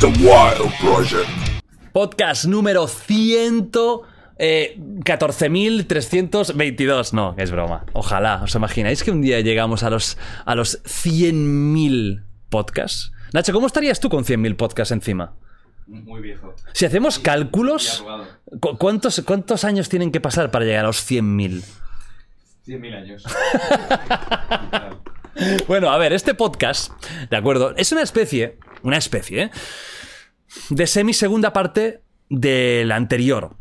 The Wild Project. Podcast número 100. Eh, 14.322. No, es broma. Ojalá. ¿Os imagináis que un día llegamos a los, a los 100.000 podcasts? Nacho, ¿cómo estarías tú con 100.000 podcasts encima? Muy viejo. Si hacemos cálculos, arrugado. ¿cu- ¿cuántos, ¿cuántos años tienen que pasar para llegar a los 100.000? 100.000 años. Bueno, a ver, este podcast, ¿de acuerdo? Es una especie, una especie, ¿eh? de semi-segunda parte del anterior.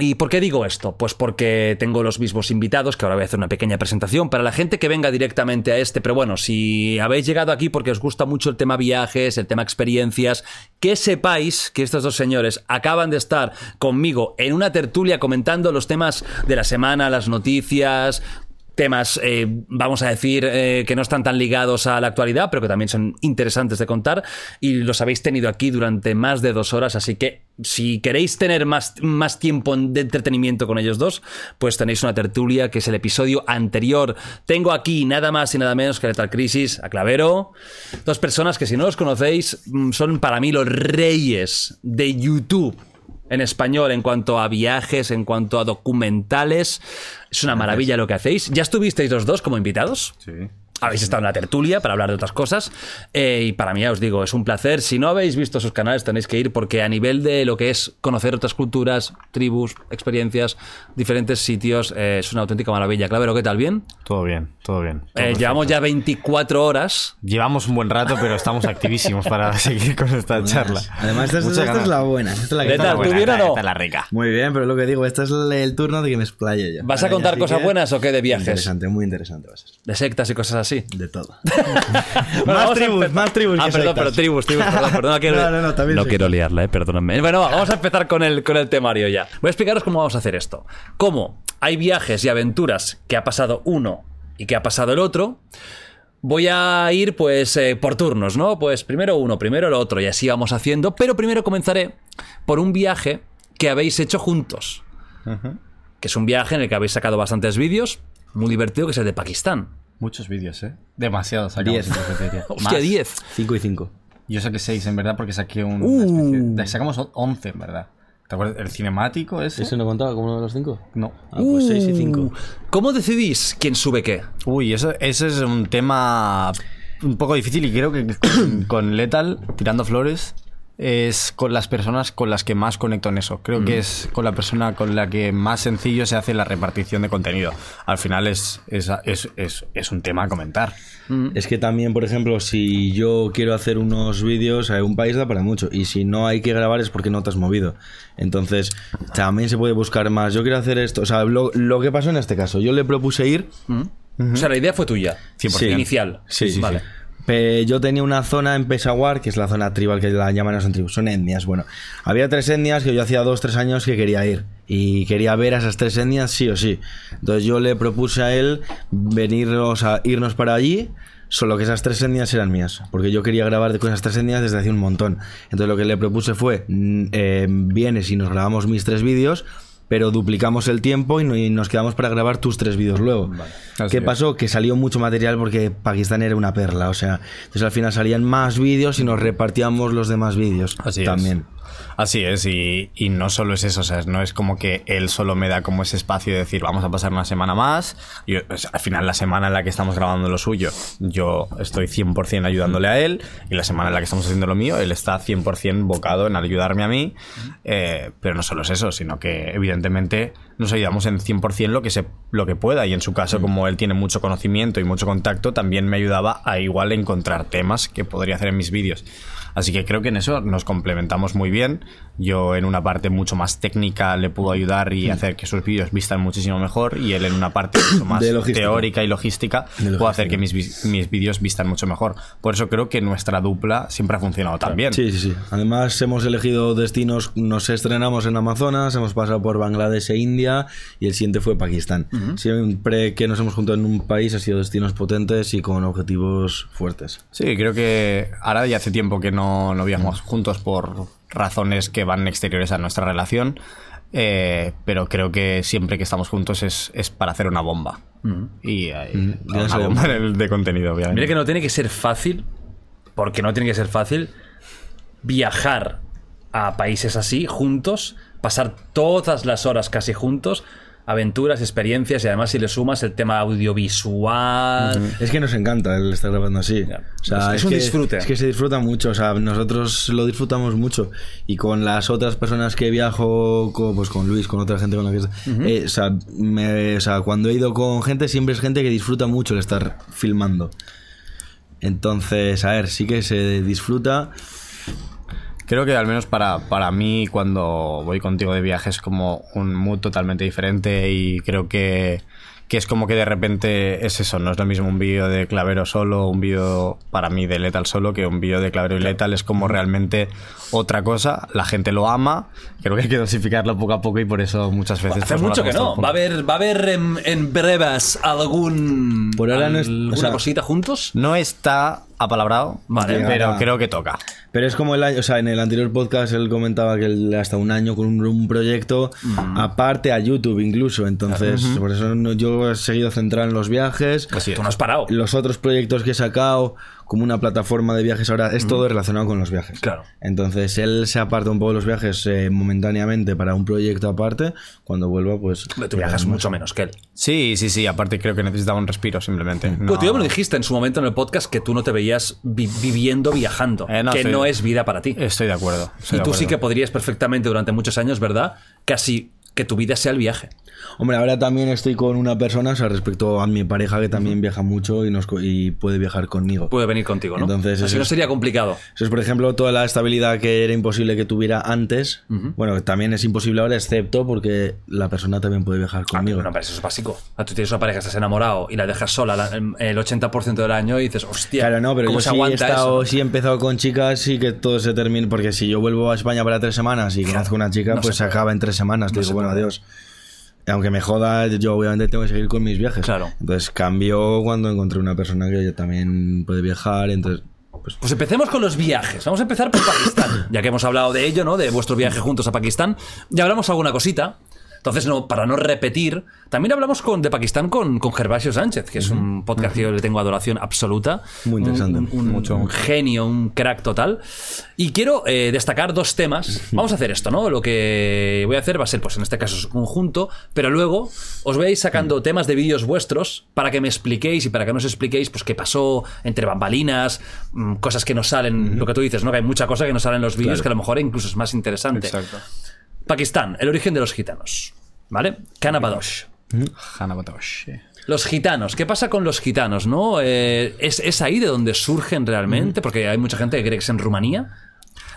¿Y por qué digo esto? Pues porque tengo los mismos invitados, que ahora voy a hacer una pequeña presentación para la gente que venga directamente a este. Pero bueno, si habéis llegado aquí porque os gusta mucho el tema viajes, el tema experiencias, que sepáis que estos dos señores acaban de estar conmigo en una tertulia comentando los temas de la semana, las noticias, temas, eh, vamos a decir, eh, que no están tan ligados a la actualidad, pero que también son interesantes de contar. Y los habéis tenido aquí durante más de dos horas, así que si queréis tener más, más tiempo de entretenimiento con ellos dos, pues tenéis una tertulia, que es el episodio anterior. Tengo aquí nada más y nada menos que Lethal Crisis, a Clavero. Dos personas que si no los conocéis, mm, son para mí los reyes de YouTube en español en cuanto a viajes, en cuanto a documentales. Es una maravilla lo que hacéis. ¿Ya estuvisteis los dos como invitados? Sí. Habéis estado en la tertulia para hablar de otras cosas. eh, y para mí, ya os digo, es un placer. Si no habéis visto sus canales, tenéis que ir porque a nivel de lo que es conocer otras culturas, tribus, experiencias, diferentes sitios, eh, es una auténtica maravilla. Clavero, ¿qué tal? ¿Bien? Todo bien, todo bien. todo Eh, llevamos ya 24 horas. Llevamos un buen rato, pero estamos activísimos para seguir con esta charla. Además, esta, es- Muchas esta es la buena. Esta es la que está ¿Tú buena. bien o no? Esta es la rica. Muy bien, pero lo que digo, este es el, el turno de que me explaye yo. ¿Vas a contar cosas buenas o qué de viajes? Interesante, muy interesante va a ser. De sectas y cosas así. De todo. Bueno, más tribus, más tribus Ah, perdón, pero tribus, tribus, perdón, perdón. No, quiero, No, no, no, también sectas. quiero liarla, eh, perdóname. Bueno, va, vamos a empezar con el, con el temario ya. Voy a explicaros cómo vamos a hacer esto. Cómo hay viajes y aventuras que ha pasado uno y que ha pasado el otro. Voy a ir, pues, eh, por turnos, ¿no? Pues primero uno, primero el otro, y así vamos haciendo. Pero primero comenzaré por un viaje que habéis hecho juntos. Que es un viaje en el que habéis sacado bastantes vídeos. Muy divertido, que es el de Pakistán. Muchos vídeos, ¿eh? Demasiados. sacamos Diez. en cafetería. Hostia, Más. 10. 5 y 5. Yo saqué 6, en verdad, porque saqué un. Uh. de- Sacamos 11, en verdad. ¿Te acuerdas? ¿El cinemático ese? ¿Eso no contaba como uno de los cinco? No. Ah, pues 6 y 5. Uh, ¿Cómo decidís quién sube qué? Uy, eso, ese es un tema un poco difícil y creo que con, con Lethal, tirando flores, es con las personas con las que más conecto en eso. Creo que es con la persona con la que más sencillo se hace la repartición de contenido. Al final es, es, es, es, es un tema a comentar. Es que también, por ejemplo, si yo quiero hacer unos vídeos, eh, un país da para mucho. Y si no hay que grabar es porque no te has movido. Entonces, también se puede buscar más. Yo quiero hacer esto. O sea, lo, lo que pasó en este caso, yo le propuse ir. O sea, la idea fue tuya. 100%. Sí. Inicial. Sí, sí, Vale. sí. Yo tenía una zona en Peshawar, que es la zona tribal que la llaman, no son tribus, son etnias. Bueno, había tres etnias que yo hacía dos, tres años que quería ir. Y quería ver a esas tres etnias sí o sí. Entonces yo le propuse a él venirnos a irnos para allí. Solo que esas tres etnias eran mías, porque yo quería grabar con esas tres etnias desde hace un montón. Entonces lo que le propuse fue, mm, eh, vienes y nos grabamos mis tres vídeos, pero duplicamos el tiempo y, no- y nos quedamos para grabar tus tres vídeos luego. ¿Qué es. pasó? Que salió mucho material porque Pakistán era una perla, o sea, entonces al final salían más vídeos y nos repartíamos los demás vídeos Así es. Así es, y, y no solo es eso, o sea, no es como que él solo me da como ese espacio de decir, vamos a pasar una semana más. Yo, o sea, al final, la semana en la que estamos grabando lo suyo, yo estoy 100% ayudándole a él, y la semana en la que estamos haciendo lo mío, él está 100% bocado en ayudarme a mí. eh, pero no solo es eso, sino que evidentemente nos ayudamos en 100% lo que, se, lo que pueda, y en su caso, como él tiene mucho conocimiento y mucho contacto, también me ayudaba a igual encontrar temas que podría hacer en mis vídeos. Así que creo que en eso nos complementamos muy bien. Yo en una parte mucho más técnica le puedo ayudar y hacer que sus vídeos vistan muchísimo mejor y él en una parte mucho más teórica y logística puedo hacer que mis, mis vídeos vistan mucho mejor. Por eso creo que nuestra dupla siempre ha funcionado tan bien. Sí, sí, sí. Además hemos elegido destinos, nos estrenamos en Amazonas, hemos pasado por Bangladesh e India y el siguiente fue Pakistán. Siempre que nos hemos juntado en un país ha sido destinos potentes y con objetivos fuertes. Sí, creo que ahora ya hace tiempo que no, no viajamos juntos por razones que van exteriores a nuestra relación, eh, pero creo que siempre que estamos juntos es, es para hacer una bomba. Y eh, Ya una bomba el- de contenido, obviamente. Mira que no tiene que ser fácil, porque no tiene que ser fácil, viajar a países así, juntos, pasar todas las horas casi juntos, aventuras, experiencias y además si le sumas el tema audiovisual. Es que nos encanta el estar grabando así. O sea, Es- es un que- disfrute. Es que se disfruta mucho. O sea, nosotros lo disfrutamos mucho. Y con las otras personas que viajo, co- pues con Luis, con otra gente con la que. eh, o, sea, me- o sea, cuando he ido con gente, siempre es gente que disfruta mucho el estar filmando. Entonces, a ver, sí que se disfruta. Creo que al menos para, para mí cuando voy contigo de viaje es como un mood totalmente diferente y creo que, que es como que de repente es eso, no es lo mismo un vídeo de Clavero solo, un vídeo para mí de Lethal solo que un vídeo de Clavero y Lethal es como realmente otra cosa, la gente lo ama, creo que hay que dosificarlo poco a poco y por eso muchas veces... Hace pues, mucho que no. Va a haber, va a haber en, en breves algún. Por ahora no es- o alguna sea- cosita juntos. No está apalabrado, Vale. pero creo que toca. Pero es como el año, o sea, en el anterior podcast él comentaba que él hasta un año con un, un proyecto aparte a YouTube incluso. Entonces, por eso no- yo he seguido centrado en los viajes. Así es. Tú no has parado. Los otros proyectos que he sacado, como una plataforma de viajes ahora, es todo relacionado con los viajes. Claro. Entonces él se aparta un poco de los viajes eh, momentáneamente para un proyecto aparte. Cuando vuelva, pues. Tú viajas mucho menos que él. Sí, sí, sí, aparte creo que necesitaba un respiro simplemente. Pues tú ya me lo dijiste en su momento en el podcast que tú no te veías vi- viviendo viajando. Eh, no, que estoy- no es vida para ti. Estoy de acuerdo. estoy y de tú sí que podrías perfectamente durante muchos años, ¿verdad? Casi que tu vida sea el viaje. Hombre, ahora también estoy con una persona, o sea, respecto a mi pareja que también viaja mucho y, nos, y puede viajar conmigo. Puede venir contigo, ¿no? Entonces, Así eso no es- sería complicado. Eso es, por ejemplo, toda la estabilidad que era imposible que tuviera antes. Bueno, también es imposible ahora, excepto porque la persona también puede viajar conmigo. No, pero eso es básico. Ah, Tú tienes una pareja, estás enamorado y la dejas sola la- el 80% del año y dices, hostia, Claro, no, pero ¿cómo yo se sí he, aguanta estado, eso? sí he empezado con chicas y que todo se termine. Porque si yo vuelvo a España para tres semanas y conozco una chica, no pues se acaba en tres semanas. Digo, bueno, adiós. Aunque me joda, yo obviamente tengo que seguir con mis viajes. Claro. Entonces cambió cuando encontré una persona que también puede viajar. Entonces, pues Pues empecemos con los viajes. Vamos a empezar por Pakistán. Ya que hemos hablado de ello, ¿no? De vuestro viaje juntos a Pakistán. Ya hablamos alguna cosita. Entonces, no, para no repetir, también hablamos con, de Pakistán con, con Gervasio Sánchez, que es un podcast que yo le tengo adoración absoluta. Muy interesante. Un, un- un genio, un crack total. Y quiero eh, destacar dos temas. Vamos a hacer esto, ¿no? Lo que voy a hacer va a ser, pues en este caso, su conjunto, pero luego os voy a ir sacando temas de vídeos vuestros para que me expliquéis y para que nos expliquéis, pues qué pasó entre bambalinas, mm, cosas que no salen, lo que tú didices, ¿no? Que hay mucha cosa que no sale en los vídeos Claro. que a lo mejor incluso es más interesante. Exacto. Pakistán, el origen de los gitanos. ¿Vale? Kanabadosh. Batosh, sí. Los gitanos, ¿qué pasa con los gitanos? ¿No? Eh, ¿es, es ahí de donde surgen realmente? Porque hay mucha gente que cree que es en Rumanía,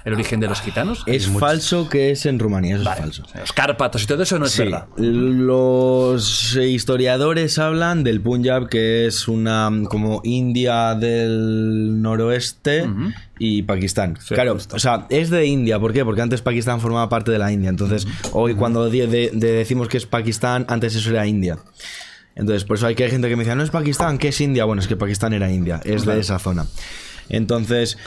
el origen de los gitanos. es falso que es en Rumanía, eso Vale. es falso. Los Cárpatos y todo eso no es Sí, verdad. los historiadores hablan del Punjab, que es una mm, como India del noroeste y Pakistán. claro, o sea, es de India, ¿por qué? Porque antes Pakistán formaba parte de la India. Entonces, hoy cuando de- de- de- decimos que es Pakistán, antes eso era India. Entonces, por eso hay que hay gente que me dice, no es Pakistán, ¿qué es India? Bueno, es que Pakistán era India, es de esa zona. Entonces,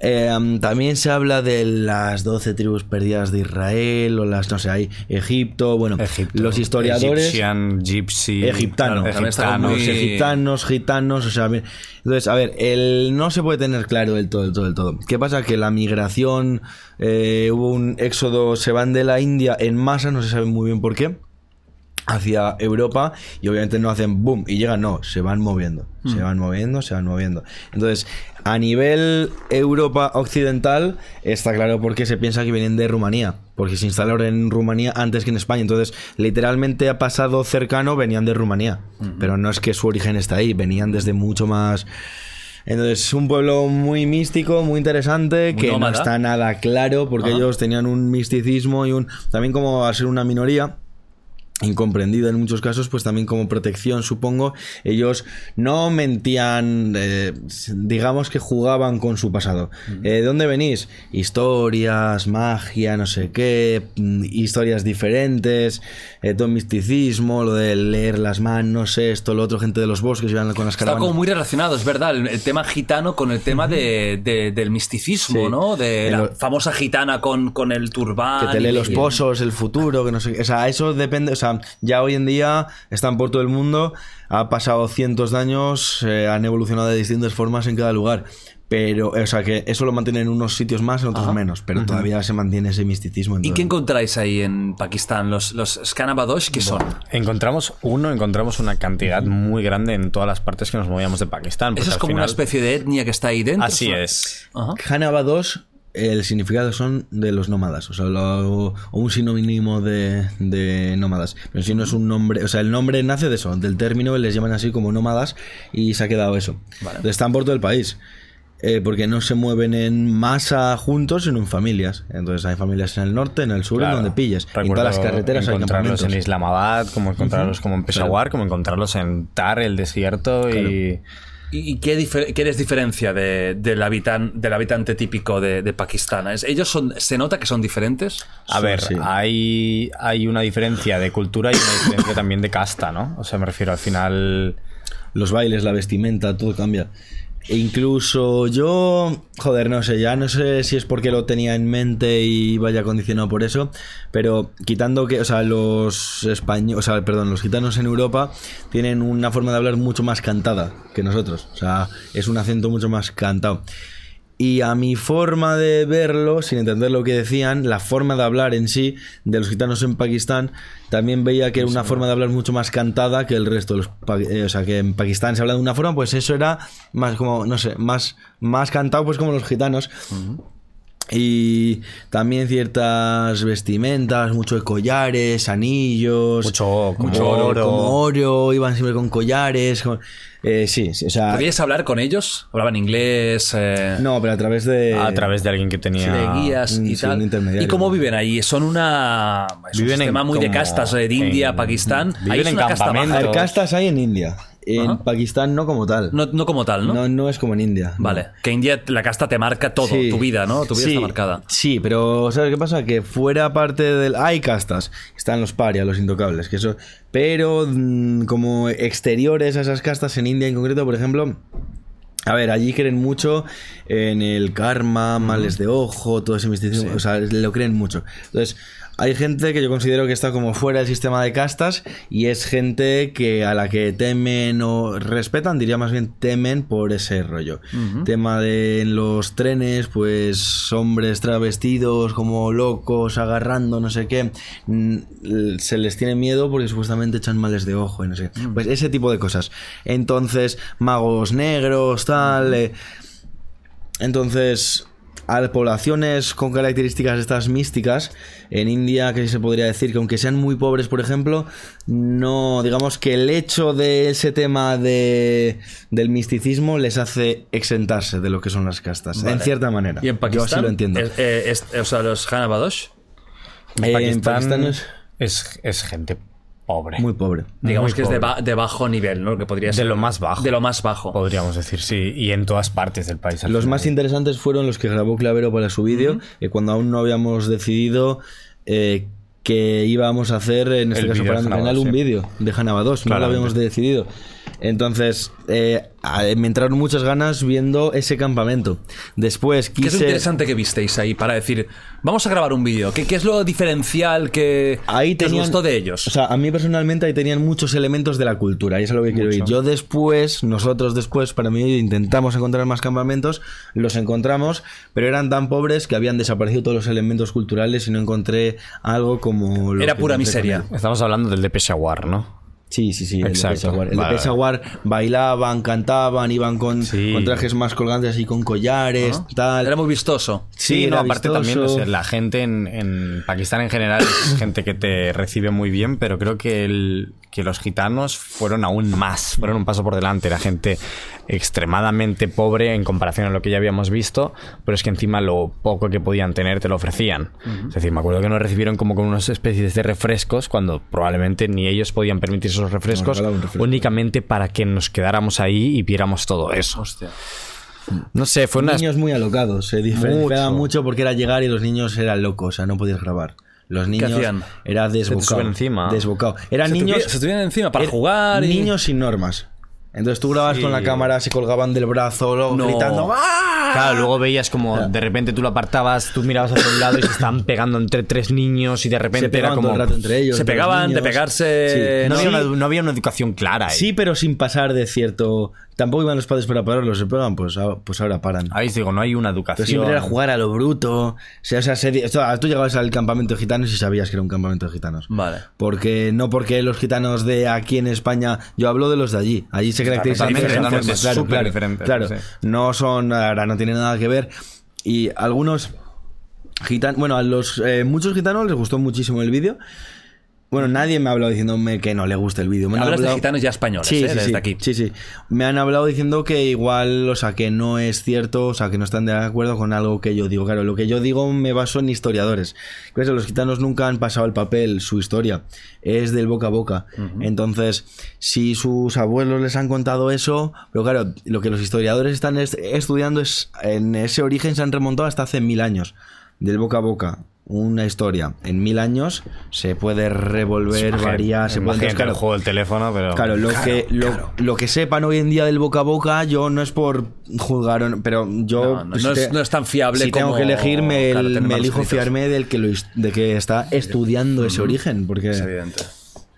eh, también se habla de las 12 tribus perdidas de Israel, o las, no sé, hay Egipto, bueno, Egipto. los historiadores... Egyptian, Gypsy. Egiptano. claro, egiptano, muy- egiptanos, gitanos, o sea, bien. entonces, a ver, el, no se puede tener claro del todo, del todo, del todo. ¿Qué pasa? Que la migración, eh, hubo un éxodo, se van de la India en masa, no se sabe muy bien por qué, hacia Europa y obviamente no hacen boom y llegan, no, se van moviendo, se van moviendo, se van moviendo. Entonces, a nivel Europa occidental, está claro porque se piensa que vienen de Rumanía, porque se instalaron en Rumanía antes que en España. Entonces, literalmente ha pasado cercano, venían de Rumanía, pero no es que su origen está ahí, venían desde mucho más... Entonces, es un pueblo muy místico, muy interesante, Muy que nómada. no está nada claro, porque Ajá. ellos tenían un misticismo y un... También como al ser una minoría, incomprendida en muchos casos, pues también como protección, supongo, ellos no mentían, eh, digamos que jugaban con su pasado. Eh, ¿De dónde venís? Historias, magia, no sé qué, mm, historias diferentes, eh, todo misticismo, lo de leer las manos, esto, lo otro, gente de los bosques, iban con las Está caravanas. como muy relacionado, es verdad, el, el tema gitano con el tema de, de- del misticismo, Sí. ¿no? De la lo- famosa gitana con, con el turbán. Que te lee los pozos, el futuro, que no sé qué. O sea, eso depende. O sea, ya hoy en día están por todo el mundo. Ha pasado cientos de años, eh, han evolucionado de distintas formas en cada lugar. Pero, o sea, que eso lo mantienen en unos sitios más, en otros menos. Pero todavía se mantiene ese misticismo. en ¿Y qué encontráis ahí en Pakistán? ¿Los, los Skanabadosh qué son? Encontramos uno, encontramos una cantidad muy grande en todas las partes que nos movíamos de Pakistán. Eso es como una especie de etnia que está ahí dentro. Así ¿no? es. Ajá. El significado son de los nómadas, o sea, lo- o un sinónimo de, de nómadas. Pero si no es un nombre, o sea, el nombre nace de eso, del término, les llaman así como nómadas y se ha quedado eso. Vale. Están por todo el país. eh, porque no se mueven en masa juntos, sino en familias. Entonces hay familias en el norte, en el sur, Claro. en donde pilles. en todas las carreteras hay encontrarlos campamentos. en Islamabad, como encontrarlos como en Peshawar, como encontrarlos en Tar, el desierto. ¿Y, y qué, difer- qué les diferencia de- del, habitan- del habitante típico de, de Pakistán? ¿Es- ¿Ellos son, se nota que son diferentes? A Sí, ver, sí. hay, hay una diferencia de cultura y una diferencia también de casta, ¿no? O sea, me refiero al final... los bailes, la vestimenta, todo cambia. E incluso yo, joder, no sé, ya no sé si es porque lo tenía en mente y vaya condicionado por eso, pero quitando que, o sea, los españoles, o sea, perdón, los gitanos en Europa tienen una forma de hablar mucho más cantada que nosotros, o sea, es un acento mucho más cantado. Y a mi forma de verlo, sin entender lo que decían, la forma de hablar en sí de los gitanos en Pakistán, también veía que era una forma de hablar mucho más cantada que el resto de los... eh, o sea, que en Pakistán se habla de una forma, pues eso era más como, no sé, más, más cantado pues como los gitanos. Y también ciertas vestimentas, mucho de collares, anillos. Mucho- como mucho oro. Como oro, iban siempre con collares. con- eh, sí, sí, o sea... ¿Podías hablar con ellos? ¿Hablaban inglés? eh, No, pero a través de... a través de alguien que tenía... de guías y sí, un tal. intermediario. ¿Y cómo viven ahí? Son una. Es un Viven en sistema muy de como- castas eh, de India, en- Pakistán. viven Ahí es en una casta baja. ver, castas hay en India. En Ajá. Pakistán no como tal. No, no como tal, ¿no? no, no es como en India. no. Vale. Que India, la casta te marca todo, Sí. tu vida, ¿no? Tu vida Sí, está marcada. Sí, pero ¿sabes qué pasa? Que fuera parte del... Hay castas. Están los parias, los intocables. Que eso... Pero mm, como exteriores a esas castas, en India en concreto, por ejemplo... A ver, allí creen mucho en el karma, males de ojo, todo ese misticismo. O sea, lo creen mucho. Entonces, hay gente que yo considero que está como fuera del sistema de castas y es gente que a la que temen o respetan, diría más bien temen por ese rollo. Tema de en los trenes, pues hombres travestidos como locos, agarrando, no sé qué. mm, Se les tiene miedo porque supuestamente echan males de ojo y no sé qué. Pues ese tipo de cosas. Entonces, magos negros, tal. eh, entonces, a poblaciones con características estas místicas, en India, que se podría decir que aunque sean muy pobres, por ejemplo, no, digamos que el hecho de ese tema de, del misticismo les hace exentarse de lo que son las castas, en cierta manera. ¿Y en Pakistán? Yo así lo entiendo. Es- eh, es- o sea, los Hanabadosh. Eh, Pakistán, en Pakistán es es, es gente pobre. muy pobre. Digamos Muy que es de, ba- de bajo nivel, ¿no? Que podría De lo más bajo. De lo más bajo. Podríamos decir, sí. Y en todas partes del país. Los final. más interesantes fueron los que grabó Clavero para su vídeo, eh, cuando aún no habíamos decidido eh, que íbamos a hacer, en este El caso para mi canal, un sí. vídeo de Hanaba 2, no lo habíamos decidido. Entonces, eh, me entraron muchas ganas viendo ese campamento. Después ¿Qué es lo quise... interesante que visteis ahí para decir, vamos a grabar un vídeo? ¿Qué, qué es lo diferencial que, Ahí que os tenían, gustó de ellos? O sea, a mí personalmente ahí tenían muchos elementos de la cultura, y eso es lo que quiero ir. Yo después, nosotros después, para mí, intentamos encontrar más campamentos, los encontramos, pero eran tan pobres que habían desaparecido todos los elementos culturales y no encontré algo como... lo Era pura miseria. Estamos hablando del de Peshawar, ¿no? Sí, sí, sí. Exacto. El de Vale, bailaban, cantaban, iban con, Sí. con trajes más colgantes y con collares, tal. Era muy vistoso. Sí, no, aparte vistoso. también, no sé, la gente en, en Pakistán en general es gente que te recibe muy bien, pero creo que, el, que los gitanos fueron aún más, fueron un paso por delante. Era gente extremadamente pobre en comparación a lo que ya habíamos visto, pero es que encima lo poco que podían tener te lo ofrecían. Es decir, me acuerdo que nos recibieron como con unas especies de refrescos cuando probablemente ni ellos podían permitirse esos refrescos, refresco. únicamente para que nos quedáramos ahí y viéramos todo eso. Hostia. No sé, fue una... Niños muy alocados, se diferenciaban Mucho. mucho porque era llegar y los niños eran locos, o sea, no podías grabar. Los niños hacían? era desbocado. encima. Desbocado. Eran Se niños se tuvieron encima para er- jugar y- Niños sin normas. Entonces tú grabas con la cámara, se colgaban del brazo, luego No. gritando ¡Ah! Claro, luego veías como de repente tú lo apartabas, tú mirabas hacia un lado y se estaban pegando entre tres niños y de Se repente era pegaban como... todo el rato entre ellos. Se pegaban de pegarse. Sí. No, había una, no había una educación clara ahí. Sí, pero sin pasar de cierto. Tampoco iban los padres para pararlos, se pegan, pues, a- pues ahora paran. Ahí digo, no hay una Pero educación. siempre era jugar a lo bruto. O sea, esa serie. esto- tú llegabas al campamento de gitanos y sabías que era un campamento de gitanos. Vale. Porque no porque los gitanos de aquí en España, yo hablo de los de allí. Allí se caracterizan claro, súper claro, diferentes, claro. sí. no son, ahora no tiene nada que ver. Y algunos gitanos, bueno, a los eh, muchos gitanos les gustó muchísimo el vídeo. Bueno, nadie me ha hablado diciéndome que no le gusta el vídeo. Me han Hablas de hablado- gitanos ya españoles, Sí, ¿eh? sí, Desde sí, aquí. sí, sí. Me han hablado diciendo que igual, o sea, que no es cierto, o sea, que no están de acuerdo con algo que yo digo. Claro, lo que yo digo me baso en historiadores. Claro, los gitanos nunca han pasado el papel, su historia es del boca a boca. Entonces, si sus abuelos les han contado eso, pero claro, lo que los historiadores están est- estudiando es, en ese origen se han remontado hasta hace mil años, del boca a boca. Una historia en mil años se puede revolver, Imagínate- variar, se puede claro, el juego del teléfono, pero... Claro, lo, que, lo, lo que sepan hoy en día del boca a boca, yo no es por juzgar, pero yo. No, no, no es- no es tan fiable Si tengo que elegir, me, claro, tener me elijo escritos. fiarme del que, lo, de que está estudiando ese origen, porque. Es evidente.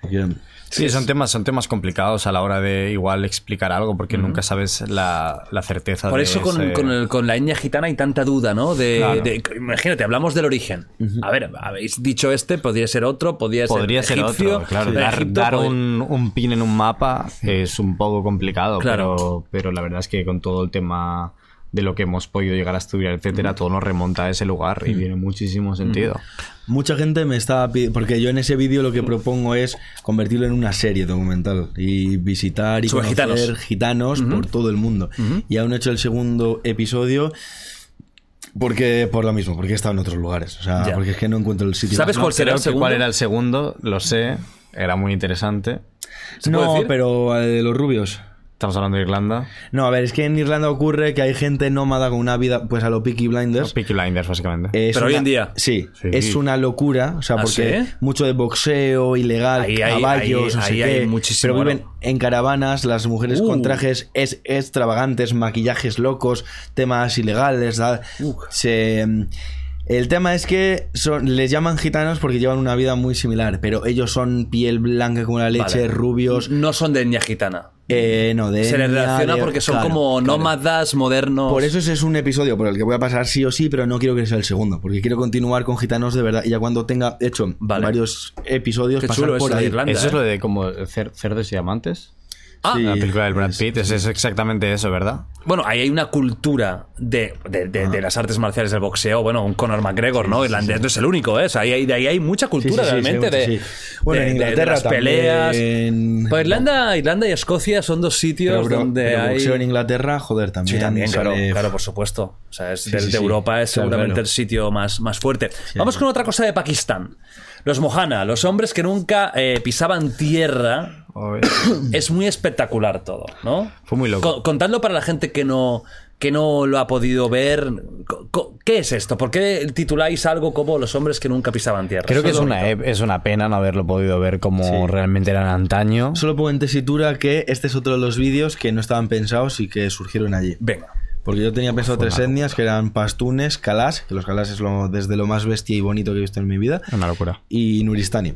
porque- Sí, son temas, son temas complicados a la hora de igual explicar algo porque nunca sabes la, la certeza Por de eso con, ese- con, el- con la etnia gitana hay tanta duda, ¿no? De, Claro. de- imagínate, hablamos del origen. A ver, habéis dicho este, podría ser otro, podría ser Podría ser egipcio. otro, claro. Dar, Egipto, dar un, un pin en un mapa es un poco complicado, Claro. pero, pero la verdad es que con todo el tema de lo que hemos podido llegar a estudiar, etcétera, todo nos remonta a ese lugar y tiene muchísimo sentido. Mucha gente me estaba pidiendo. Porque yo en ese vídeo lo que propongo es convertirlo en una serie documental y visitar y Sobre conocer gitanos. gitanos, por todo el mundo. Y aún he hecho el segundo episodio. Porque, por lo mismo, porque he estado en otros lugares. O sea, Ya. porque es que no encuentro el sitio. ¿Sabes No cuál será el segundo? cuál era el segundo, lo sé, era muy interesante. ¿Se puede No, decir? pero el de los rubios. Estamos hablando de Irlanda. No, a ver, es que en Irlanda ocurre que hay gente nómada con una vida, pues a lo Peaky Blinders. Peaky Blinders, básicamente. Es Pero hoy en día. Sí, Sí. es una locura. O sea, ¿Ah, porque sí? mucho de boxeo, ilegal, Ahí caballos, ahí- no sé ahí hay muchísimo Pero viven en caravanas, las mujeres Uh. con trajes es, extravagantes, maquillajes locos, temas ilegales. Se. mm, El tema es que son, les llaman gitanos porque llevan una vida muy similar, pero ellos son piel blanca como la leche, Vale. rubios. No son de etnia gitana. Eh, no, de Se les relaciona de- porque son claro, como claro. nómadas modernos. Por eso ese es un episodio por el que voy a pasar sí o sí, pero no quiero que sea el segundo, porque quiero continuar con gitanos de verdad. Y ya cuando tenga hecho Vale. varios episodios, Qué pasar chulo por eso de. Irlanda. Eso es ¿eh? lo de como cer- cerdos y diamantes. Ah, Sí. La película del Brad es- Pitt, es, es exactamente eso, ¿verdad? Bueno, ahí hay una cultura de, de- de- de las artes marciales del boxeo. Bueno, un Conor McGregor, ¿no? Irlandés no es el único, ¿eh? O sea, ahí, hay- de ahí hay mucha cultura Sí, sí, sí, realmente de, sí. Bueno, de- en de- de Inglaterra las peleas. también. Pues Irlanda, Irlanda y Escocia son dos sitios Pero, donde pero hay. boxeo en Inglaterra, joder, también. Sí, también, claro, claro, por supuesto. O sea, es Sí, del- sí, de. Europa es Claro, seguramente claro. el sitio más, más fuerte. Vamos con otra cosa de Pakistán. Los Mohana, los hombres que nunca eh, pisaban tierra. Es muy espectacular todo, ¿no? Fue muy loco. Co- contadlo para la gente que no, que no lo ha podido ver. ¿Qué es esto? ¿Por qué tituláis algo como Los hombres que nunca pisaban tierra? Creo que es una, es una pena no haberlo podido ver como Sí. realmente eran antaño. Solo pongo en tesitura que este es otro de los vídeos que no estaban pensados y que surgieron allí. Venga. Porque yo tenía pensado tres etnias que eran pastunes, kalás, que los kalás es lo, desde lo más bestia y bonito que he visto en mi vida, Una locura. y nuristani.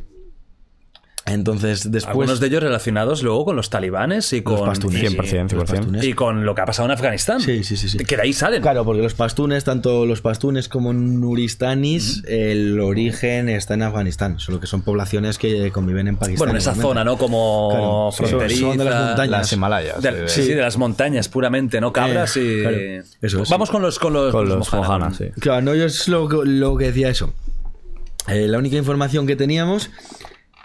Entonces, después. Algunos de ellos relacionados luego con los talibanes y con. pastunes. y- 100%, los 100%. pastunes. Y con lo que ha pasado en Afganistán. Sí, sí, sí, sí. Que de ahí salen. Claro, porque los pastunes, tanto los pastunes como nuristanis, el origen está en Afganistán, solo que son poblaciones que conviven en Pakistán. Bueno, en esa zona, ¿no? Como Claro, fronteriza. son de las montañas. Las Himalayas. De- eh, sí, de las montañas, puramente, no cabras Eh, y. claro, eso es. Vamos con los con los, Con con los Mohana, Mohana, con- sí. Claro, no, yo es lo, que- lo que decía eso. Eh, la única información que teníamos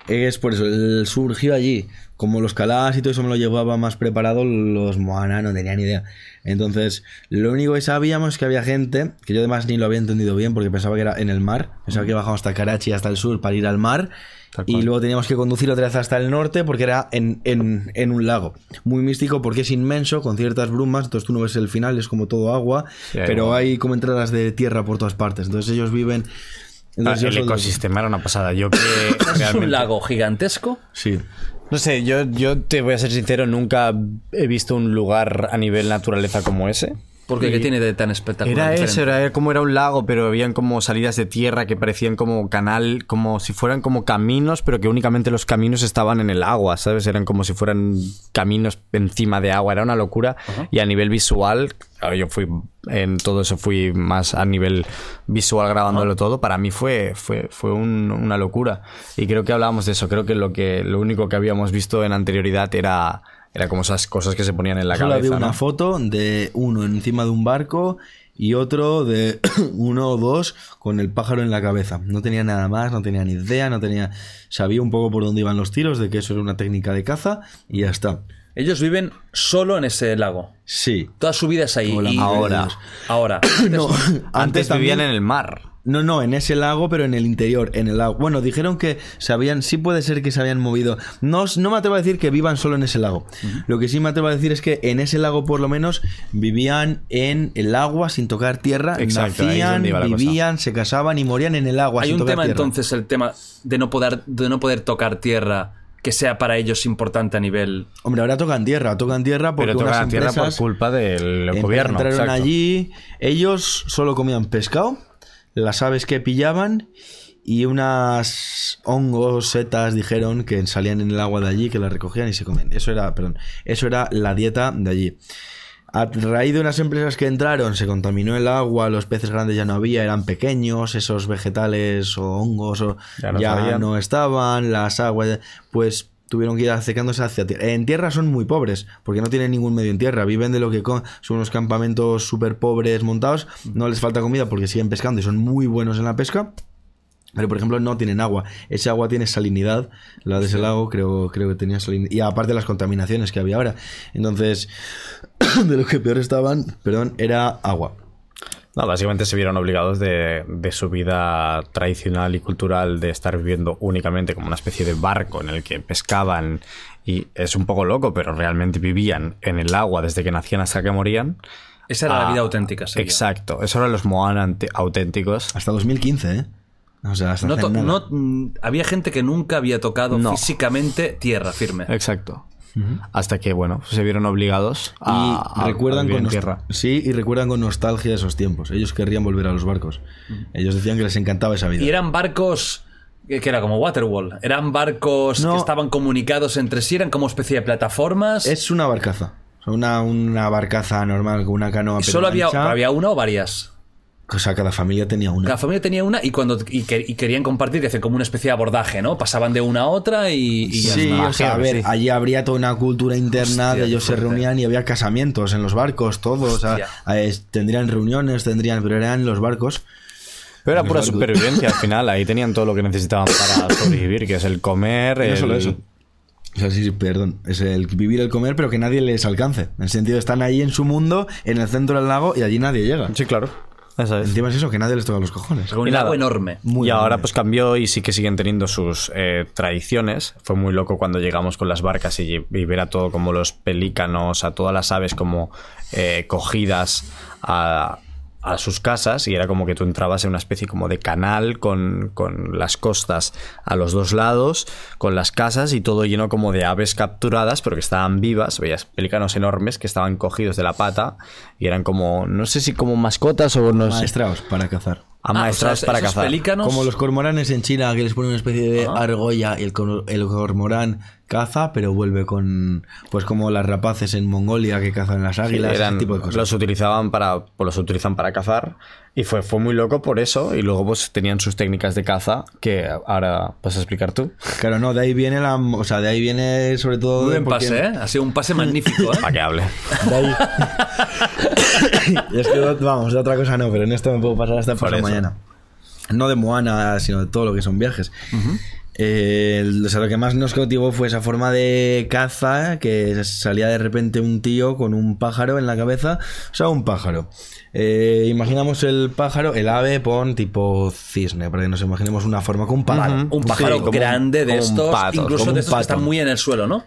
es por eso, el- surgió allí. Como los calás y todo eso me lo llevaba más preparado, los Moana no tenían ni idea. Entonces, lo único que sabíamos es que había gente, que yo además ni lo había entendido bien porque pensaba que era en el mar, pensaba que bajamos hasta Karachi, hasta el sur, para ir al mar. Y luego teníamos que conducir otra vez hasta el norte porque era en, en- en un lago. Muy místico porque es inmenso, con ciertas brumas, entonces tú no ves el final, es como todo agua, Sí, pero hay como entradas de tierra por todas partes. Entonces ellos viven Entonces, Ah, el ecosistema era una pasada. Yo que ¿Es un lago gigantesco? Sí. No sé, yo, yo te voy a ser sincero, nunca he visto un lugar a nivel naturaleza como ese. Porque Y- ¿qué tiene de tan espectacular? Era diferente? eso, era como era un lago, pero habían como salidas de tierra que parecían como canal, como si fueran como caminos, pero que únicamente los caminos estaban en el agua, ¿sabes? Eran como si fueran caminos encima de agua, era una locura. Y a nivel visual, claro, yo fui en todo eso fui más a nivel visual grabándolo todo, para mí fue fue fue un- una locura. Y creo que hablábamos de eso, creo que lo que lo único que habíamos visto en anterioridad era era como esas cosas que se ponían en la Solo cabeza, había una ¿no? foto de uno encima de un barco y otro de uno o dos con el pájaro en la cabeza. No tenía nada más, no tenía ni idea, no tenía. Sabía un poco por dónde iban los tiros, de que eso era una técnica de caza y ya está. Ellos viven solo en ese lago. Sí. Toda su vida es ahí. Y- ahora. Ahora. No, Antes, también- vivían en el mar. No, no, en ese lago, pero en el interior, en el lago. Bueno, dijeron que se habían, sí puede ser que se habían movido. No, no me atrevo a decir que vivan solo en ese lago. Lo que sí me atrevo a decir es que en ese lago, por lo menos, vivían en el agua sin tocar tierra. Exacto, nacían, cosa. vivían, se casaban y morían en el agua Hay sin un tocar tema tierra. entonces, el tema de no poder, de no poder tocar tierra que sea para ellos importante a nivel. Hombre, ahora tocan tierra, tocan tierra porque Pero unas toca la tierra por culpa del gobierno. entraron exacto. allí, ellos solo comían pescado, las aves que pillaban y unas hongos, setas, dijeron que salían en el agua de allí, que las recogían y se comían. Eso era, perdón, eso era la dieta de allí. A raíz de unas empresas que entraron, se contaminó el agua, los peces grandes ya no había, eran pequeños, esos vegetales o hongos o Ya ya, no no, sabían. estaban, las aguas, pues tuvieron que ir acercándose hacia tierra. En tierra son muy pobres, porque no tienen ningún medio en tierra, viven de lo que son unos campamentos súper pobres montados, no les falta comida porque siguen pescando y son muy buenos en la pesca. Pero, por ejemplo, no tienen agua. Ese agua tiene salinidad. La de ese lago creo, creo que tenía salinidad. Y aparte las contaminaciones que había ahora. Entonces, de lo que peor estaban, perdón, era agua. No, básicamente se vieron obligados de, de su vida tradicional y cultural de estar viviendo únicamente como una especie de barco en el que pescaban y es un poco loco, pero realmente vivían en el agua desde que nacían hasta que morían. Esa era la Ah, vida auténtica. sería. Exacto, esos eran los Moana auténticos. Hasta 2015, ¿eh? O sea, hasta No hace to- nada. no, mm, había gente que nunca había tocado No. físicamente tierra firme. Exacto. Hasta que, bueno, se vieron obligados Y a, a- a recuerdan vivir con en tierra. Sí, y recuerdan con nostalgia esos tiempos. Ellos querrían volver a los barcos. Ellos decían que les encantaba esa vida. Y eran barcos que era como Waterwall. Eran barcos No. que estaban comunicados entre sí, eran como especie de plataformas. Es una barcaza. Una, una barcaza normal con una canoa. pero ¿Solo había, había una o varias? O sea, cada familia tenía una. Cada familia tenía una y cuando y, que- y querían compartir, que hacían como una especie de abordaje, ¿no? Pasaban de una a otra y, y ya Sí, o sea, a ver, sí. allí habría toda una cultura interna, Hostia, de ellos se reunían y había casamientos en los barcos, todos. O sea, eh, tendrían reuniones, tendrían, pero eran los barcos. Pero era pura barcos. supervivencia al final. Ahí tenían todo lo que necesitaban para sobrevivir, que es el comer, Y no el... solo eso. O sea, sí, sí, perdón. Es el vivir, el comer, pero que nadie les alcance. En el sentido, están ahí en su mundo, en el centro del lago, y allí nadie llega. Sí, claro. Eso es. Encima es eso, que nadie les toca los cojones. Un Y lago enorme. Muy y ahora pues cambió y sí que siguen teniendo sus eh, tradiciones. Fue muy loco cuando llegamos con las barcas y, y ver a todo como los pelícanos, a todas las aves como eh, cogidas a, a sus casas y era como que tú entrabas en una especie como de canal con, con las costas a los dos lados, con las casas y todo lleno como de aves capturadas pero que estaban vivas, veías pelícanos enormes que estaban cogidos de la pata y eran como, no sé si como mascotas o no sé, Maestraos para cazar. Amaestrados Ah, o sea, para cazar. pelícanos. Como los cormoranes en China, que les ponen una especie de Ah. argolla y el, el cormorán caza, pero vuelve con. Pues como las rapaces en Mongolia que cazan las águilas, eran, ese tipo de cosas. los utilizaban para pues los utilizan para cazar y fue, fue muy loco por eso y luego pues tenían sus técnicas de caza que ahora vas a explicar tú Claro, no, de ahí viene la. O sea, de ahí viene sobre todo. Muy buen porque- pase, ¿eh? Ha sido un pase magnífico, ¿eh? para que hable De ahí. Y es que, vamos, de otra cosa no, pero en esto me puedo pasar hasta Por eso. mañana. No de Moana, sino de todo lo que son viajes. Eh, el- o sea, lo que más nos cautivó fue esa forma de caza, que salía de repente un tío con un pájaro en la cabeza. O sea, un pájaro. Eh, imaginamos el pájaro, el ave, pon tipo cisne, para que nos imaginemos una forma con un pájaro. Un pájaro Sí, como un- grande de estos, pato, incluso de estos que están muy en el suelo, ¿no?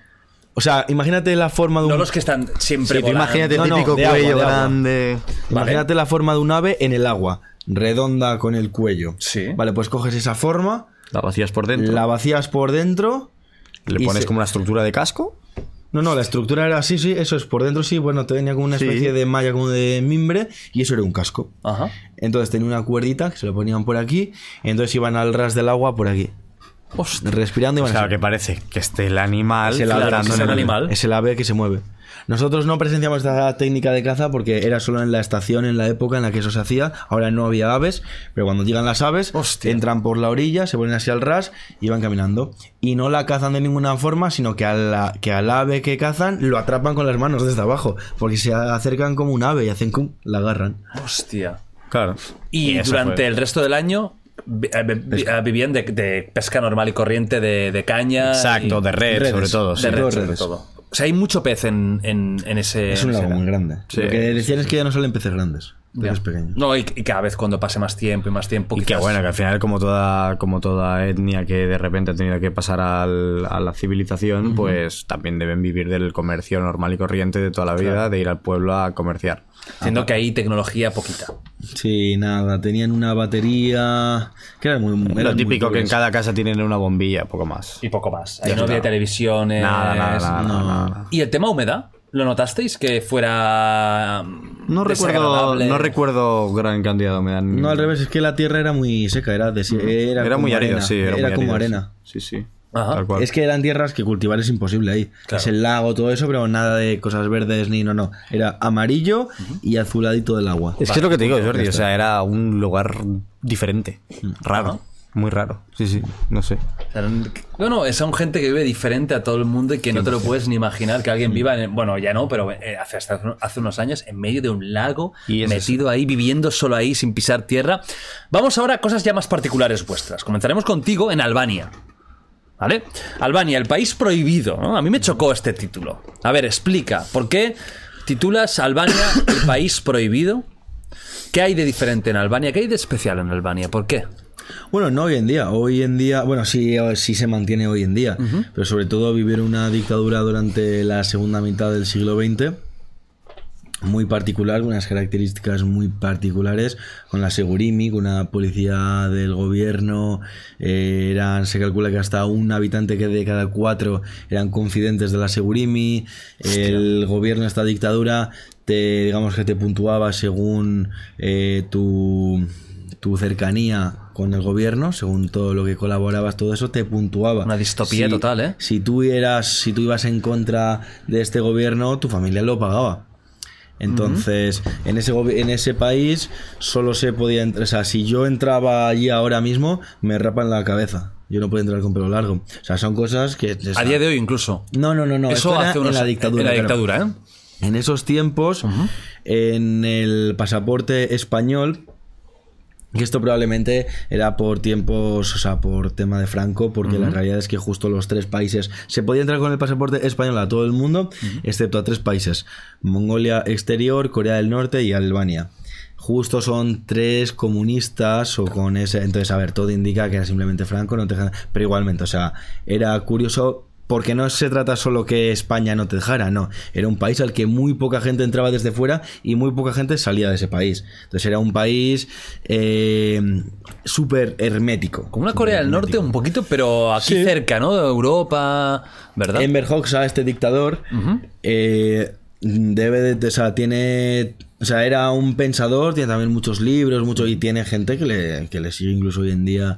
O sea, imagínate la forma de un No los que están siempre Sí, imagínate el No, no, típico de agua, cuello de agua. grande Imagínate la forma de un ave en el agua. redonda con el cuello. Sí. Vale, pues coges esa forma, La vacías por dentro. la vacías por dentro. Le pones se- como una estructura de casco. No, no, la estructura era así, sí, eso es por dentro, sí, bueno, te venía como una Sí. especie de malla como de mimbre y eso era un casco. Ajá. Entonces tenía una cuerdita que se lo ponían por aquí, y entonces iban al ras del agua por aquí. Respirando y O iban sea, así. que parece que esté el animal Es el es el- animal. Es el ave que se mueve. Nosotros no presenciamos esta técnica de caza porque era solo en la estación, en la época en la que eso se hacía. Ahora no había aves, pero cuando llegan las aves, Hostia. entran por la orilla, se ponen así al ras y van caminando. Y no la cazan de ninguna forma, sino que, a la- que al ave que cazan lo atrapan con las manos desde abajo. Porque se acercan como un ave y hacen cum, la agarran. Hostia. Claro. Y, durante fue- el resto del año eh, eh, vivían de, de pesca normal y corriente de, de caña. Exacto, y- de red, redes. sobre todo. de sí. red, sobre todo. O sea, hay mucho pez en, en, en ese. Es un lago muy grande. Sí. Lo que decían es que ya no salen peces grandes, No, y, y cada vez cuando pase más tiempo y más tiempo. Y que quizás- bueno, que al final como toda, como toda etnia que de repente ha tenido que pasar al- a la civilización, pues también deben vivir del comercio normal y corriente de toda la vida, de ir al pueblo a comerciar. Siendo que hay tecnología poquita. Sí, nada, tenían una batería. Que era muy. Lo eran muy típico que en cada casa tienen una bombilla, poco más. Y poco más. Ahí no había televisiones. Nada, nada, nada, no. nada, nada. ¿Y el tema humedad? ¿Lo notasteis? Que fuera. mm, No recuerdo, no recuerdo gran cantidad de humedad. No, al revés, es que la tierra era muy seca, era, desi- era, Era muy árido, arena, sí. Era, muy como arena. Sí, sí. Ajá. Tal cual. Es que eran tierras que cultivar es imposible ahí. Claro. Es el lago, todo eso, pero nada de cosas verdes ni no, no. Era amarillo y azuladito del agua. Es que es lo que te digo, Jordi. O sea, era un lugar diferente. Raro. Muy raro. Sí, sí. No sé. O sea, No, no, son gente que vive diferente a todo el mundo y que no te lo puedes ni imaginar que alguien viva, en, bueno, ya no, pero eh, hace, hasta hace unos años en medio de un lago, Y metido ahí, viviendo solo ahí, sin pisar tierra. Vamos ahora a cosas ya más particulares vuestras. Comenzaremos contigo en Albania. ¿Vale? Albania, el país prohibido. ¿no? A mí me chocó este título. A ver, explica, ¿por qué titulas Albania el país prohibido? ¿Qué hay de diferente en Albania? ¿Qué hay de especial en Albania? ¿Por qué? Bueno, no hoy en día. Hoy en día, bueno, sí, sí se mantiene hoy en día. Pero sobre todo vivir una dictadura durante la segunda mitad del siglo XX. Muy particular, unas características muy particulares, con la Segurimi, con una policía del gobierno, eh, eran, se calcula que hasta un habitante que de cada cuatro eran confidentes de la Segurimi, el gobierno esta dictadura te, digamos que te puntuaba según eh, tu, tu cercanía con el gobierno, según todo lo que colaborabas, todo eso te puntuaba. Una distopía total, ¿eh? Si tú eras, si tú ibas en contra de este gobierno, tu familia lo pagaba. Entonces, en, ese en ese país solo se podía entrar. O sea, si yo entraba allí ahora mismo, me rapan la cabeza. Yo no puedo entrar con pelo largo. O sea, son cosas que. A día de hoy incluso. No, no, no, no. Eso hace unos en la dictadura. En la claro. dictadura, ¿eh? En esos tiempos, en el pasaporte español, que esto probablemente era por tiempos, o sea, por tema de Franco, porque la realidad es que justo los tres países se podía entrar con el pasaporte español a todo el mundo, excepto a tres países: Mongolia Exterior, Corea del Norte y Albania. Justo son tres comunistas o con ese. Entonces, a ver, todo indica que era simplemente Franco, no te Pero igualmente, o sea, era curioso porque no se trata solo que España no te dejara, no. Era un país al que muy poca gente entraba desde fuera y muy poca gente salía de ese país. Entonces era un país eh, súper hermético. Como una Corea del Norte un poquito, pero aquí Sí. cerca, ¿no? De Europa, ¿verdad? Enver Hoxha, este dictador, eh, debe de, o sea, tiene, o sea, era un pensador, tiene también muchos libros, mucho, y tiene gente que le, que le sigue incluso hoy en día,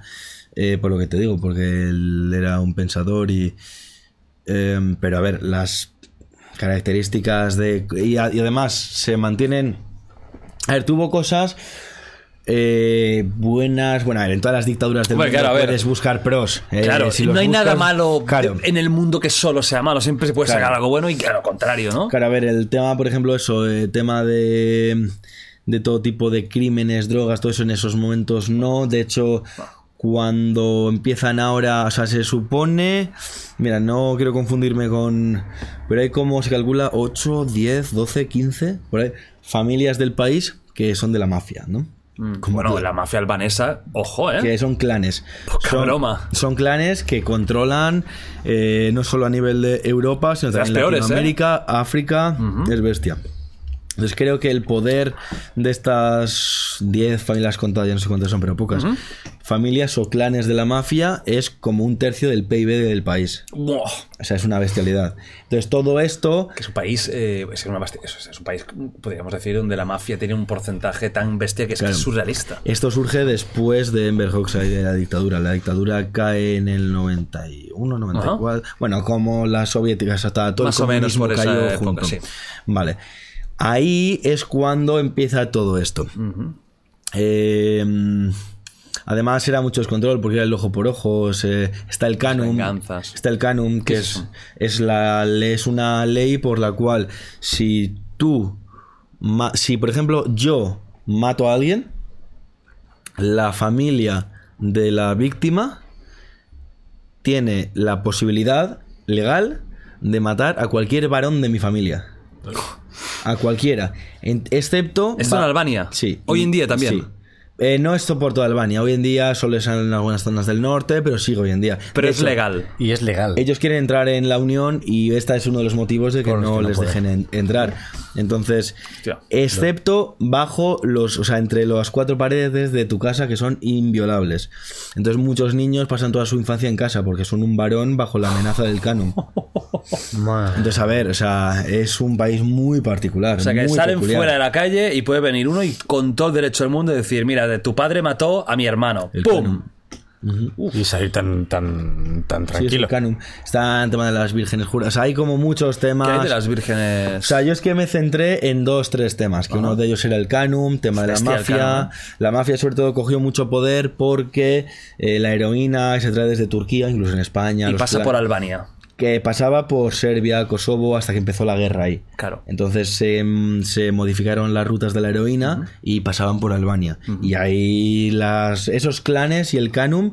eh, por lo que te digo, porque él era un pensador y, eh, pero a ver, las características de, y, a- y además se mantienen, a ver, tuvo cosas eh, buenas, bueno, a ver, en todas las dictaduras del mundo claro, a ver. puedes buscar pros. eh, Claro, si no hay nada malo claro. en el mundo que solo sea malo. Siempre se puede Claro. sacar algo bueno y a lo contrario, ¿no? Claro, a ver, el tema, por ejemplo, eso, el tema de, de todo tipo de crímenes, drogas, todo eso en esos momentos no. De hecho, cuando empiezan ahora, o sea, se supone, mira, no quiero confundirme con, pero hay como se calcula 8, 10, 12, 15, por ahí, familias del país que son de la mafia, ¿no? Como Bueno, la mafia albanesa, ojo, ¿eh? que son clanes. Poca son, broma. son clanes que controlan eh, no solo a nivel de Europa, sino las también peores, ¿eh? Latinoamérica, África, es bestia. Entonces creo que el poder de estas 10 familias contadas, ya no sé cuántas son, pero pocas, familias o clanes de la mafia es como un tercio del PIB del país. Buah. O sea, es una bestialidad. Entonces todo esto... Que es un país, eh, es, una es, un país, podríamos decir, donde la mafia tiene un porcentaje tan bestia que es, que es surrealista. Esto surge después de Enver Hoxha y de la dictadura. La dictadura cae en el 91, 94. Bueno, como las soviéticas, hasta todo Más el o menos comunismo por esa cayó época, junto. sí. Vale. Ahí es cuando empieza todo esto. Eh, además era mucho descontrol porque era el ojo por ojo. se- está el canum. Está el canum, que ¿Qué es, es eso? es, la, es una ley por la cual si tú, ma- si por ejemplo yo mato a alguien, la familia de la víctima tiene la posibilidad legal de matar a cualquier varón de mi familia. A cualquiera. En- excepto. ¿Esto en Albania? Sí. Hoy en día también. Sí. Eh, no esto por toda Albania. Hoy en día solo es en algunas zonas del norte, pero sigue hoy en día. Pero De es hecho, legal. Y es legal. ellos quieren entrar en la Unión y este es uno de los motivos de que Por no que no les dejen en- entrar. Entonces, Hostia. excepto bajo los, o sea, entre las cuatro paredes de tu casa que son inviolables. Entonces, muchos niños pasan toda su infancia en casa porque son un varón bajo la amenaza del canon. Entonces, a ver, o sea, es un país muy particular. O sea, que muy salen peculiar. fuera de la calle y puede venir uno y con todo el derecho del mundo decir, mira, de tu padre mató a mi hermano. El ¡Pum! canon. Y salir tan, tan, tan Sí, es tranquilo. Está el tema de las vírgenes juras. O sea, hay como muchos temas. ¿Qué hay de las O vírgenes? sea, yo es que me centré en dos, tres temas, que uno de ellos era el Canum, tema de la Bestia mafia. La mafia sobre todo cogió mucho poder porque eh, la heroína se trae desde Turquía, incluso en España. y pasa por Albania. Que pasaba por Serbia, Kosovo, hasta que empezó la guerra ahí. Claro. Entonces se, mm, se modificaron las rutas de la heroína y pasaban por Albania. Y ahí las, esos clanes y el Canum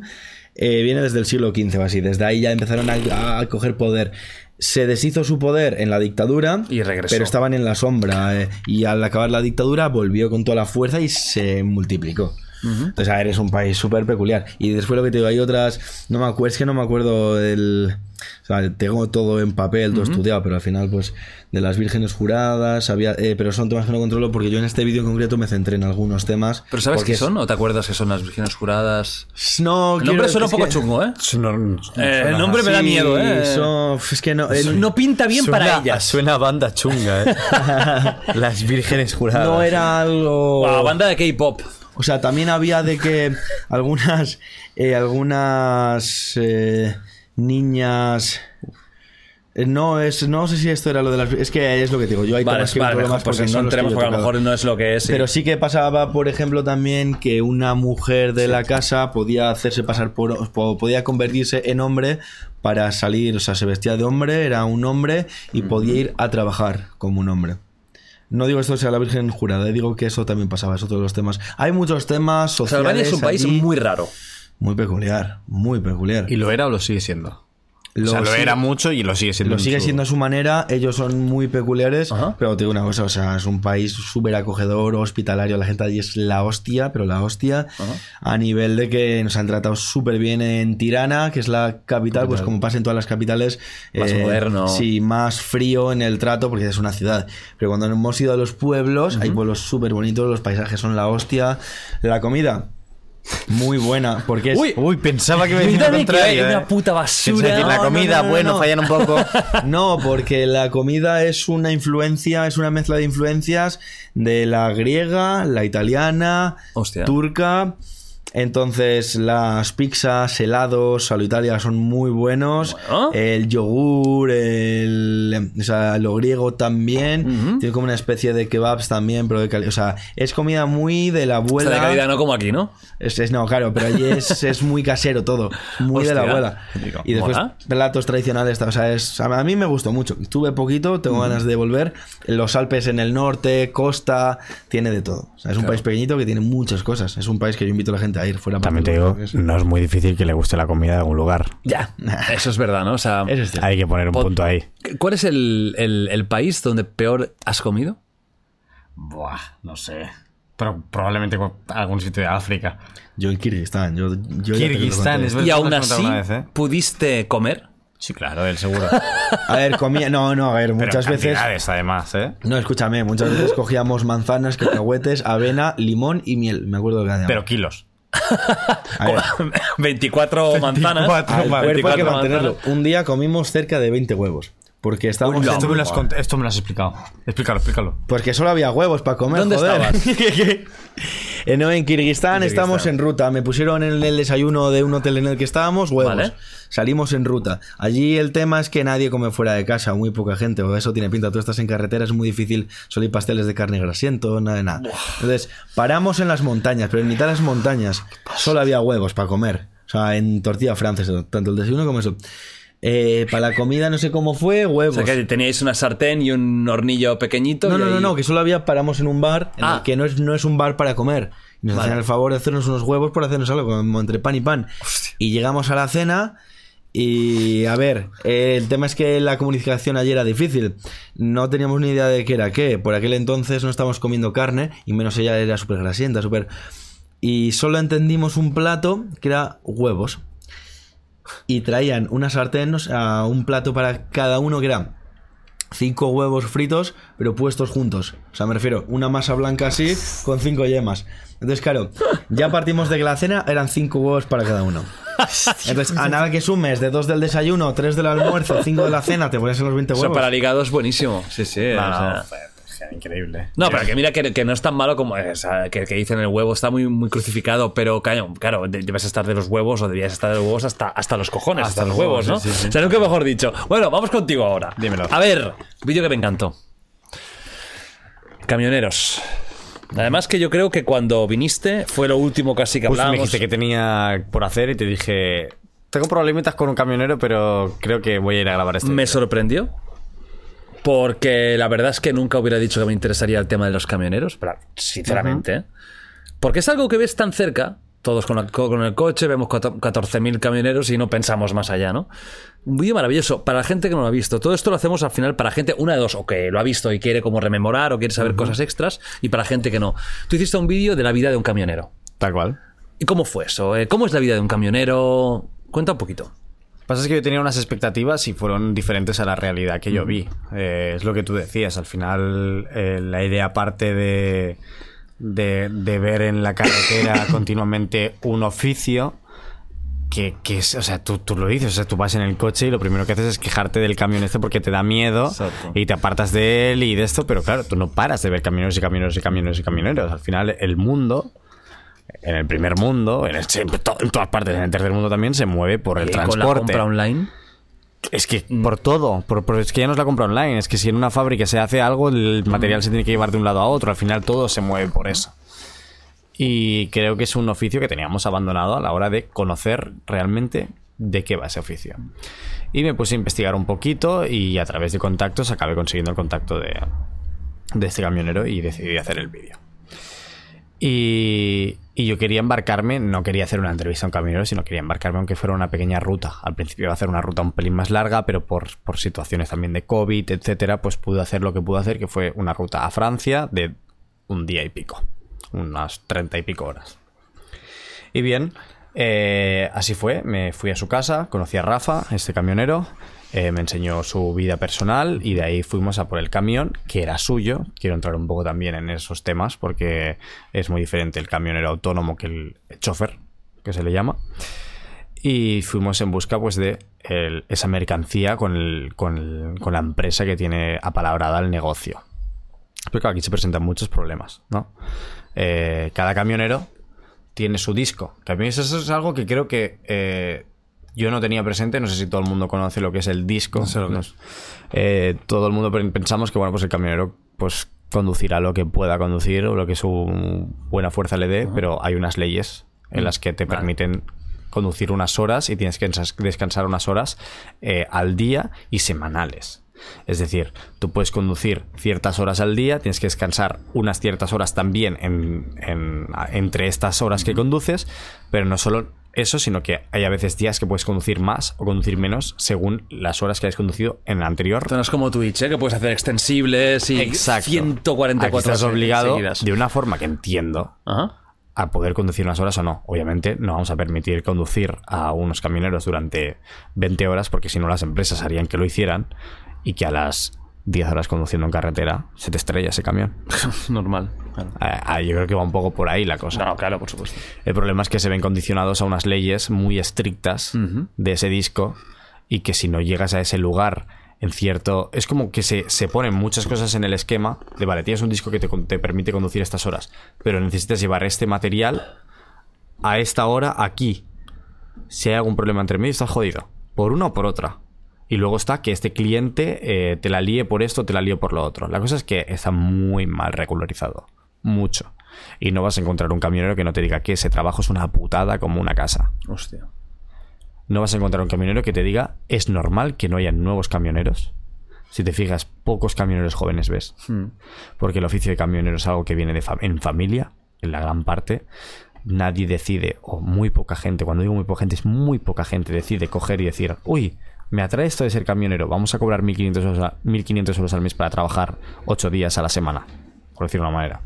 eh, viene desde el siglo XV o así. Desde ahí ya empezaron a, a coger poder. Se deshizo su poder en la dictadura, Y regresó. pero estaban en la sombra. eh, y al acabar la dictadura volvió con toda la fuerza y se multiplicó. Entonces, a ver, es un país súper peculiar. Y después lo que te digo, hay otras. No me acuerdo, es que no me acuerdo del. O sea, tengo todo en papel, todo estudiado, pero al final, pues, de las vírgenes juradas, había. eh, pero son temas que no controlo porque yo en este vídeo en concreto me centré en algunos temas. ¿Pero sabes qué son? ¿O te acuerdas que son las vírgenes juradas? es- No, El quiero- nombre suena un es poco que- chungo, ¿eh? Suena- Eh, el nombre me da miedo, ¿eh? son- es que no. eh, No pinta bien suena- para ellas. Suena a banda chunga, ¿eh? Las vírgenes juradas. no era algo. Wow, banda de K-pop. O sea, también había de que algunas. eh, algunas. eh, niñas. eh, No, es, no sé si esto era lo de las. Es que es lo que te digo. Yo hay Vale, que vale, mejor, porque no entremos porque a lo mejor no es lo que es. sí. Pero sí que pasaba, por ejemplo, también que una mujer de la casa podía hacerse pasar por. po- podía convertirse en hombre para salir. O sea, se vestía de hombre, era un hombre y podía ir a trabajar como un hombre. No digo esto sea la Virgen jurada, digo que eso también pasaba, es otro de los temas. Hay muchos temas O sea, sociales. Albania es un país allí. muy raro. Muy peculiar, muy peculiar. ¿Y lo era o lo sigue siendo? Lo o sea, lo era mucho y lo sigue siendo. Lo sigue su- siendo a su manera, ellos son muy peculiares, Ajá. pero te digo una cosa, o sea, es un país súper acogedor, hospitalario, la gente allí es la hostia, pero la hostia, a nivel de que nos han tratado súper bien en Tirana, que es la capital, pues como pasa en todas las capitales, eh, Más moderno. Sí, más frío en el trato porque es una ciudad, pero cuando hemos ido a los pueblos, hay pueblos súper bonitos, los paisajes son la hostia, la comida... Muy buena, porque es... Uy, Uy, pensaba que me decía lo Cuídame que contrario. una ¿eh? puta basura. decir, la No, comida, no, no, bueno, no. fallan un poco. No, porque la comida es una influencia, es una mezcla de influencias de la griega, la italiana, Hostia. turca. Entonces, las pizzas, helados, a lo Italia son muy buenos. Bueno. El yogur, el, o sea, lo griego también. Tiene como una especie de kebabs también, pero de cali- O sea, es comida muy de la abuela. de calidad, no como aquí, ¿no? Es, es- no, claro, pero allí es, es muy casero todo. Muy de la abuela. Digo, Y después ¿mola? platos tradicionales. O sea, es, a mí me gustó mucho. Estuve poquito, tengo ganas de volver. Los Alpes en el norte, costa, tiene de todo. O sea, es un país pequeñito que tiene muchas cosas. Es un país que yo invito a la gente a ir fuera. También te digo, no es muy difícil que le guste la comida de algún lugar. Ya. Eso es verdad, ¿no? O sea, es. Hay que poner un Pod- punto ahí. ¿cuál es el, el- el país donde peor has comido? Buah, no sé. Pero probablemente algún sitio de África. Yo en Kirguistán. Yo, yo Kirguistán, es verdad. Y aún así, una vez, ¿eh? ¿pudiste comer? Sí, claro, él seguro. A ver, comía. No, no, a ver, muchas veces. además, ¿eh? No, escúchame, muchas veces cogíamos manzanas, cacahuetes, avena, limón y miel. Me acuerdo que. Pero kilos. A ver, 24 manzanas. 24 al cuerpo hay que 24 mantenerlo. manzanas. Un día comimos cerca de 20 huevos. Porque estábamos. en- Esto me, lo has cont- esto me lo has explicado. Explícalo, explícalo. Pues que solo había huevos para comer. ¿Dónde joder. estabas? Eh, no, en Kirguistán estamos en ruta. Me pusieron en el desayuno de un hotel en el que estábamos huevos. Vale. Salimos en ruta. Allí el tema es que nadie come fuera de casa, muy poca gente. O eso tiene pinta. Tú estás en carretera, es muy difícil. Solo hay pasteles de carne grasiento, nada de nada. Entonces, paramos en las montañas, pero en mitad de las montañas solo había huevos para comer. O sea, en tortilla francesa, tanto el desayuno como eso. Eh, para la comida no sé cómo fue, O huevos. sea, que teníais una sartén y un hornillo pequeñito. No, y no, no, ahí- no, que solo había paramos en un bar en Ah. el que no es, no es un bar para comer. Nos Vale. hacían el favor de hacernos unos huevos por hacernos algo, como entre pan y pan. Y llegamos a la cena y a ver, eh, el tema es que la comunicación ayer era difícil. No teníamos ni idea de qué era qué. Por aquel entonces no estábamos comiendo carne y menos ella era súper grasienta, súper... Y solo entendimos un plato que era huevos. Y traían una sartén, o sea, un plato para cada uno que era cinco huevos fritos, pero puestos juntos. O sea, me refiero, una masa blanca así con cinco yemas. Entonces, claro, ya partimos de que la cena eran cinco huevos para cada uno. Entonces, a nada que sumes de dos del desayuno, tres del almuerzo, cinco de la cena, te pones en los 20 Eso huevos. para ligado es buenísimo. Sí, sí. No, o sea- increíble. No, pero que mira que, que no es tan malo como sea, que, que dicen el huevo está muy, muy crucificado, pero claro, claro, de- debes estar de los huevos o debías estar de los huevos hasta, hasta los cojones, hasta, Hasta los huevos, ¿no? sí, sí. O sea, nunca mejor dicho. Bueno, vamos contigo ahora. Dímelo. A ver, vídeo que me encantó. Camioneros. Además que yo creo que cuando viniste fue lo último casi que Justo me hablábamos. dijiste que tenía por hacer y te dije... Tengo problemitas con un camionero, pero creo que voy a ir a grabar este. me vídeo". sorprendió. Porque la verdad es que nunca hubiera dicho que me interesaría el tema de los camioneros, pero sinceramente. ¿eh? Porque es algo que ves tan cerca, todos con, la- con el coche, vemos cuatro- 14.000 camioneros y no pensamos más allá, ¿no? Un vídeo maravilloso para la gente que no lo ha visto. Todo esto lo hacemos al final para gente, una de dos, o que lo ha visto y quiere como rememorar o quiere saber cosas extras, y para gente que no. Tú hiciste un vídeo de la vida de un camionero. Tal cual. ¿Y cómo fue eso? eh? ¿Cómo es la vida de un camionero? Cuenta un poquito. Pasa es que yo tenía unas expectativas y fueron diferentes a la realidad que yo vi. Eh, es lo que tú decías. Al final, eh, la idea parte de, de, de ver en la carretera continuamente un oficio. Que, que es, o sea, tú, tú lo dices, o sea, tú vas en el coche y lo primero que haces es quejarte del camión este porque te da miedo Exacto. y te apartas de él y de esto, pero claro, tú no paras de ver camioneros y camioneros y camioneros y camioneros. Al final, el mundo, en el primer mundo, en, el- en to- en todas partes, en el tercer mundo también, se mueve por el Y con la transporte. compra online. Es que por todo, por, por- es que ya no es la compra online, es que si en una fábrica se hace algo, el material se tiene que llevar de un lado a otro, al final todo se mueve por eso. Y creo que es un oficio que teníamos abandonado a la hora de conocer realmente de qué va ese oficio. Y me puse a investigar un poquito y a través de contactos acabé consiguiendo el contacto de, de este camionero y decidí hacer el vídeo. Y, y yo quería embarcarme, no quería hacer una entrevista a un camionero, sino quería embarcarme aunque fuera una pequeña ruta. Al principio iba a hacer una ruta un pelín más larga, pero por, por situaciones también de COVID, etcétera, pues pude hacer lo que pude hacer, que fue una ruta a Francia de un día y pico, unas treinta y pico horas. Y bien, eh, así fue. Me fui a su casa, conocí a Rafa, este camionero, eh, me enseñó su vida personal y de ahí fuimos a por el camión, que era suyo. Quiero entrar un poco también en esos temas porque es muy diferente el camionero autónomo que el chofer, que se le llama. Y fuimos en busca pues de esa mercancía con, la empresa que tiene apalabrada el negocio. Claro, aquí se presentan muchos problemas, ¿no? Eh, cada camionero tiene su disco. Que a mí eso es algo que creo que eh, yo no tenía presente. No sé si todo el mundo conoce lo que es el disco. Nos- eh, todo el mundo pen- pensamos que bueno, pues el camionero pues conducirá lo que pueda conducir o lo que su buena fuerza le dé, pero hay unas leyes en las que te permiten conducir unas horas y tienes que descansar unas horas eh, al día y semanales. Es decir, tú puedes conducir ciertas horas al día, tienes que descansar unas ciertas horas también en- en- entre estas horas que conduces, pero no solo eso, sino que hay a veces días que puedes conducir más o conducir menos según las horas que hayas conducido en el anterior. Esto no es como Twitch, ¿eh? que puedes hacer extensibles y Exacto. 144 Aquí estás obligado seguidas. de una forma que entiendo, Ajá. a poder conducir unas horas o no. Obviamente no vamos a permitir conducir a unos camioneros durante 20 horas porque si no las empresas harían que lo hicieran y que a las 10 horas conduciendo en carretera se te estrella ese camión. Normal. claro. Ah, ah, yo creo que va un poco por ahí la cosa. No, claro, por supuesto. El problema es que se ven condicionados a unas leyes muy estrictas de ese disco y que si no llegas a ese lugar en cierto... Es como que se, se ponen muchas cosas en el esquema de, vale, tienes un disco que te, te permite conducir estas horas, pero necesitas llevar este material a esta hora aquí. Si hay algún problema entre medio, estás jodido. Por una o por otra. Y luego está que este cliente eh, te la líe por esto, te la líe por lo otro. La cosa es que está muy mal regularizado. Mucho. Y no vas a encontrar un camionero que no te diga que ese trabajo es una putada como una casa. Hostia. No vas a encontrar un camionero que te diga es normal que no haya nuevos camioneros. Si te fijas, pocos camioneros jóvenes ves. Porque el oficio de camionero es algo que viene de en familia, en la gran parte. Nadie decide, o muy poca gente, cuando digo muy poca gente, es muy poca gente, decide coger y decir, uy, me atrae esto de ser camionero, vamos a cobrar 1.500 euros, a- 1.500 euros al mes para trabajar 8 días a la semana, por decirlo de una manera.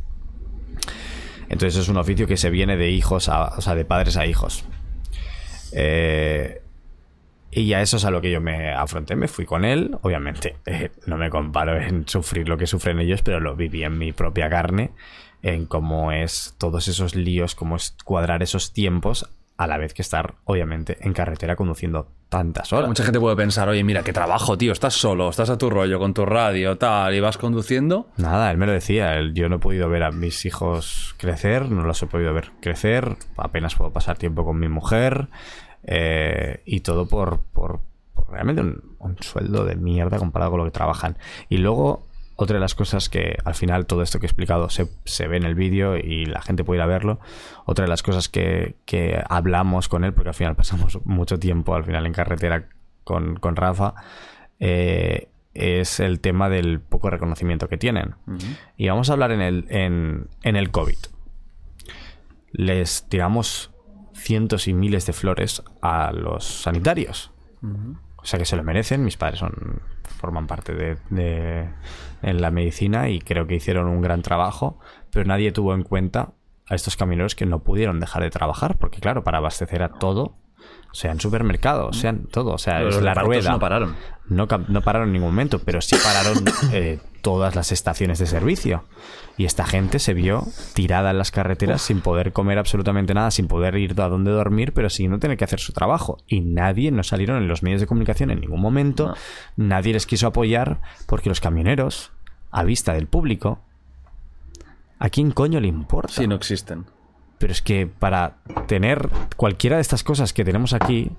Entonces es un oficio que se viene de hijos a, o sea, de padres a hijos. Eh, y a eso es a lo que yo me afronté. Me fui con él. Obviamente, eh, no me comparo en sufrir lo que sufren ellos, pero lo viví en mi propia carne. En cómo es todos esos líos, cómo es cuadrar esos tiempos, a la vez que estar, obviamente, en carretera conduciendo tantas horas. Mucha gente puede pensar, oye, mira, qué trabajo, tío, estás solo, estás a tu rollo con tu radio, tal, y vas conduciendo. Nada, él me lo decía. él- yo no he podido ver a mis hijos crecer, no los he podido ver crecer. Apenas puedo pasar tiempo con mi mujer. eh, y todo por, por, por realmente un, un sueldo de mierda comparado con lo que trabajan. Y luego, otra de las cosas que al final todo esto que he explicado se, se ve en el vídeo y la gente puede ir a verlo. Otra de las cosas que, que hablamos con él, porque al final pasamos mucho tiempo al final en carretera con, con Rafa. eh, es el tema del poco reconocimiento que tienen. Y vamos a hablar en el, en, en el COVID. Les tiramos cientos y miles de flores a los sanitarios. O sea que se lo merecen. Mis padres son forman parte de, de- en la medicina y creo que hicieron un gran trabajo, pero nadie tuvo en cuenta a estos camioneros que no pudieron dejar de trabajar, porque claro, para abastecer a todo, sea en supermercados, sea en todo, o sea, Los es la rueda. no pararon. No, no pararon en ningún momento, pero sí pararon eh, todas las estaciones de servicio. Y esta gente se vio tirada en las carreteras sin poder comer absolutamente nada, sin poder ir a dónde dormir, pero sin no tener que hacer su trabajo. Y nadie, no salieron en los medios de comunicación en ningún momento, nadie les quiso apoyar porque los camioneros, a vista del público, ¿a quién coño le importa? Sí, no existen. Pero es que para tener cualquiera de estas cosas que tenemos aquí,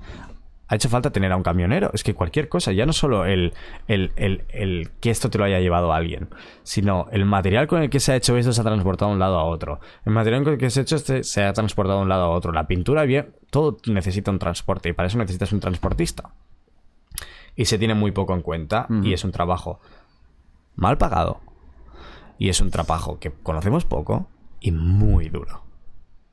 ha hecho falta tener a un camionero. Es que cualquier cosa, ya no solo el, el, el- el que esto te lo haya llevado a alguien, sino el material con el que se ha hecho esto se ha transportado de un lado a otro. El material con el que se ha hecho este se ha transportado de un lado a otro. La pintura, bien, todo necesita un transporte y para eso necesitas un transportista. Y se tiene muy poco en cuenta y es un trabajo mal pagado. Y es un trabajo que conocemos poco y muy duro.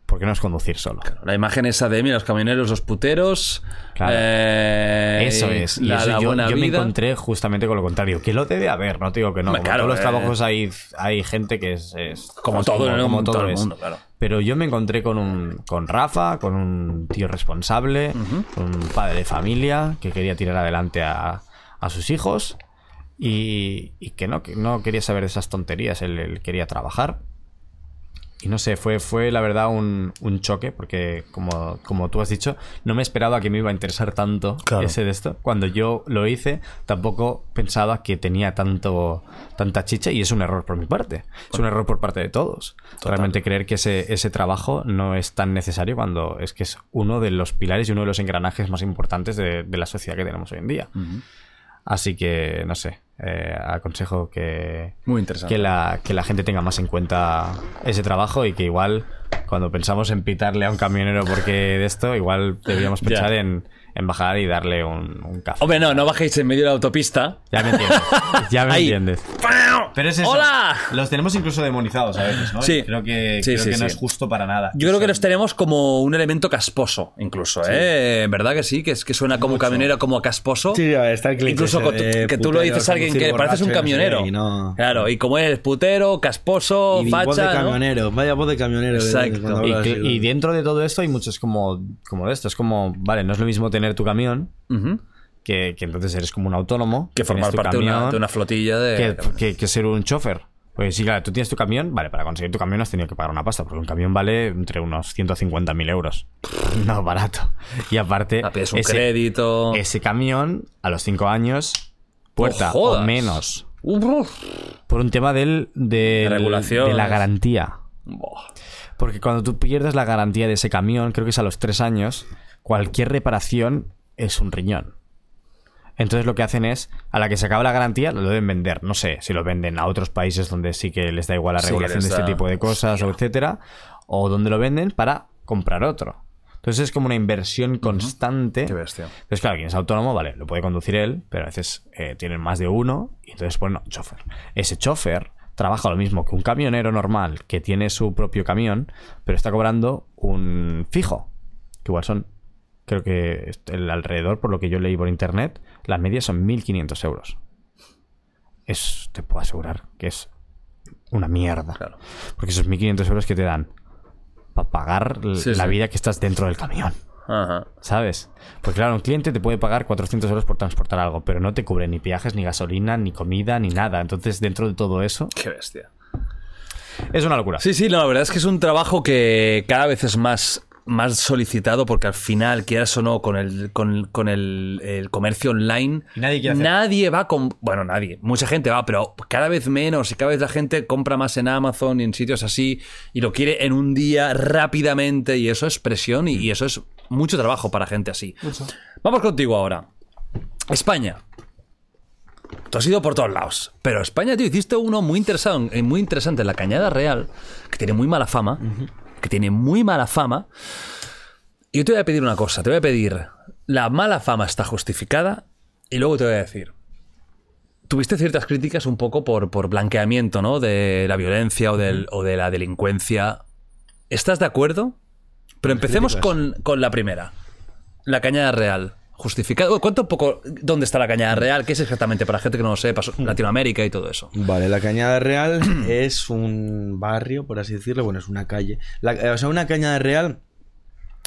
Porque no es conducir solo. La imagen esa de, mira, los camioneros, los puteros. Claro. eh, Eso es. Y La, eso la yo, buena yo me encontré justamente con lo contrario. Que lo debe haber, no te digo que no. Como claro, todos los eh. trabajos hay, hay gente que es, es- Como todo, ¿no? como Todo todo el mundo, claro. Pero yo me encontré con un con Rafa, con un tío responsable, un padre de familia que quería tirar adelante a, a sus hijos y, y que, no, que no quería saber de esas tonterías. Él, él quería trabajar. Y no sé, fue, fue la verdad un, un choque, porque como, como tú has dicho, no me esperaba que me iba a interesar tanto Claro. ese de esto. Cuando yo lo hice, tampoco pensaba que tenía tanto tanta chicha y es un error por mi parte. Es un error por parte de todos. Realmente creer que ese, ese trabajo no es tan necesario cuando es que es uno de los pilares y uno de los engranajes más importantes de, de la sociedad que tenemos hoy en día. Así que, no sé, eh, aconsejo que, Muy interesante. que la, que la gente tenga más en cuenta ese trabajo y que igual cuando pensamos en pitarle a un camionero porque de esto, igual deberíamos pensar en, en bajar y darle un, un café. Hombre, no, no bajéis en medio de la autopista. Ya me entiendes. Ya me Ahí. entiendes. Pero es eso. ¡Hola! Los tenemos incluso demonizados a veces, ¿no? Sí. Y Creo que, Sí, creo sí, que no sí. es justo para nada. Yo creo que los tenemos como un elemento casposo, incluso, ¿eh? ¿Verdad que sí? Que, es, que suena como camionero, como casposo. Sí, está el cliché Incluso ese de que tú lo putero, dices a alguien que conducir pareces un borracho, no sé camionero. qué, y no- Claro, y como eres putero, casposo, Y voz de facha, ¿no? camionero, vaya voz de camionero. de- Exacto. cuando Y, hablas dentro de todo esto hay muchos como, como de esto. Es como, vale, no es lo mismo tener tu camión, que, que entonces eres como un autónomo. Que formar parte de una, camión, de una flotilla de... que, que- que ser un chofer. Pues sí, claro, tú tienes tu camión, vale, para conseguir tu camión has tenido que pagar una pasta, porque un camión vale entre unos 150.000 euros. No, barato. Y aparte, Ah, un ese, crédito... ese camión, a los 5 años, puerta No o menos. Uf. Por un tema del, de, De regulaciones. de la garantía. Porque cuando tú pierdes la garantía de ese camión, creo que es a los 3 años, cualquier reparación es un riñón. Entonces lo que hacen es, a la que se acaba la garantía, lo deben vender. No sé si lo venden a otros países donde sí que les da igual la regulación de este tipo de cosas, o etcétera, o donde lo venden para comprar otro. Entonces es como una inversión constante. Qué bestia. Entonces, claro, quien es autónomo, vale, lo puede conducir él, pero a veces eh, tienen más de uno y entonces ponen un chofer. Ese chofer trabaja lo mismo que un camionero normal que tiene su propio camión, pero está cobrando un fijo, que igual son, creo que el alrededor, por lo que yo leí por internet, la media son 1.500 euros. Es, te puedo asegurar que es una mierda. Claro. Porque esos 1.500 euros que te dan para pagar Sí, la sí. vida que estás dentro del camión. Ajá. ¿Sabes? Pues claro, un cliente te puede pagar 400 euros por transportar algo, pero no te cubre ni viajes, ni gasolina, ni comida, ni nada. Entonces, dentro de todo eso, Qué bestia. es una locura. Sí, sí, no, la verdad es que es un trabajo que cada vez es más, más solicitado porque al final, quieras o no, con el, con, con el, el comercio online, nadie quiere hacer. nadie va con... Bueno, nadie. Mucha gente va, pero cada vez menos y cada vez la gente compra más en Amazon y en sitios así y lo quiere en un día rápidamente y eso es presión y, y eso es mucho trabajo para gente así. Vamos contigo ahora. España. Tú has ido por todos lados. Pero España, tío, hiciste uno muy interesante, muy interesante en la Cañada Real, que tiene muy mala fama. Que tiene muy mala fama. Y yo te voy a pedir una cosa. Te voy a pedir. La mala fama está justificada. Y luego te voy a decir. Tuviste ciertas críticas un poco por, por blanqueamiento, ¿no? De la violencia o, del- o de la delincuencia. ¿Estás de acuerdo? Pero empecemos con, con la primera. La Cañada Real. Justificado. Cuenta un poco dónde está la Cañada Real, qué es exactamente para gente que no lo sepa, Latinoamérica y todo eso. Vale, la Cañada Real es un barrio, por así decirlo, bueno, es una calle. La- eh, o sea, una Cañada Real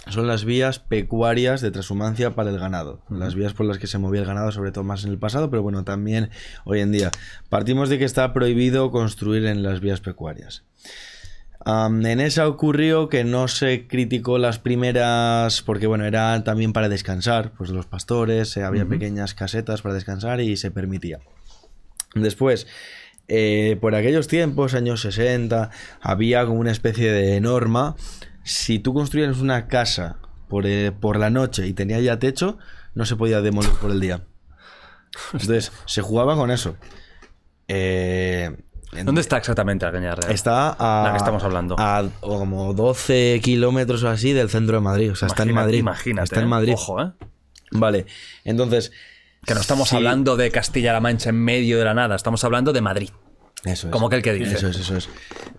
son las vías pecuarias de transhumancia para el ganado. Las vías por las que se movía el ganado, sobre todo más en el pasado, pero bueno, también hoy en día. Partimos de que está prohibido construir en las vías pecuarias. En esa ocurrió que no se criticó las primeras, porque bueno, era también para descansar, pues los pastores, eh, había pequeñas casetas para descansar y se permitía. Después, eh, por aquellos tiempos, años 60, había como una especie de norma. Si tú construías una casa por, eh, por la noche y tenía ya techo, no se podía demoler por el día. Entonces, se jugaba con eso. Eh, ¿Dónde está exactamente la Cañada Real? Está a, La que estamos hablando. a como 12 kilómetros o así del centro de Madrid. O sea, está en Madrid. Imagínate. Está en ¿eh? Madrid. Ojo, ¿eh? Vale. Entonces. Que no estamos sí, hablando de Castilla-La Mancha en medio de la nada, estamos hablando de Madrid. Eso es. Como que el que dice. Eso es, eso es.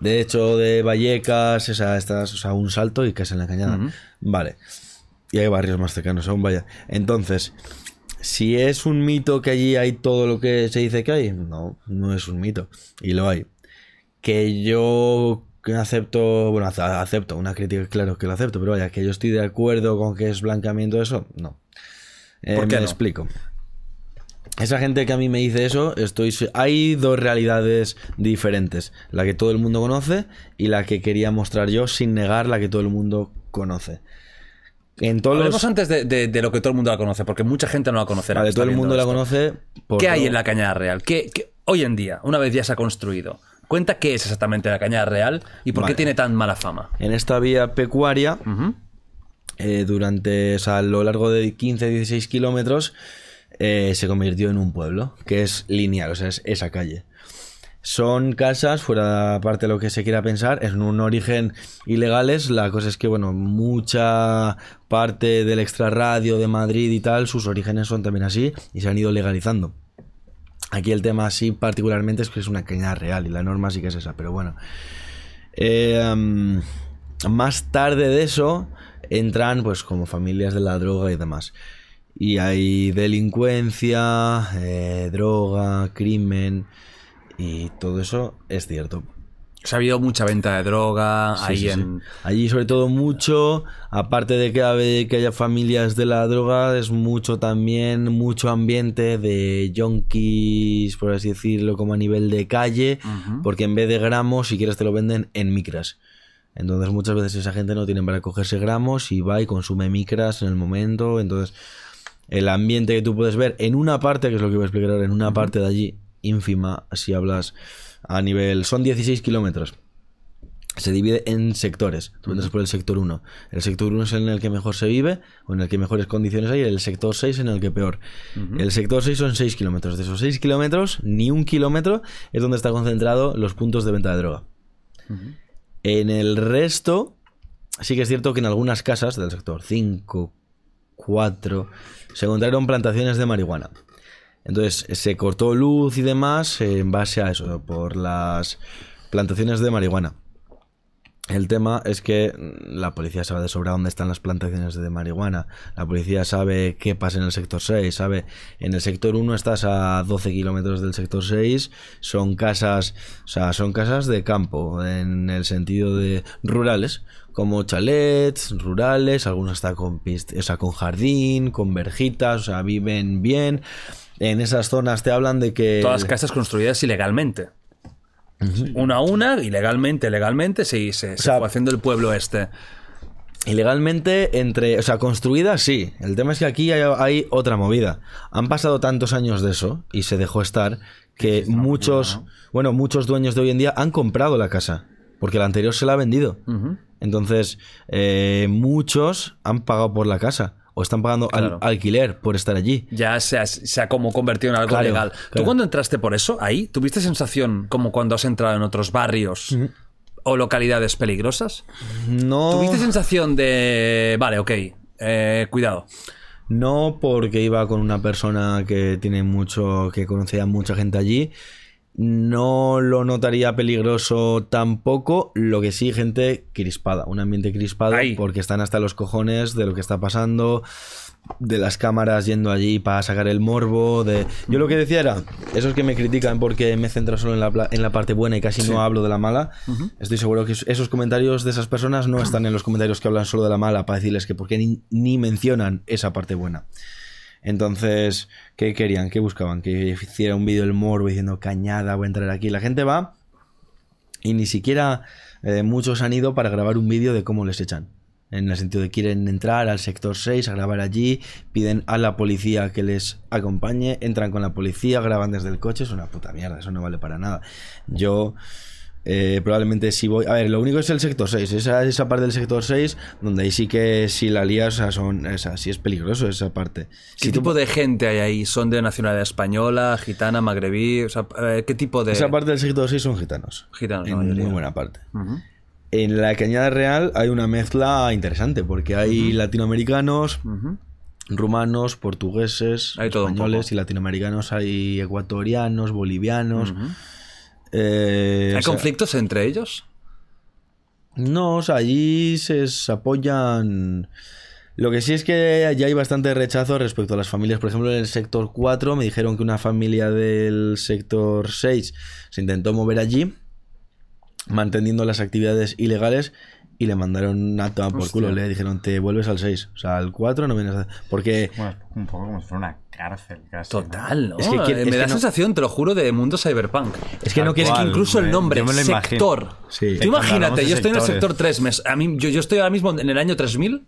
De hecho, de Vallecas, esa, estás, o sea, un salto y casi en la cañada. Vale. Y hay barrios más cercanos aún, vaya. Entonces, si es un mito que allí hay todo lo que se dice que hay, no, no es un mito. Y lo hay. Que yo acepto, bueno, ace- acepto una crítica, claro que lo acepto, pero vaya, que yo estoy de acuerdo con que es blanqueamiento eso, no. Eh, ¿Por qué me no? explico. Esa gente que a mí me dice eso, estoy hay dos realidades diferentes, la que todo el mundo conoce y la que quería mostrar yo sin negar la que todo el mundo conoce. En todos Hablemos los antes de, de- de lo que todo el mundo la conoce, porque mucha gente no la conocerá. Vale, todo el mundo la esto. conoce por ¿Qué hay en la Cañada Real? ¿Qué, qué- hoy en día, una vez ya se ha construido, cuenta qué es exactamente la Cañada Real y por Vale. qué tiene tan mala fama. En esta vía pecuaria, eh, durante, o sea, a lo largo de 15-16 kilómetros, eh, se convirtió en un pueblo, que es lineal, o sea, es esa calle. Son casas, fuera parte de lo que se quiera pensar, en un origen ilegales. La cosa es que, bueno, mucha parte del extrarradio de Madrid y tal, sus orígenes son también así y se han ido legalizando. Aquí el tema sí particularmente es que es una cañada real y la norma sí que es esa, pero bueno. Eh, más tarde de eso entran pues como familias de la droga y demás. Y hay delincuencia, eh, droga, crimen y todo eso es cierto. O sea, ha habido mucha venta de droga Sí, ahí sí, sí. en... Allí sobre todo mucho, aparte de que, que haya familias de la droga, es mucho también, mucho ambiente de yonkis, por así decirlo, como a nivel de calle, porque en vez de gramos, si quieres te lo venden en micras. Entonces muchas veces esa gente no tiene para cogerse gramos y va y consume micras en el momento. Entonces el ambiente que tú puedes ver en una parte, que es lo que voy a explicar ahora, en una parte de allí, ínfima, si hablas a nivel... Son 16 kilómetros se divide en sectores. Tú entras por el sector 1. El sector 1 es en el que mejor se vive o en el que mejores condiciones hay. El sector 6 en el que peor. El sector 6 son 6 kilómetros. De esos 6 kilómetros, ni un kilómetro es donde está concentrado los puntos de venta de droga. En el resto, sí que es cierto que en algunas casas del sector 5, 4, se encontraron plantaciones de marihuana. Entonces se cortó luz y demás en base a eso, por las plantaciones de marihuana. El tema es que la policía sabe de sobra dónde están las plantaciones de marihuana. La policía sabe qué pasa en el sector 6. Sabe, en el sector 1 estás a 12 kilómetros del sector 6. Son casas, o sea, son casas de campo, en el sentido de rurales, como chalets, rurales, algunos están con, pist- o sea, con jardín, con verjitas, o sea, viven bien. En esas zonas te hablan de que... Todas casas construidas ilegalmente. Una a una, ilegalmente, legalmente, sí, se, se sea, fue haciendo el pueblo este. Ilegalmente entre, o sea, construida sí. El tema es que aquí hay, hay otra movida. Han pasado tantos años de eso y se dejó estar que muchos, bueno, muchos dueños de hoy en día han comprado la casa porque la anterior se la ha vendido. Entonces, eh, muchos han pagado por la casa o están pagando al- alquiler por estar allí. Ya se ha, se ha como convertido en algo Claro, legal. ¿Tú cuando entraste por eso, ahí, tuviste sensación como cuando has entrado en otros barrios o localidades peligrosas? No, ¿Tuviste sensación de... Vale, ok, eh, cuidado. no porque iba con una persona que tiene mucho, que conocía a mucha gente allí. No lo notaría peligroso tampoco, lo que sí, gente crispada, un ambiente crispado, Ahí. porque están hasta los cojones de lo que está pasando, de las cámaras yendo allí para sacar el morbo, de... Yo lo que decía era, esos que me critican porque me centro solo en la, en la parte buena y casi no hablo de la mala, estoy seguro que esos comentarios de esas personas no están en los comentarios que hablan solo de la mala para decirles que porque ni, ni mencionan esa parte buena. Entonces, ¿qué querían? ¿Qué buscaban? Que hiciera un vídeo del morbo diciendo cañada, voy a entrar aquí. La gente va y ni siquiera eh, muchos han ido para grabar un vídeo de cómo les echan. En el sentido de quieren entrar al sector 6 a grabar allí, piden a la policía que les acompañe, entran con la policía, graban desde el coche, es una puta mierda, eso no vale para nada. Yo eh, probablemente si voy... A ver, lo único es el sector 6, esa, esa parte del sector 6 donde ahí sí que si la lías, o sea, son, o sea, sí es peligroso esa parte. ¿Qué Si tú- tipo de gente hay ahí? ¿Son de nacionalidad española, gitana, magrebí? O sea, ¿qué tipo de...? Esa parte del sector 6 son gitanos. Gitanos, En muy buena parte. En la Cañada Real hay una mezcla interesante porque hay latinoamericanos, rumanos, portugueses, Hay españoles y latinoamericanos. Hay ecuatorianos, bolivianos. Eh, ¿Hay o sea, conflictos entre ellos? No, o sea, allí se, se apoyan. Lo que sí es que ya hay bastante rechazo respecto a las familias. Por ejemplo, en el sector 4 me dijeron que una familia del sector 6 se intentó mover allí, manteniendo las actividades ilegales, y le mandaron a tomar por Hostia. culo. Le dijeron, te vuelves al 6. O sea, al 4 no vienes a... Porque... Bueno, un poco como si fuera una cárcel casi. ¿no? Total, ¿no? Es que Eh, es me da no- sensación, te lo juro, de mundo cyberpunk. Es que no Tal quieres... Es que incluso el me- nombre, yo me lo sector. Sí. Tú imagínate, yo estoy en el sector 3. mes- a mí, yo, yo estoy ahora mismo en el año 3000,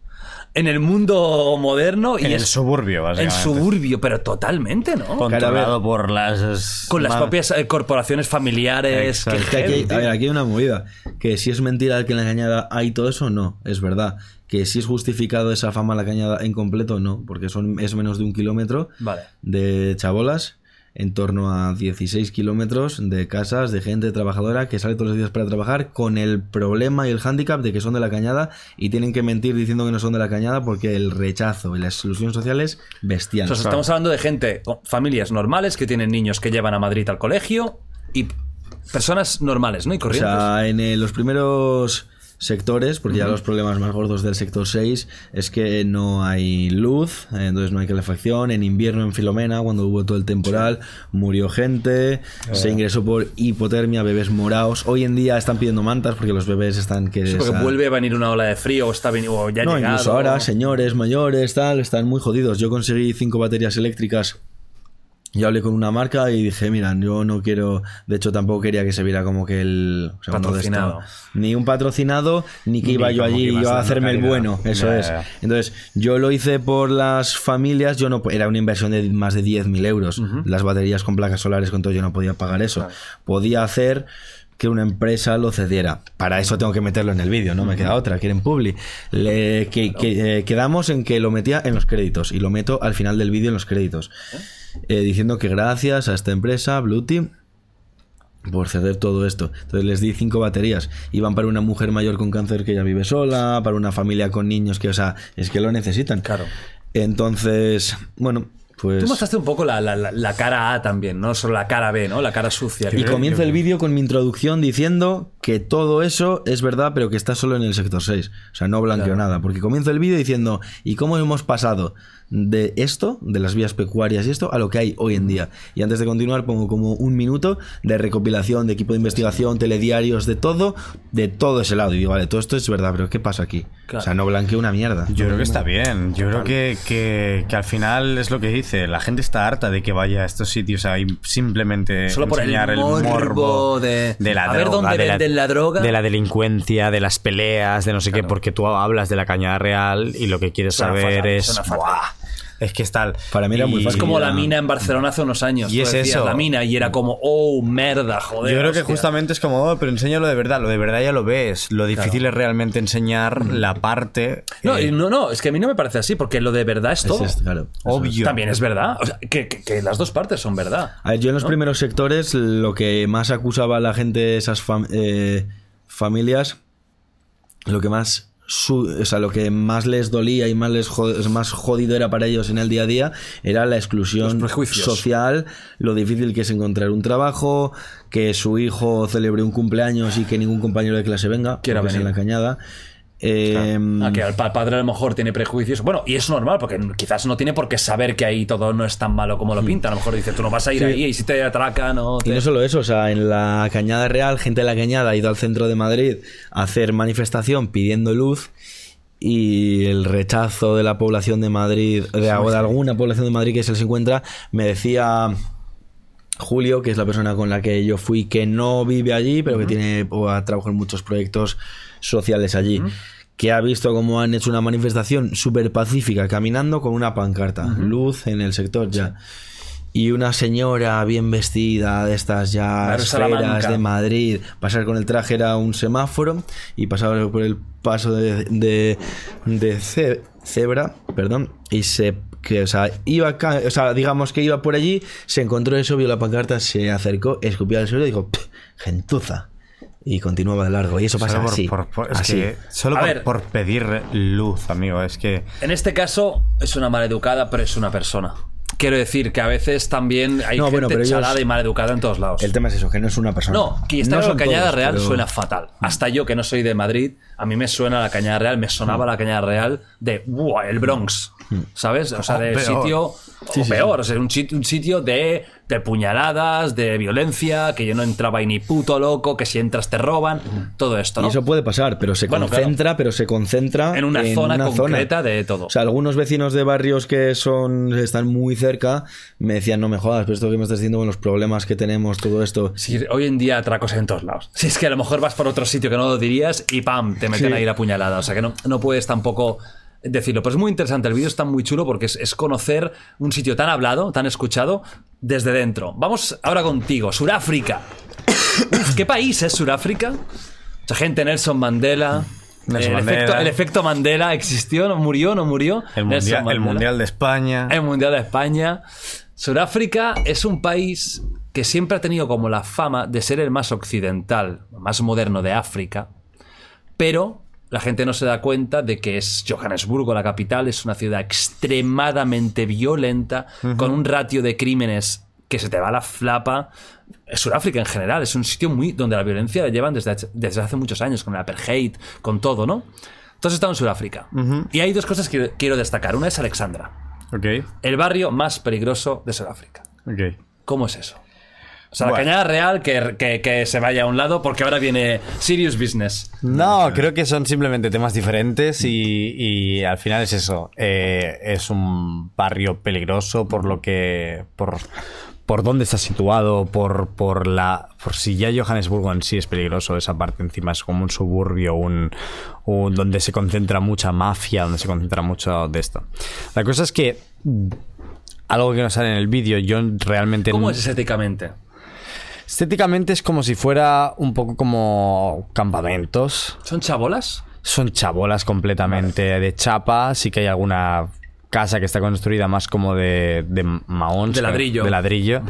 en el mundo moderno y En el suburbio, en básicamente. suburbio, pero totalmente, ¿no? Controlado por las... Con las propias eh, corporaciones familiares. Que aquí, hay- a tío. ver, aquí hay una movida. Que si es mentira que en la cañada hay todo eso, no, es verdad. Que si es justificado esa fama en la cañada en completo, no, porque son, es menos de un kilómetro Vale. de chabolas. En torno a 16 kilómetros de casas de gente trabajadora que sale todos los días para trabajar con el problema y el hándicap de que son de la cañada y tienen que mentir diciendo que no son de la cañada porque el rechazo y la exclusión social es bestial. O sea, estamos hablando de gente, con familias normales que tienen niños que llevan a Madrid al colegio y personas normales, ¿no? Y O corrientes. sea, en eh, los primeros sectores, porque ya los problemas más gordos del sector 6 es que no hay luz, eh, entonces no hay calefacción. En invierno en Filomena, cuando hubo todo el temporal, murió gente, se ingresó por hipotermia, bebés morados. Hoy en día están pidiendo mantas porque los bebés están que... Sí, porque vuelve a venir una ola de frío o está veni- o ya ha no, llegado. incluso ahora, señores mayores, tal, están muy jodidos. Yo conseguí cinco baterías eléctricas. Yo hablé con una marca y dije, mira, yo no quiero, de hecho tampoco quería que se viera como que el o sea, cuando de esto- Patrocinado. ni un patrocinado, ni que Ni iba yo allí yo a hacerme el bueno, eso Ya, es. ya. Entonces, yo lo hice por las familias, yo no era una inversión de más de 10.000 euros. Las baterías con placas solares, con todo, yo no podía pagar eso. Podía hacer que una empresa lo cediera. Para eso tengo que meterlo en el vídeo, no me queda otra, quieren publi. Le, que, que, eh, quedamos en que lo metía en los créditos y lo meto al final del vídeo en los créditos. Eh, diciendo que gracias a esta empresa, Blue Team, por ceder todo esto. Entonces les di cinco baterías. Iban para una mujer mayor con cáncer que ya vive sola, para una familia con niños que, o sea, es que lo necesitan. Claro. Entonces, bueno, pues... Tú mostraste un poco la, la- cara A también, no solo la cara B, ¿no? La cara sucia. Y comienzo el vídeo con mi introducción diciendo que todo eso es verdad, pero que está solo en el sector 6. O sea, no blanqueo Claro. nada. Porque comienzo el vídeo diciendo, ¿y cómo hemos pasado de esto, de las vías pecuarias y esto, a lo que hay hoy en día? Y antes de continuar, pongo como un minuto de recopilación, de equipo de investigación, telediarios, de todo, de todo ese lado. Y digo, vale, todo esto es verdad, pero ¿qué pasa aquí? Claro. O sea, no blanqueo una mierda. Yo creo que está bien. Yo creo que, que, que al final es lo que dice. La gente está harta de que vaya a estos sitios a im- simplemente Solo por el enseñar el, morbo morbo de- la a ver droga, dónde de venden la droga. de la delincuencia, de las peleas, de no sé qué, porque tú hablas de la cañada real y lo que quieres Suena saber fatal, es suena fatal. "Buah, es que es tal. Para mí era muy fácil. Es como la mina en Barcelona hace unos años. Y es decías eso. La mina y era como, oh, merda, joder. Yo creo que justamente es como, oh, pero enséñalo de verdad, lo de verdad ya lo ves. Lo difícil es realmente enseñar la parte No, eh, no, no, es que a mí no me parece así, porque lo de verdad es Es todo. esto, claro. obvio. También es verdad. O sea, que, que- que las dos partes son verdad. A ver, yo en los primeros sectores lo que más acusaba a la gente, esas fam- eh, familias, lo que más su- o sea, lo que más les dolía y más les más jodido era para ellos en el día a día era la exclusión social, lo difícil que es encontrar un trabajo, que su hijo celebre un cumpleaños y que ningún compañero de clase venga, Quiera porque es en la cañada. Eh, que el pa- padre a lo mejor tiene prejuicios. Bueno, y es normal, porque quizás no tiene por qué saber que ahí todo no es tan malo como lo pinta. A lo mejor dice, tú no vas a ir Sí. ahí y si te atracan o Y te... no solo eso, o sea, en la Cañada Real, gente de la Cañada ha ido al centro de Madrid a hacer manifestación pidiendo luz y el rechazo de la población de Madrid, de, de alguna población de Madrid que se les encuentra, me decía Julio, que es la persona con la que yo fui, que no vive allí, pero que tiene o ha trabajado en muchos proyectos sociales allí. Que ha visto cómo han hecho una manifestación súper pacífica, caminando con una pancarta, luz en el sector ya. Y una señora bien vestida, de estas ya esferas de Madrid, pasar con el traje era un semáforo y pasaba por el paso de, de, de ce- cebra, perdón, y se que o sea, iba o sea, digamos que iba por allí, se encontró eso, vio la pancarta, se acercó, escupió al suelo y dijo, "Pff, gentuza. Y continuaba de largo. Y eso pasa Solo por, así. por- por- es así. que solo A ver. por pedir luz, amigo. Es que En este caso es una maleducada, pero es una persona. Quiero decir que a veces también hay No, gente bueno, pero ellos- chalada y maleducada en todos lados. El tema es eso, que no es una persona. No, que está No en la Cañada todos, Real pero- suena fatal. Hasta yo, que no soy de Madrid, a mí me suena la Cañada Real, me sonaba la Cañada Real de "Buah, el Bronx. ¿Sabes? O sea, de peor. sitio. o peor, o sea, un sitio, un sitio de, de puñaladas, de violencia, que yo no entraba ahí ni puto loco, que si entras te roban, todo esto, Y ¿no? eso puede pasar, pero se Bueno, concentra, pero se concentra En una zona una concreta de todo. O sea, algunos vecinos de barrios que son están muy cerca me decían, no me jodas, pero esto que me estás diciendo con los problemas que tenemos, todo esto. Si hoy en día atracos en todos lados. Si es que a lo mejor vas por otro sitio que no lo dirías y ¡pam! te meten Sí. ahí la puñalada. O sea que no, no puedes tampoco decirlo. Pero es muy interesante. El vídeo está muy chulo porque es, es conocer un sitio tan hablado, tan escuchado, desde dentro. Vamos ahora contigo. Suráfrica. Uf, ¿Qué país es Suráfrica? Mucha gente, Nelson Mandela. Nelson el, Mandela. Efecto, el efecto Mandela existió, no murió, no murió. el mundial, el mundial de España. El Mundial de España. Sudáfrica es un país que siempre ha tenido como la fama de ser el más occidental, más moderno de África, pero la gente no se da cuenta de que es Johannesburgo, la capital, es una ciudad extremadamente violenta, con un ratio de crímenes que se te va a la flapa. Sudáfrica en general es un sitio muy donde la violencia la llevan desde, desde hace muchos años, con el apartheid, con todo, ¿no? Entonces he estado en Sudáfrica. Y hay dos cosas que quiero destacar. Una es Alexandra, el barrio más peligroso de Sudáfrica. ¿Cómo es eso? O sea, Bueno. la cañada real que, que- que se vaya a un lado porque ahora viene Serious Business. No, creo que son simplemente temas diferentes y, y al final es eso. Eh, es un barrio peligroso por lo que. por, por dónde está situado, por, por la. por si ya Johannesburgo en sí es peligroso, esa parte encima es como un suburbio, un, un- donde se concentra mucha mafia, donde se concentra mucho de esto. La cosa es que. Algo que no sale en el vídeo, yo realmente. ¿Cómo es estéticamente? Estéticamente es como si fuera un poco como campamentos. ¿Son chabolas? Son chabolas completamente de chapa. Sí que hay alguna casa que está construida más como de, de maón. De ladrillo. De ladrillo.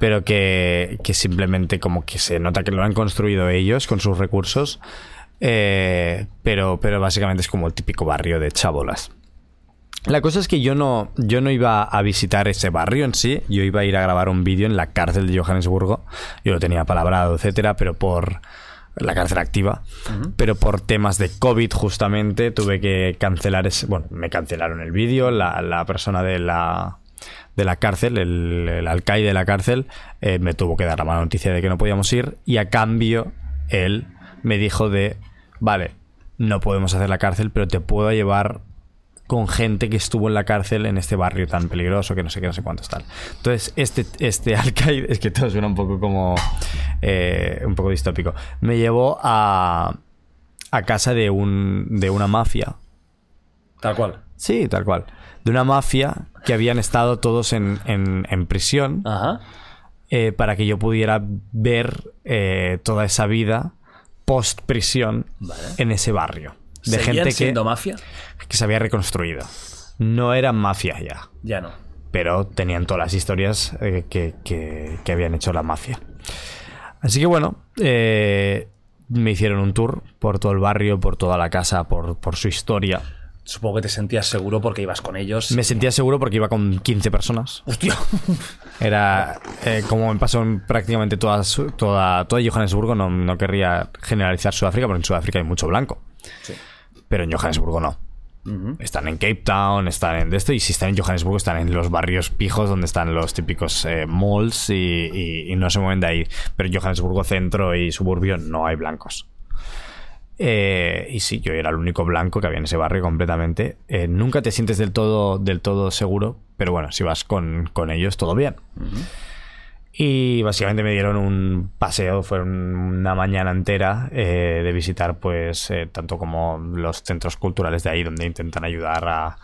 Pero que, que simplemente como que se nota que lo han construido ellos con sus recursos. Eh, pero, pero básicamente es como el típico barrio de chabolas. La cosa es que yo no, yo no iba a visitar ese barrio en sí, yo iba a ir a grabar un vídeo en la cárcel de Johannesburgo. Yo lo tenía palabrado, etcétera, pero por la cárcel activa, pero por temas de COVID justamente tuve que cancelar ese, bueno, me cancelaron el vídeo, la, la persona de la de la cárcel, el, el alcaide de la cárcel, eh, me tuvo que dar la mala noticia de que no podíamos ir. Y a cambio él me dijo de, vale, no podemos hacer la cárcel, pero te puedo llevar con gente que estuvo en la cárcel en este barrio tan peligroso que no sé qué, no sé cuántos tal. Entonces, este, este alcaide, es que todo suena un poco como eh, un poco distópico, me llevó a, a casa de, un, de una mafia. Tal cual. Sí, tal cual. De una mafia que habían estado todos en, en- en prisión Ajá. eh, para que yo pudiera ver eh, toda esa vida post prisión en ese barrio. De ¿Seguían gente que, siendo mafia? que se había reconstruido. No eran mafia ya, Ya no. pero tenían todas las historias eh, que, que- que habían hecho la mafia. Así que bueno, eh, me hicieron un tour por todo el barrio, por toda la casa, por, por su historia. Supongo que te sentías seguro porque ibas con ellos. Me sentía seguro porque iba con 15 personas. Hostia. Era eh, como me pasó en prácticamente toda, toda, toda Johannesburgo. No, no querría generalizar Sudáfrica, porque en Sudáfrica hay mucho blanco. Sí. Pero en Johannesburgo no. Están en Cape Town, están en de esto, y si están en Johannesburgo están en los barrios pijos donde están los típicos eh, malls y, y- y no se mueven de ahí. Pero en Johannesburgo centro y suburbio no hay blancos. Eh, y sí, yo era el único blanco que había en ese barrio completamente. Eh, nunca te sientes del todo, del todo seguro, pero bueno, si vas con, con ellos, todo bien. Y básicamente me dieron un paseo, fue un- una mañana entera eh, de visitar pues eh, tanto como los centros culturales de ahí donde intentan ayudar a,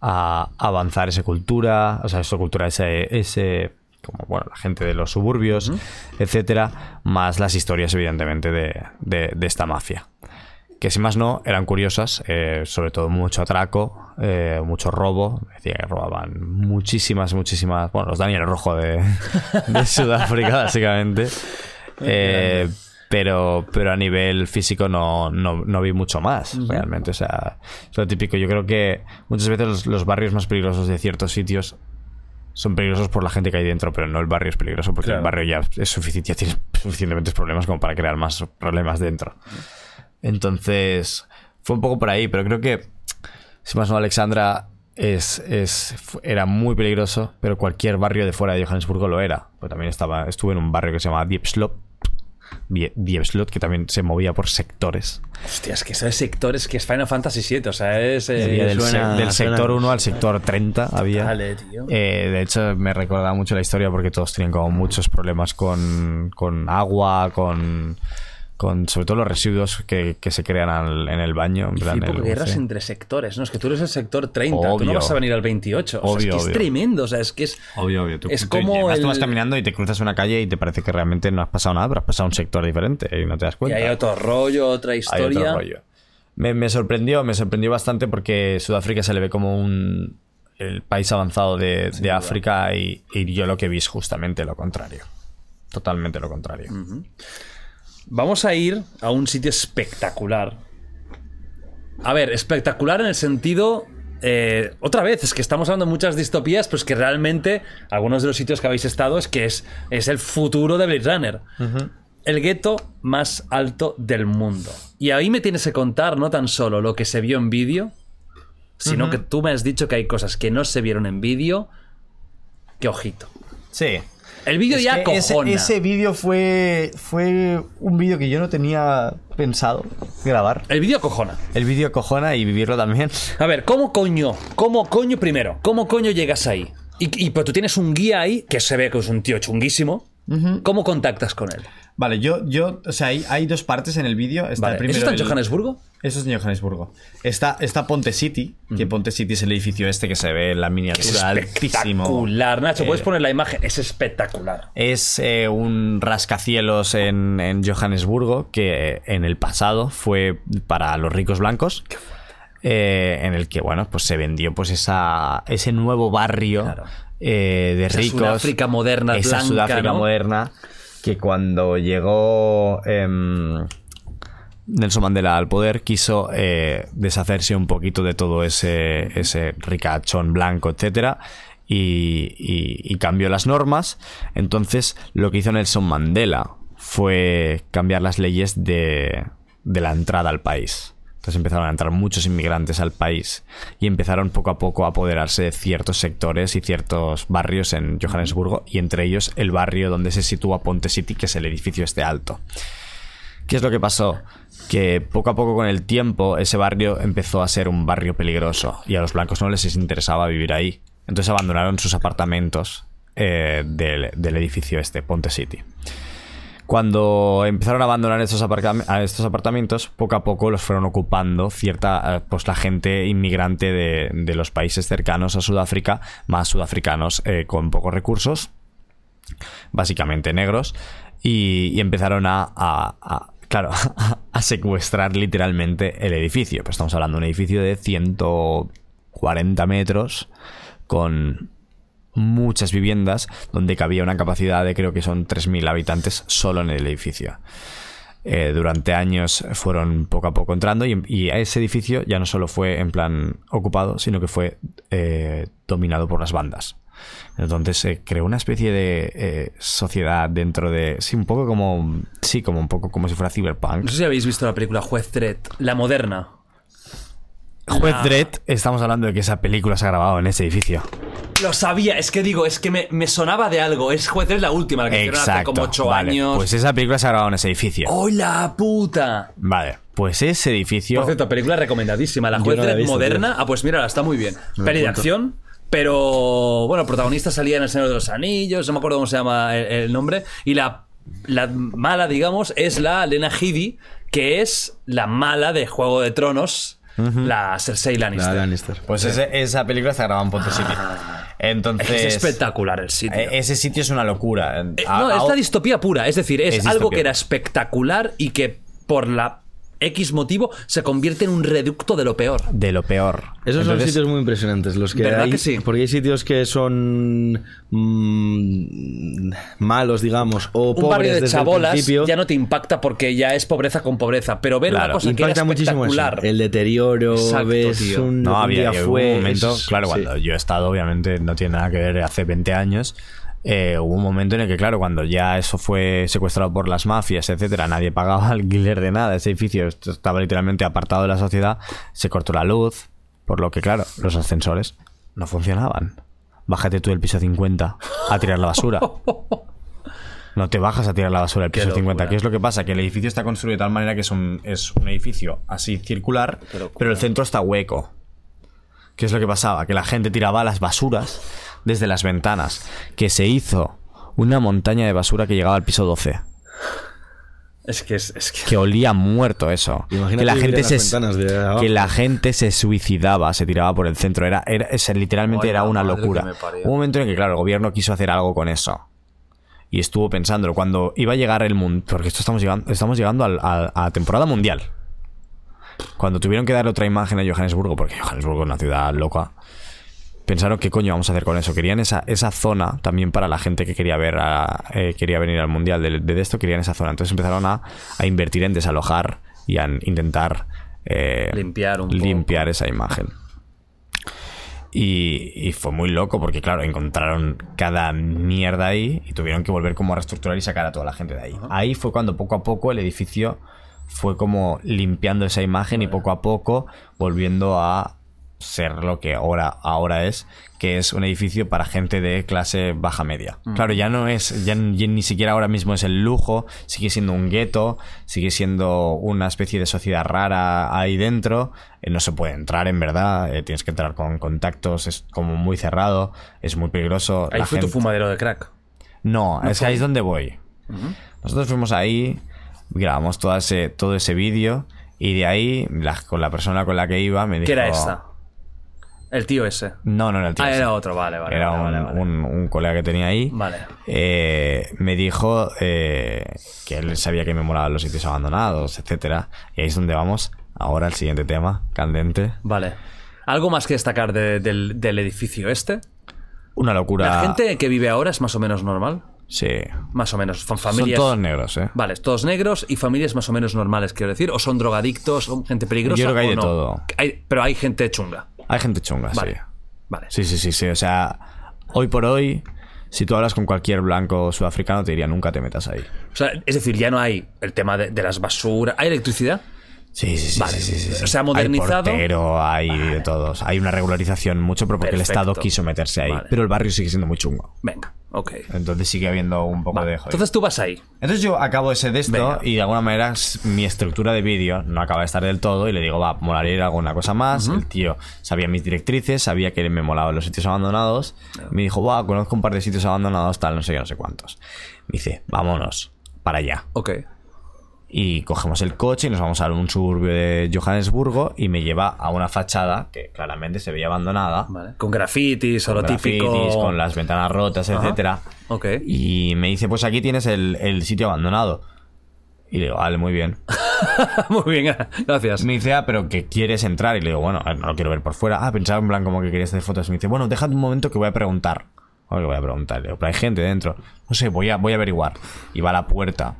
a avanzar esa cultura, o sea, esa cultura, ese, ese como bueno, la gente de los suburbios, etcétera, más las historias evidentemente de, de- de esta mafia. Que si más no, eran curiosas, eh, sobre todo mucho atraco, eh, mucho robo. Decía que robaban muchísimas, muchísimas. Bueno, los Daniel Rojo de, de Sudáfrica, básicamente. Eh, pero, pero a nivel físico no, no, no vi mucho más, realmente. O sea, es lo típico. Yo creo que muchas veces los, los barrios más peligrosos de ciertos sitios son peligrosos por la gente que hay dentro, pero no el barrio es peligroso porque Claro. el barrio ya es suficiente, ya tiene suficientes problemas como para crear más problemas dentro. Entonces, fue un poco por ahí, pero creo que, si más no, Alexandra es, es, era muy peligroso, pero cualquier barrio de fuera de Johannesburgo lo era. Pues también estaba, estuve en un barrio que se llama Diepslot, Die- Diepslot, que también se movía por sectores. Hostia, es que esos sectores que es Final Fantasy VII, o sea, es... eh, Había del, suena- se- del suena- sector 1 al sector 30 había. Dale, tío. Eh, de hecho, me recordaba mucho la historia porque todos tienen como muchos problemas con, con agua, con, con sobre todo los residuos que, que se crean al- en el baño. En plan, el guerras entre sectores, ¿no? Es que tú eres el sector 30, tú no Obvio. vas a venir al 28. o sea, es Obvio, que es obvio. tremendo, o sea, es que es... Obvio, obvio. Tú, Es tú como tú el- vas caminando y te cruzas una calle y te parece que realmente no has pasado nada, pero has pasado a un sector diferente y no te das Y cuenta. hay otro rollo, otra Hay historia. otro rollo. Me, me sorprendió, me sorprendió bastante porque Sudáfrica se le ve como un el país avanzado de, de África y, y yo lo que vi es justamente lo contrario. Totalmente lo contrario. Vamos a ir a un sitio espectacular. A ver, espectacular en el sentido. eh, otra vez, es que estamos hablando de muchas distopías, pero es que realmente algunos de los sitios que habéis estado es que es, es el futuro de Blade Runner. El gueto más alto del mundo. Y ahí me tienes que contar no tan solo lo que se vio en vídeo, sino que tú me has dicho que hay cosas que no se vieron en vídeo. Que ojito. Sí. El vídeo ya que cojona. ese vídeo fue, fue un vídeo que yo no tenía pensado grabar. El vídeo cojona. El vídeo cojona y vivirlo también. A ver, ¿cómo coño? ¿Cómo coño primero? ¿Cómo coño llegas ahí? Y, y pues tú tienes un guía ahí que se ve que es un tío chunguísimo. ¿Cómo contactas con él? Vale, yo, yo, o sea, hay, hay dos partes en el vídeo. Está Vale, el primero ¿Eso está en el- Johannesburgo? Eso es en Johannesburgo. Está, está Ponte City, que Ponte City es el edificio este que se ve en la Es miniatura altísimo. espectacular. Nacho, puedes Eh, poner la imagen. Es espectacular. Es eh, un rascacielos en, en Johannesburgo que eh, en el pasado fue para los ricos blancos. eh, en el que, bueno, pues se vendió pues esa, ese nuevo barrio Claro. de Esa ricos. Sudáfrica moderna, Esa blanca, Sudáfrica ¿no? moderna que cuando llegó em, Nelson Mandela al poder quiso eh, deshacerse un poquito de todo ese, ese ricachón blanco, etcétera, y, y- y cambió las normas. Entonces, lo que hizo Nelson Mandela fue cambiar las leyes de, de la entrada al país. Entonces empezaron a entrar muchos inmigrantes al país y empezaron poco a poco a apoderarse de ciertos sectores y ciertos barrios en Johannesburgo y entre ellos el barrio donde se sitúa Ponte City, que es el edificio este alto. ¿Qué es lo que pasó? Que poco a poco con el tiempo ese barrio empezó a ser un barrio peligroso y a los blancos no les interesaba vivir ahí. Entonces abandonaron sus apartamentos eh, del, del edificio este, Ponte City. Cuando empezaron a abandonar estos, estos apartamentos, poco a poco los fueron ocupando cierta, eh, pues la gente inmigrante de, de los países cercanos a Sudáfrica, más sudafricanos eh, con pocos recursos, básicamente negros, y, empezaron a- claro, a secuestrar literalmente el edificio. Pues estamos hablando de un edificio de 140 metros con muchas viviendas donde cabía una capacidad de creo que son 3.000 habitantes solo en el edificio. Eh, durante años fueron poco a poco entrando y, y ese edificio ya no solo fue en plan ocupado, sino que fue eh, dominado por las bandas. Entonces se creó una especie de eh, sociedad dentro de... Sí, un poco como... Sí, como un poco como si fuera cyberpunk. No sé si habéis visto la película Juez Dredd, la moderna. Juez La- Dredd, estamos hablando de que esa película se ha grabado en ese edificio. Lo sabía, es que digo, es que me, me sonaba de algo. Es Juez Dredd la última, la que hicieron hace como 8 vale, años. Pues esa película se ha grabado en ese edificio. ¡Oh, la puta! Vale, pues ese edificio... Por cierto, película recomendadísima. La Juez no Dredd moderna. Ah, pues mira, está muy bien. Peli de acción. Pero, bueno, el protagonista salía en El Señor de los Anillos, no me acuerdo cómo se llama el, el nombre. Y la, la mala, digamos, es la Lena Headey, que es la mala de Juego de Tronos, la Cersei Lannister. La Lannister. Pues ese- esa película está grabada en Ponte City. Entonces... Es espectacular el sitio. eh, Ese sitio es una locura. Eh, A- no, a- es la distopía pura. Es decir, es, Es algo distopía. que era espectacular y que por la X motivo se convierte en un reducto de lo peor. de lo peor. Esos Entonces, son sitios muy impresionantes. Los que ¿Verdad hay, que sí? Porque hay sitios que son mm, malos, digamos, o un pobres barrio de desde el chabolas principio. ya no te impacta porque ya es pobreza con pobreza. Pero ver Claro. una cosa que era muchísimo eso. espectacular. El deterioro, Exacto, ves tío. un, No, un había, día fue. un momento, es- claro, sí. cuando yo he estado, obviamente no tiene nada que ver hace 20 años. Eh, hubo un momento en el que, claro, cuando ya eso fue secuestrado por las mafias, etcétera, nadie pagaba alquiler de nada. Ese edificio estaba literalmente apartado de la sociedad, se cortó la luz, por lo que, claro, los ascensores no funcionaban. Bájate tú del piso 50 a tirar la basura. No te bajas a tirar la basura del Qué piso 50. locura. ¿Qué es lo que pasa? Que el edificio está construido de tal manera que es un, es un edificio así circular, pero el centro está hueco. ¿Qué es lo que pasaba? Que la gente tiraba las basuras desde las ventanas. Que se hizo una montaña de basura que llegaba al piso 12. Es que es, es que. Que olía muerto eso. Imagínate que la gente se de que la gente se suicidaba, se tiraba por el centro. Era, era literalmente Ay, era una locura. un momento en que, claro, el gobierno quiso hacer algo con eso. Y estuvo pensándolo. Cuando iba a llegar el mundo. Porque esto estamos llegando, estamos llegando al- a, a temporada mundial. Cuando tuvieron que dar otra imagen a Johannesburgo, porque Johannesburgo es una ciudad loca. Pensaron qué coño vamos a hacer con eso. Querían esa, esa zona también para la gente que quería ver a- eh, quería venir al mundial de, de esto, querían esa zona. Entonces empezaron a, a invertir en desalojar y a intentar eh, Limpiar un poco. limpiar esa imagen. Y, y fue muy loco porque, claro, encontraron cada mierda ahí y tuvieron que volver como a reestructurar y sacar a toda la gente de ahí. Ahí fue cuando poco a poco el edificio fue como limpiando esa imagen y poco a poco volviendo a ser lo que ahora, ahora es, que es un edificio para gente de clase baja media. Claro, ya no es, ya, ni siquiera ahora mismo es el lujo, sigue siendo un gueto, sigue siendo una especie de sociedad rara ahí dentro, eh, no se puede entrar en verdad, eh, tienes que entrar con contactos, es como muy cerrado, es muy peligroso. Ahí la fue tu fumadero de crack. no, es que ahí es donde voy. Nosotros fuimos ahí, grabamos todo ese, todo ese vídeo y de ahí, la- con la persona con la que iba, me dijo... ¿Qué era esta? El tío ese. No, no era el tío. Ah, ese. era otro, vale, vale. Era vale, un, vale, vale. un- un colega que tenía ahí. Vale. Eh, me dijo eh, que él sabía que me molaban los sitios abandonados, etcétera. Y ahí es donde vamos ahora al siguiente tema, candente. Vale. ¿Algo más que destacar de- del, del edificio este? Una locura. ¿La gente que vive ahora es más o menos normal? Sí. Más o menos. Son Son familias. todos negros, ¿eh? Vale, todos negros y familias más o menos normales, quiero decir. ¿O son drogadictos? ¿Son gente peligrosa? Yo creo que hay o de no? todo. Hay- pero hay gente chunga. Hay gente chunga, Vale. sí. Vale. Sí, sí, sí, sí. O sea, hoy por hoy, si tú hablas con cualquier blanco sudafricano, te diría nunca te metas ahí. O sea, es decir, ya no hay el tema de, de las basuras. ¿Hay electricidad? Sí, sí, sí. Vale. sí, sí, sí. Se ha modernizado. Hay portero, hay de todos. Hay una regularización mucho, pero porque el Perfecto. Estado quiso meterse ahí. Vale. Pero el barrio sigue siendo muy chungo. Venga, ok. Entonces sigue habiendo un poco de joder. Entonces tú vas ahí. Entonces yo acabo ese de esto Venga. y de alguna manera mi estructura de vídeo no acaba de estar del todo y le digo, va, molaría ir a alguna cosa más. El tío sabía mis directrices, sabía que me molaban los sitios abandonados. Me dijo, va, conozco un par de sitios abandonados, tal, no sé qué, no sé cuántos. Me dice, vámonos, para allá. Ok. Y cogemos el coche y nos vamos a un suburbio de Johannesburgo y me lleva a una fachada que claramente se veía abandonada. Vale. Con grafitis o lo típico. grafitis, con las ventanas rotas, Ajá. etcétera. Y me dice, pues aquí tienes el, el sitio abandonado. Y le digo, vale, muy bien. Muy bien, gracias. Me dice, ah, pero que quieres entrar. Y le digo, bueno, no lo quiero ver por fuera. Ah, pensaba en plan como que querías hacer fotos. Me dice, bueno, déjame un momento que voy a preguntar. Voy a preguntar. Le digo, pero hay gente dentro. No sé, voy a, voy a averiguar. Y va a la puerta.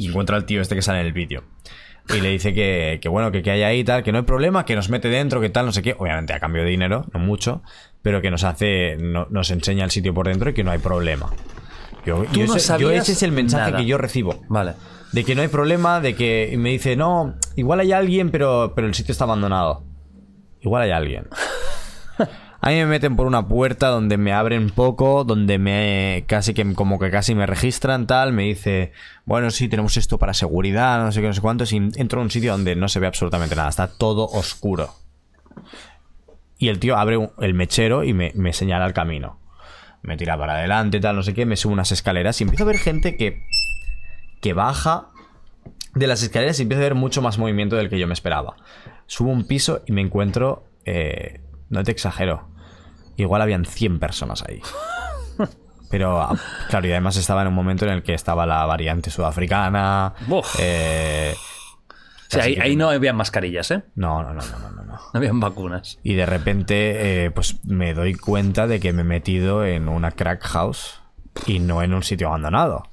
Y encuentra al tío este que sale en el vídeo. Y le dice que, que bueno, que, que hay ahí y tal, que no hay problema, que nos mete dentro, que tal, no sé qué. Obviamente a cambio de dinero, no mucho. Pero que nos hace, no- nos enseña el sitio por dentro y que no hay problema. Yo, Tú yo no ese, yo sabías ese es el mensaje nada. que yo recibo. Vale. De que no hay problema, de que y me dice, no, igual hay alguien, pero, pero el sitio está abandonado. Igual hay alguien. A mí me meten por una puerta donde me abren poco, donde me casi que como que casi me registran tal, me dice, bueno, sí, tenemos esto para seguridad, no sé qué, no sé cuántos, y entro a un sitio donde no se ve absolutamente nada, está todo oscuro. Y el tío abre el mechero y me, señala el camino. Me tira para adelante, tal, no sé qué, me sube unas escaleras y empiezo a ver gente que que baja de las escaleras y empiezo a ver mucho más movimiento del que yo me esperaba. Subo un piso y me encuentro, eh, no te exagero, igual habían 100 personas ahí. Pero, ah, claro, y además estaba en un momento en el que estaba la variante sudafricana. Eh, Sí, así ahí, ahí no habían mascarillas, ¿eh? no, no, no, no, no, no, no. No habían vacunas. Y de repente, eh, pues me doy cuenta de que me he metido en una crack house y no en un sitio abandonado.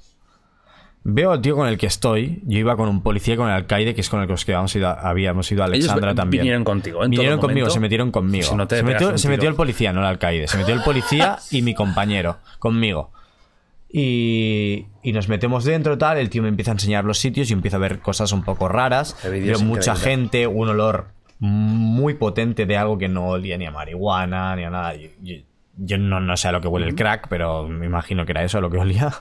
Veo al tío con el que estoy. Yo iba con un policía y con el alcaide, que es con el que os quedamos ido, habíamos ido a Alexandra Ellos también. vinieron contigo, en todo Vinieron conmigo, momento. se metieron conmigo. Si no se metió, se metió el policía, no el alcaide. Se metió el policía y mi compañero conmigo. Y, y nos metemos dentro, tal. El tío me empieza a enseñar los sitios y empiezo a ver cosas un poco raras. Veo mucha gente, un olor muy potente de algo que no olía ni a marihuana ni a nada. Yo, yo- yo no, no sé a lo que huele el crack, pero me imagino que era eso a lo que olía.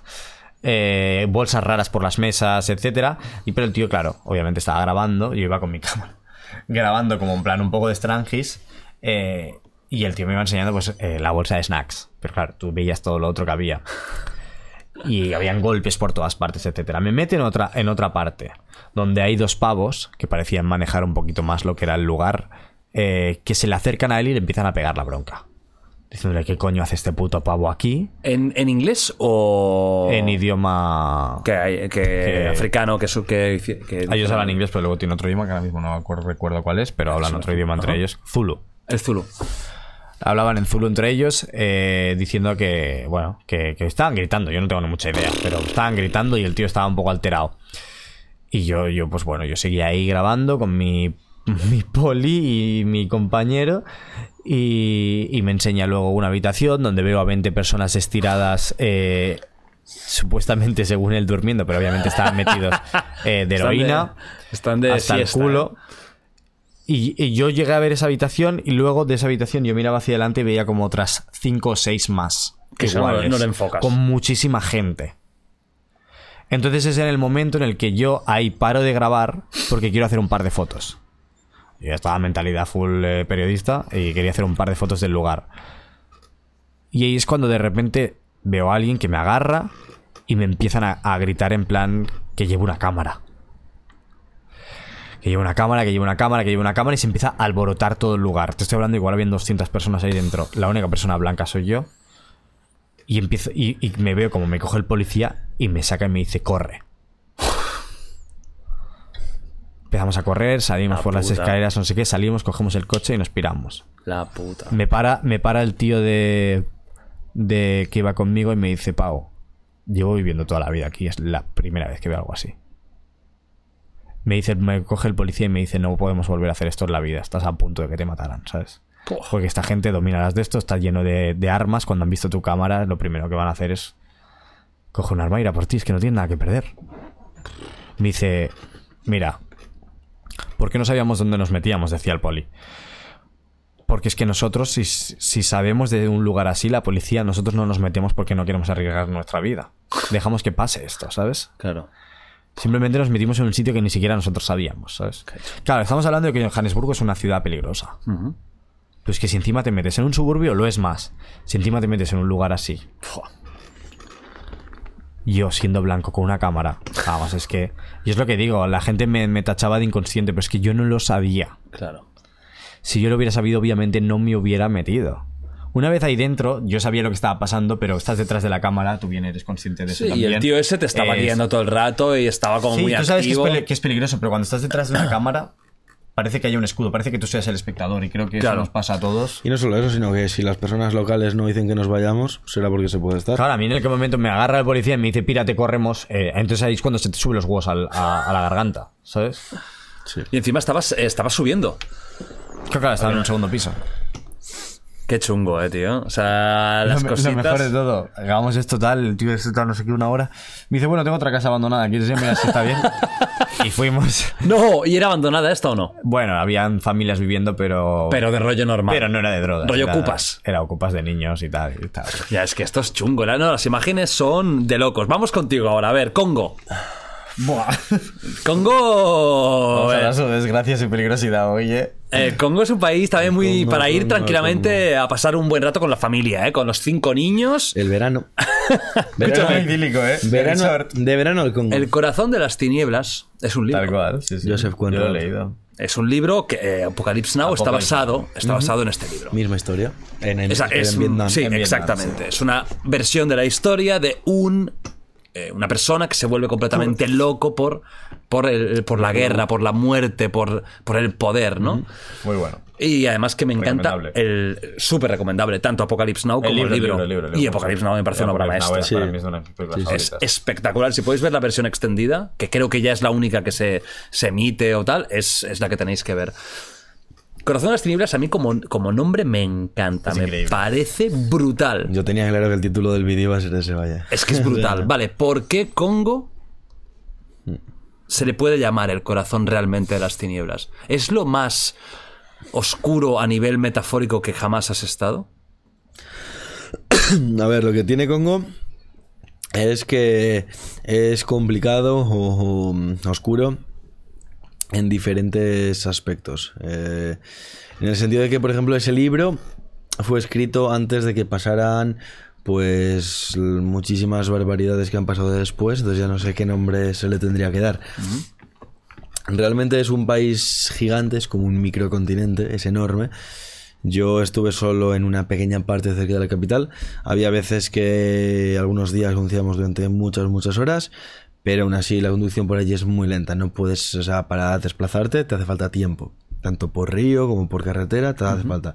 Eh, bolsas raras por las mesas, etcétera. Y pero el tío, claro, obviamente estaba grabando. Yo iba con mi cámara grabando como en plan un poco de strangis. eh, y el tío me iba enseñando pues eh, la bolsa de snacks. Pero claro, tú veías todo lo otro que había. Y habían golpes por todas partes, etcétera. Me mete en otra, en otra parte, donde hay dos pavos que parecían manejar un poquito más lo que era el lugar, que se le acercan a él y le empiezan a pegar la bronca. Diciéndole, ¿qué coño hace este puto pavo aquí? ¿En, en inglés o...? En idioma... Que, africano, que... Su, que, que Ellos hablan inglés, pero luego tiene otro idioma que ahora mismo no recuerdo cuál es, pero hablan otro idioma entre ellos. Zulu. El Zulu. Hablaban en Zulu entre ellos, eh, diciendo que, bueno, que, que estaban gritando. Yo no tengo ni mucha idea, pero estaban gritando y el tío estaba un poco alterado. Y yo, yo pues bueno, yo seguía ahí grabando con mi, mi poli y mi compañero. Y, y me enseña luego una habitación donde veo a 20 personas estiradas. eh, supuestamente según él durmiendo, pero obviamente estaban metidos eh, de Están de- heroína están de hasta siesta, el culo. ¿eh? Y, y yo llegué a ver esa habitación y luego de esa habitación yo miraba hacia adelante y veía como otras cinco o seis más. Que iguales, no le enfocas. Con muchísima gente. Entonces es en el momento en el que yo ahí paro de grabar porque quiero hacer un par de fotos. Yo estaba mentalidad full eh, periodista y quería hacer un par de fotos del lugar. Y ahí es cuando de repente veo a alguien que me agarra y me empiezan a, gritar en plan que llevo una cámara. Que llevo una cámara, que llevo una cámara, que llevo una cámara y se empieza a alborotar todo el lugar. Te estoy hablando, igual habían 200 personas ahí dentro. La única persona blanca soy yo. Y empiezo y me veo como me coge el policía y me saca y me dice, corre. Empezamos a correr, salimos La por las escaleras, no sé qué, salimos, cogemos el coche y nos piramos. La puta. Me para, me para el tío de, de que iba conmigo y me dice, Pau, llevo viviendo toda la vida aquí, es la primera vez que veo algo así. Me dice, me coge el policía y me dice, no podemos volver a hacer esto en la vida, estás a punto de que te mataran, ¿sabes? Porque esta gente domina las de esto, está lleno de, de armas, cuando han visto tu cámara, lo primero que van a hacer es coge un arma y ir a por ti, es que no tienen nada que perder. Me dice, mira, ¿por qué no sabíamos dónde nos metíamos? Decía el poli. Porque es que nosotros, si, si sabemos de un lugar así, la policía, nosotros no nos metemos porque no queremos arriesgar nuestra vida. Dejamos que pase esto, ¿sabes? Claro. Simplemente nos metimos en un sitio que ni siquiera nosotros sabíamos, ¿sabes? Claro, estamos hablando de que Johannesburgo es una ciudad peligrosa. Pero es que si encima te metes en un suburbio, lo es más. Si encima te metes en un lugar así. Yo siendo blanco con una cámara. Vamos, es que. Y es lo que digo, la gente me, me tachaba de inconsciente, pero es que yo no lo sabía. Claro. Si yo lo hubiera sabido, obviamente no me hubiera metido. Una vez ahí dentro, yo sabía lo que estaba pasando, pero estás detrás de la cámara, tú bien eres consciente de eso Sí, y también. el tío ese te estaba Es- guiando todo el rato y estaba como Sí, muy tú sabes que es, que es peligroso, pero cuando estás detrás de una cámara, parece que hay un escudo, parece que tú seas el espectador, y creo que Claro. eso nos pasa a todos. Y no solo eso, sino que si las personas locales no dicen que nos vayamos, será porque se puede estar. Claro, a mí en el que momento me agarra el policía y me dice, pírate, corremos, eh, entonces ahí es cuando se te suben los huevos al- a, a la garganta, ¿sabes? Y encima estabas, estabas subiendo. Claro, claro, estaba en un segundo piso. Qué chungo, eh, tío. O sea, las lo, cositas. lo mejor de todo, hagamos esto tal, el tío esto tal, no sé qué, una hora. Me dice, bueno, tengo otra casa abandonada, ¿quieres ir a mirar si está bien? y fuimos. No, ¿y era abandonada esta o no? Bueno, habían familias viviendo, pero... Pero de rollo normal. Pero no era de drogas. Rollo era- ocupas. Era ocupas de niños y tal. y tal. Ya, es que esto es chungo. ¿no? Las imágenes son de locos. Vamos contigo ahora. A ver, Congo. Buah. Congo. Vamos a eh, hablar sobre desgracias y peligrosidad, oye. eh, Congo es un país también muy Congo, para ir Congo, tranquilamente a pasar un buen rato con la familia, ¿eh? con los cinco niños. El verano. Verano idílico, ¿eh? verano de verano al Congo. El corazón de las tinieblas es un libro. Tal cual, sí, sí. Joseph Yo Conrad. lo he leído. Es un libro que eh, Apocalypse Now está basado, está basado en este libro. Misma historia. En, Esa- Vietnam. sí, En Vietnam, exactamente. Es una versión de la historia de un eh, una persona que se vuelve completamente loco por por, el- por la guerra, por la muerte, por, por el poder, ¿no? Muy bueno. Y además que me encanta el súper recomendable tanto Apocalypse Now como el libro. y Apocalypse Now me parece una obra maestra. Es, espectacular. Si podéis ver la versión extendida, que creo que ya es la única que se, se emite o tal, es, es la que tenéis que ver. Corazón de las Tinieblas a mí como, como nombre me encanta, Es me increíble. parece brutal. Yo tenía claro que el título del vídeo iba a ser ese, vaya. Es que es brutal. Vale, ¿por qué Congo se le puede llamar el corazón realmente de las tinieblas? ¿Es lo más oscuro a nivel metafórico que jamás has estado? A ver, lo que tiene Congo es que es complicado o, o oscuro en diferentes aspectos. Eh, en el sentido de que, por ejemplo, ese libro fue escrito antes de que pasaran pues muchísimas barbaridades que han pasado después, entonces ya no sé qué nombre se le tendría que dar. Realmente es un país gigante, es como un microcontinente, es enorme. Yo estuve solo en una pequeña parte cerca de la capital. Había veces que algunos días conducíamos durante muchas, muchas horas, pero aún así la conducción por allí es muy lenta. No puedes, o sea, para desplazarte te hace falta tiempo. Tanto por río como por carretera te hace falta.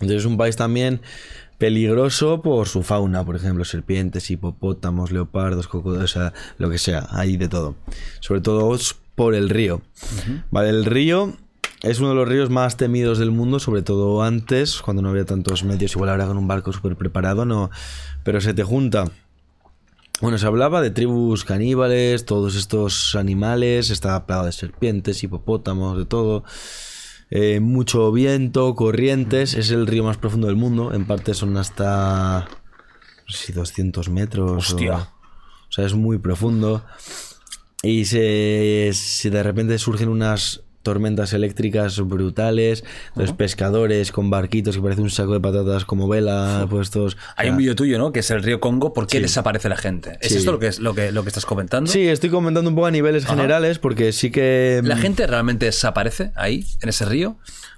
Entonces es un país también peligroso por su fauna, por ejemplo, serpientes, hipopótamos, leopardos, cocodrilos, o sea, lo que sea, hay de todo. Sobre todo por el río. Vale, el río es uno de los ríos más temidos del mundo, sobre todo antes, cuando no había tantos medios, igual ahora con un barco súper preparado, no, pero se te junta. Bueno, se hablaba de tribus caníbales, todos estos animales, estaba plagado de serpientes, hipopótamos, de todo. Eh, mucho viento, corrientes, es el río más profundo del mundo, en parte son hasta no sé si 200 metros. Hostia. O, o sea, es muy profundo. Y se, se de repente surgen unas tormentas eléctricas brutales, los pescadores con barquitos que parece un saco de patatas como vela puestos. Hay un vídeo tuyo, ¿no? Que es el río Congo. ¿Por qué Sí. desaparece la gente? ¿Es Sí. esto lo que, es, lo, que, lo que estás comentando? Sí, estoy comentando un poco a niveles generales porque sí que... ¿La gente realmente desaparece ahí, en ese río?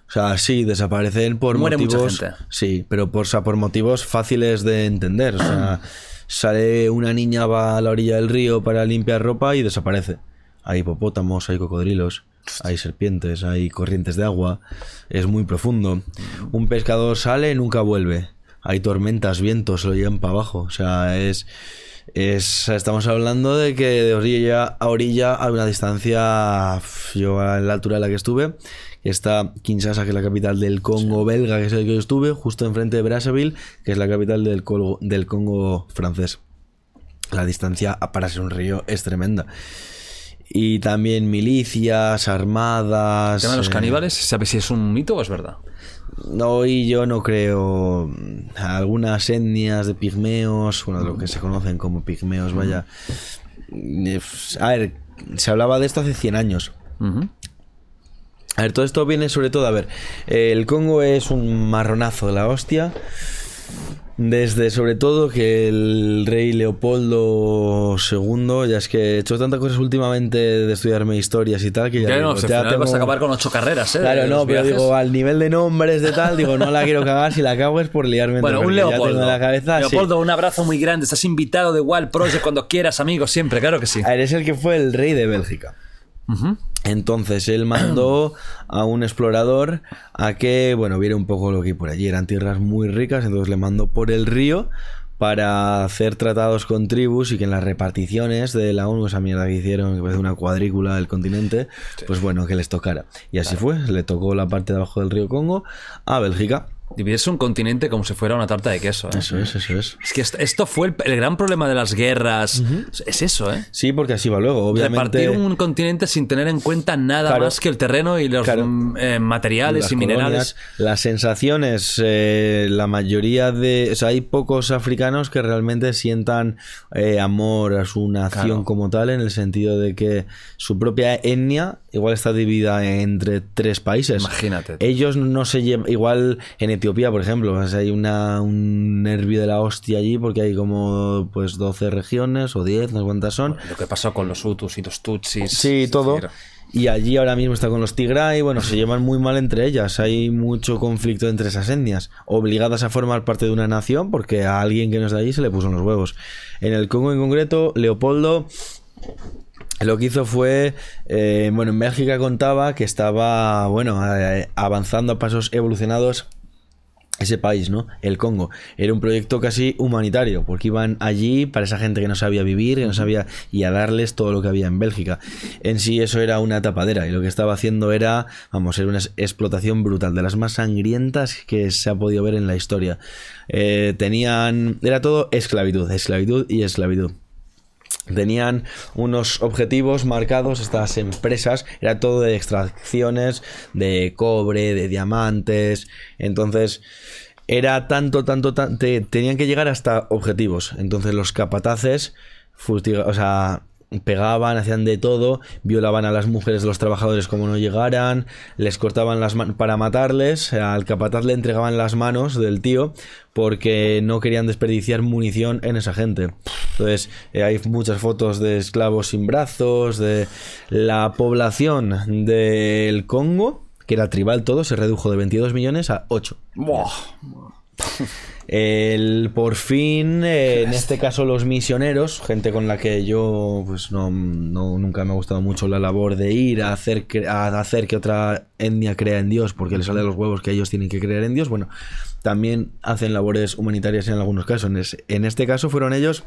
O sea, sí, desaparecen por Muere mucha motivos. gente. Sí, pero por, o sea, por motivos fáciles de entender. O sea, sale una niña, va a la orilla del río para limpiar ropa y desaparece. Hay hipopótamos, hay cocodrilos, hay serpientes, hay corrientes de agua. Es muy profundo. Un pescador sale y nunca vuelve. Hay tormentas, vientos, se lo llevan para abajo. O sea, es. Es, estamos hablando de que de orilla a orilla a una distancia, yo a la altura de la que estuve, que está Kinshasa, que es la capital del Congo belga, que es el que yo estuve, justo enfrente de Brazzaville, que es la capital del, del Congo francés. La distancia para ser un río es tremenda. Y también milicias, armadas. ¿El tema de los eh, caníbales? ¿Sabes si es un mito o es verdad? no, y yo no creo. mm, Algunas etnias de pigmeos, bueno, lo que se conocen como pigmeos, vaya. Eh, A ver, se hablaba de esto hace 100 años. A ver, todo esto viene sobre todo, a ver, el Congo es un marronazo de la hostia. Desde sobre todo que el rey Leopoldo II, ya es que he hecho tantas cosas últimamente de estudiarme historias y tal, que ya, Ya digo, no, ya vas a acabar con ocho carreras, ¿eh? Claro, no, pero viajes. digo, al nivel de nombres de tal, digo, no la quiero cagar, si la cago es por liarme. Bueno, un Leopoldo. la cabeza, sí. Leopoldo, un abrazo muy grande. Estás invitado de Wild Project cuando quieras, amigo, siempre, claro que sí. A ver, es el que fue el rey de Bélgica. Ujú. Entonces él mandó a un explorador a que, bueno, viera un poco lo que hay por allí. Eran tierras muy ricas, entonces le mandó por el río para hacer tratados con tribus y que en las reparticiones de la ONU, esa mierda que hicieron, que parece una cuadrícula del continente, pues bueno, que les tocara. Y así fue, le tocó la parte de abajo del río Congo a Bélgica. Dividirse un continente como si fuera una tarta de queso. ¿eh? Eso es, eso es. Es que esto, esto fue el, el gran problema de las guerras. Es eso, ¿eh? Sí, porque así va luego, obviamente. Repartir un continente sin tener en cuenta nada Claro. más que el terreno y los Claro. mm, eh, materiales las y minerales. las sensaciones, eh, la mayoría de... O sea, hay pocos africanos que realmente sientan eh, amor a su nación Claro. como tal, en el sentido de que su propia etnia igual está dividida entre tres países. Imagínate. Ellos no se llevan... Igual en Etiopía, por ejemplo, o sea, hay una, un nervio de la hostia allí porque hay como pues 12 regiones o 10, no sé cuántas son. Lo que pasó con los Hutus y los Tutsis. Sí, todo. decir, Y allí ahora mismo está con los Tigray, bueno, se llevan muy mal entre ellas. Hay mucho conflicto entre esas etnias, obligadas a formar parte de una nación porque a alguien que no es de allí se le puso en los huevos. En el Congo en concreto, Leopoldo lo que hizo fue, eh, bueno, en Bélgica contaba que estaba, bueno, eh, avanzando a pasos evolucionados ese país, ¿no? El Congo. Era un proyecto casi humanitario, porque iban allí para esa gente que no sabía vivir, que no sabía, y a darles todo lo que había en Bélgica. En sí eso era una tapadera, y lo que estaba haciendo era, vamos, era una explotación brutal, de las más sangrientas que se ha podido ver en la historia. Eh, tenían, era todo esclavitud, esclavitud y esclavitud. Tenían unos objetivos marcados, estas empresas, era todo de extracciones de cobre, de diamantes, entonces era tanto, tanto, tan- te- tenían que llegar hasta objetivos, entonces los capataces, o sea, pegaban, hacían de todo, violaban a las mujeres de los trabajadores como no llegaran, les cortaban las manos para matarles, al capataz le entregaban las manos del tío porque no querían desperdiciar munición en esa gente. Entonces, eh, hay muchas fotos de esclavos sin brazos, de la población del Congo, que era tribal todo, se redujo de 22 millones a 8. El, por fin, eh, en este caso los misioneros, gente con la que yo pues no, no- nunca me ha gustado mucho la labor de ir a hacer, a hacer que otra etnia crea en Dios porque les sale a los huevos que ellos tienen que creer en Dios, bueno, también hacen labores humanitarias en algunos casos. En este caso fueron ellos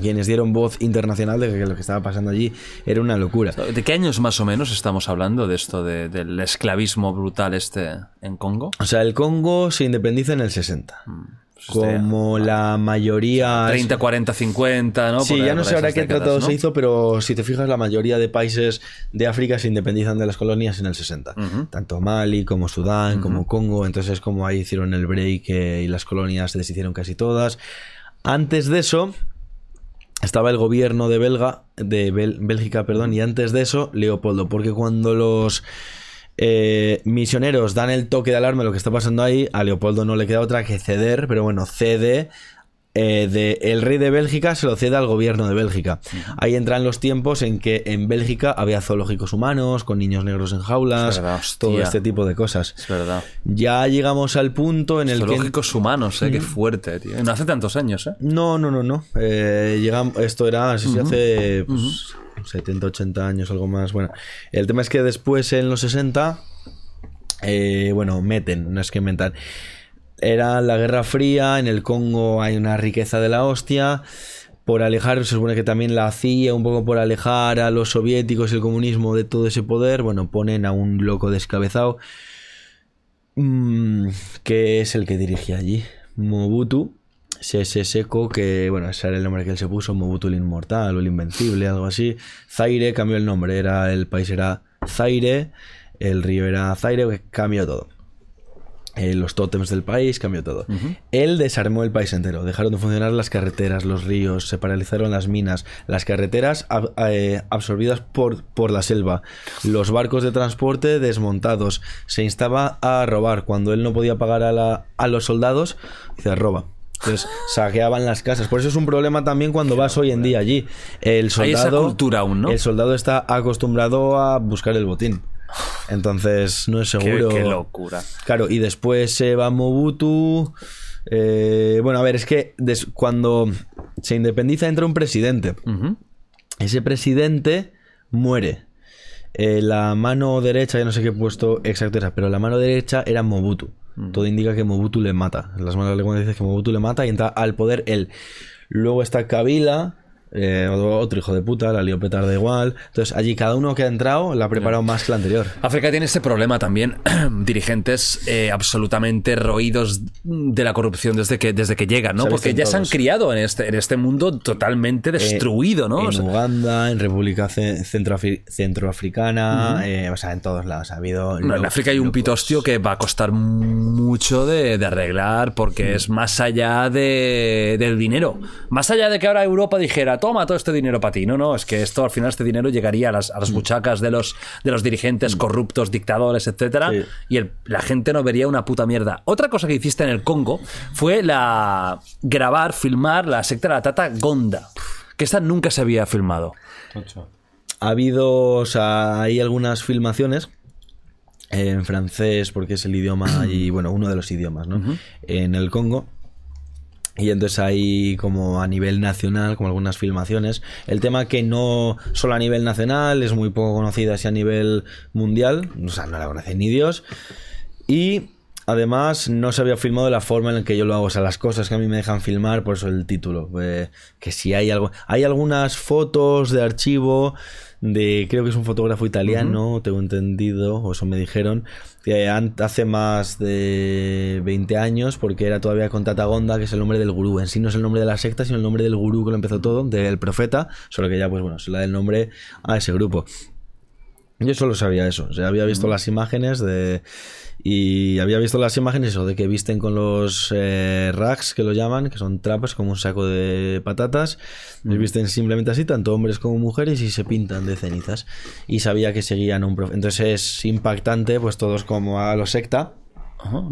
quienes dieron voz internacional de que lo que estaba pasando allí era una locura. ¿De qué años más o menos estamos hablando de esto de- del esclavismo brutal este en Congo? O sea, el Congo se independiza en el 60. pues este- Como la mayoría... 30, 40, 50, ¿no? Sí, Por- ya no sé ahora qué décadas, tratado ¿no? se hizo, pero si te fijas, la mayoría de países de África se independizan de las colonias en el 60. Tanto Mali como Sudán, como Congo. Entonces es como ahí hicieron el break eh, y las colonias se deshicieron casi todas. Antes de eso estaba el gobierno de Belga, Bélgica, perdón, y antes de eso Leopoldo, porque cuando los eh, misioneros dan el toque de alarma lo que está pasando ahí, a Leopoldo no le queda otra que ceder, pero bueno, cede. Eh, de el rey de Bélgica se lo cede al gobierno de Bélgica. Ahí entran los tiempos en que en Bélgica había zoológicos humanos con niños negros en jaulas, Es verdad, todo este tipo de cosas. Es verdad. Ya llegamos al punto en el que Zoológicos humanos, ¿eh? Qué fuerte, tío. No hace tantos años, ¿eh? no, no, no, no. Eh, llegam- esto era, sí, hace pues, 70, 80 años, algo más. Bueno, el tema es que después, en los 60, eh, bueno, meten, no es que inventan. Era la Guerra Fría, en el Congo hay una riqueza de la hostia. Por alejar, se supone que también la CIA, un poco por alejar a los soviéticos y el comunismo de todo ese poder, bueno, ponen a un loco descabezado Mm, que es el que dirige allí. Mobutu. Sese Seco, que bueno, ese era el nombre que él se puso, Mobutu el Inmortal o el Invencible, algo así. Zaire cambió el nombre, era el país era Zaire, el río era Zaire, cambió todo. Eh, los tótems del país, cambió todo. Él desarmó el país entero. Dejaron de funcionar las carreteras, los ríos, se paralizaron las minas, las carreteras ab- eh, absorbidas por, por la selva, los barcos de transporte desmontados. Se instaba a robar. Cuando él no podía pagar a, la- a los soldados, se roba. Entonces saqueaban las casas. Por eso es un problema también cuando vas hoy en día allí. El Hay esa soldado, cultura aún, ¿no? El soldado está acostumbrado a buscar el botín. Entonces no es seguro. qué locura. Claro, y después se va Mobutu. eh, bueno, a ver, es que des- cuando se independiza entra un presidente. Ese presidente muere. Eh, la mano derecha, ya no sé qué puesto exacto era, pero la mano derecha era Mobutu. Todo indica que Mobutu le mata. Las manos de dice que Mobutu le mata y entra al poder él. Luego está Kabila, eh, otro hijo de puta, la lió petarda igual. Entonces allí cada uno que ha entrado la ha preparado más que la anterior. África tiene ese problema también. Dirigentes eh, absolutamente roídos de la corrupción desde que, desde que llegan, ¿no? Porque ya se han criado en este, en este mundo totalmente destruido, ¿no? En O sea, Uganda, en República Ce- Centroafri- Centroafricana, eh, o sea, en todos lados ha habido. No, en África hay un pitostio que va a costar mucho de, de arreglar porque es más allá de, del dinero. Más allá de que ahora Europa dijera, toma todo este dinero para ti. No, no, es que esto al final este dinero llegaría a las, a las buchacas de los, de los dirigentes corruptos, dictadores, etcétera, Sí. y el- la gente no vería una puta mierda. Otra cosa que hiciste en el Congo fue la grabar, filmar la secta de la Tata Gonda. Que esta nunca se había filmado. Ha habido, o sea, hay algunas filmaciones en francés, porque es el idioma y, bueno, uno de los idiomas, ¿no? En el Congo. Y entonces hay como a nivel nacional, como algunas filmaciones. El tema que no solo a nivel nacional, es muy poco conocida, así a nivel mundial. O sea, no la conocen ni Dios. Y además no se había filmado de la forma en la que yo lo hago. O sea, las cosas que a mí me dejan filmar, por eso el título. eh, que si hay algo. Hay algunas fotos de archivo de. Creo que es un fotógrafo italiano, tengo entendido, o eso me dijeron. Que hace más de 20 años, porque era todavía con Tatagonda, que es el nombre del gurú. En sí no es el nombre de la secta, sino el nombre del gurú que lo empezó todo, del profeta. Solo que ya, pues bueno, se le da el nombre a ese grupo. Yo solo sabía eso. O sea, había visto las imágenes de. Y había visto las imágenes eso, de que visten con los eh, racks, que lo llaman, que son trapos como un saco de patatas. Les visten simplemente así, tanto hombres como mujeres, y se pintan de cenizas. Y sabía que seguían un profe. Entonces es impactante, pues todos como a los secta.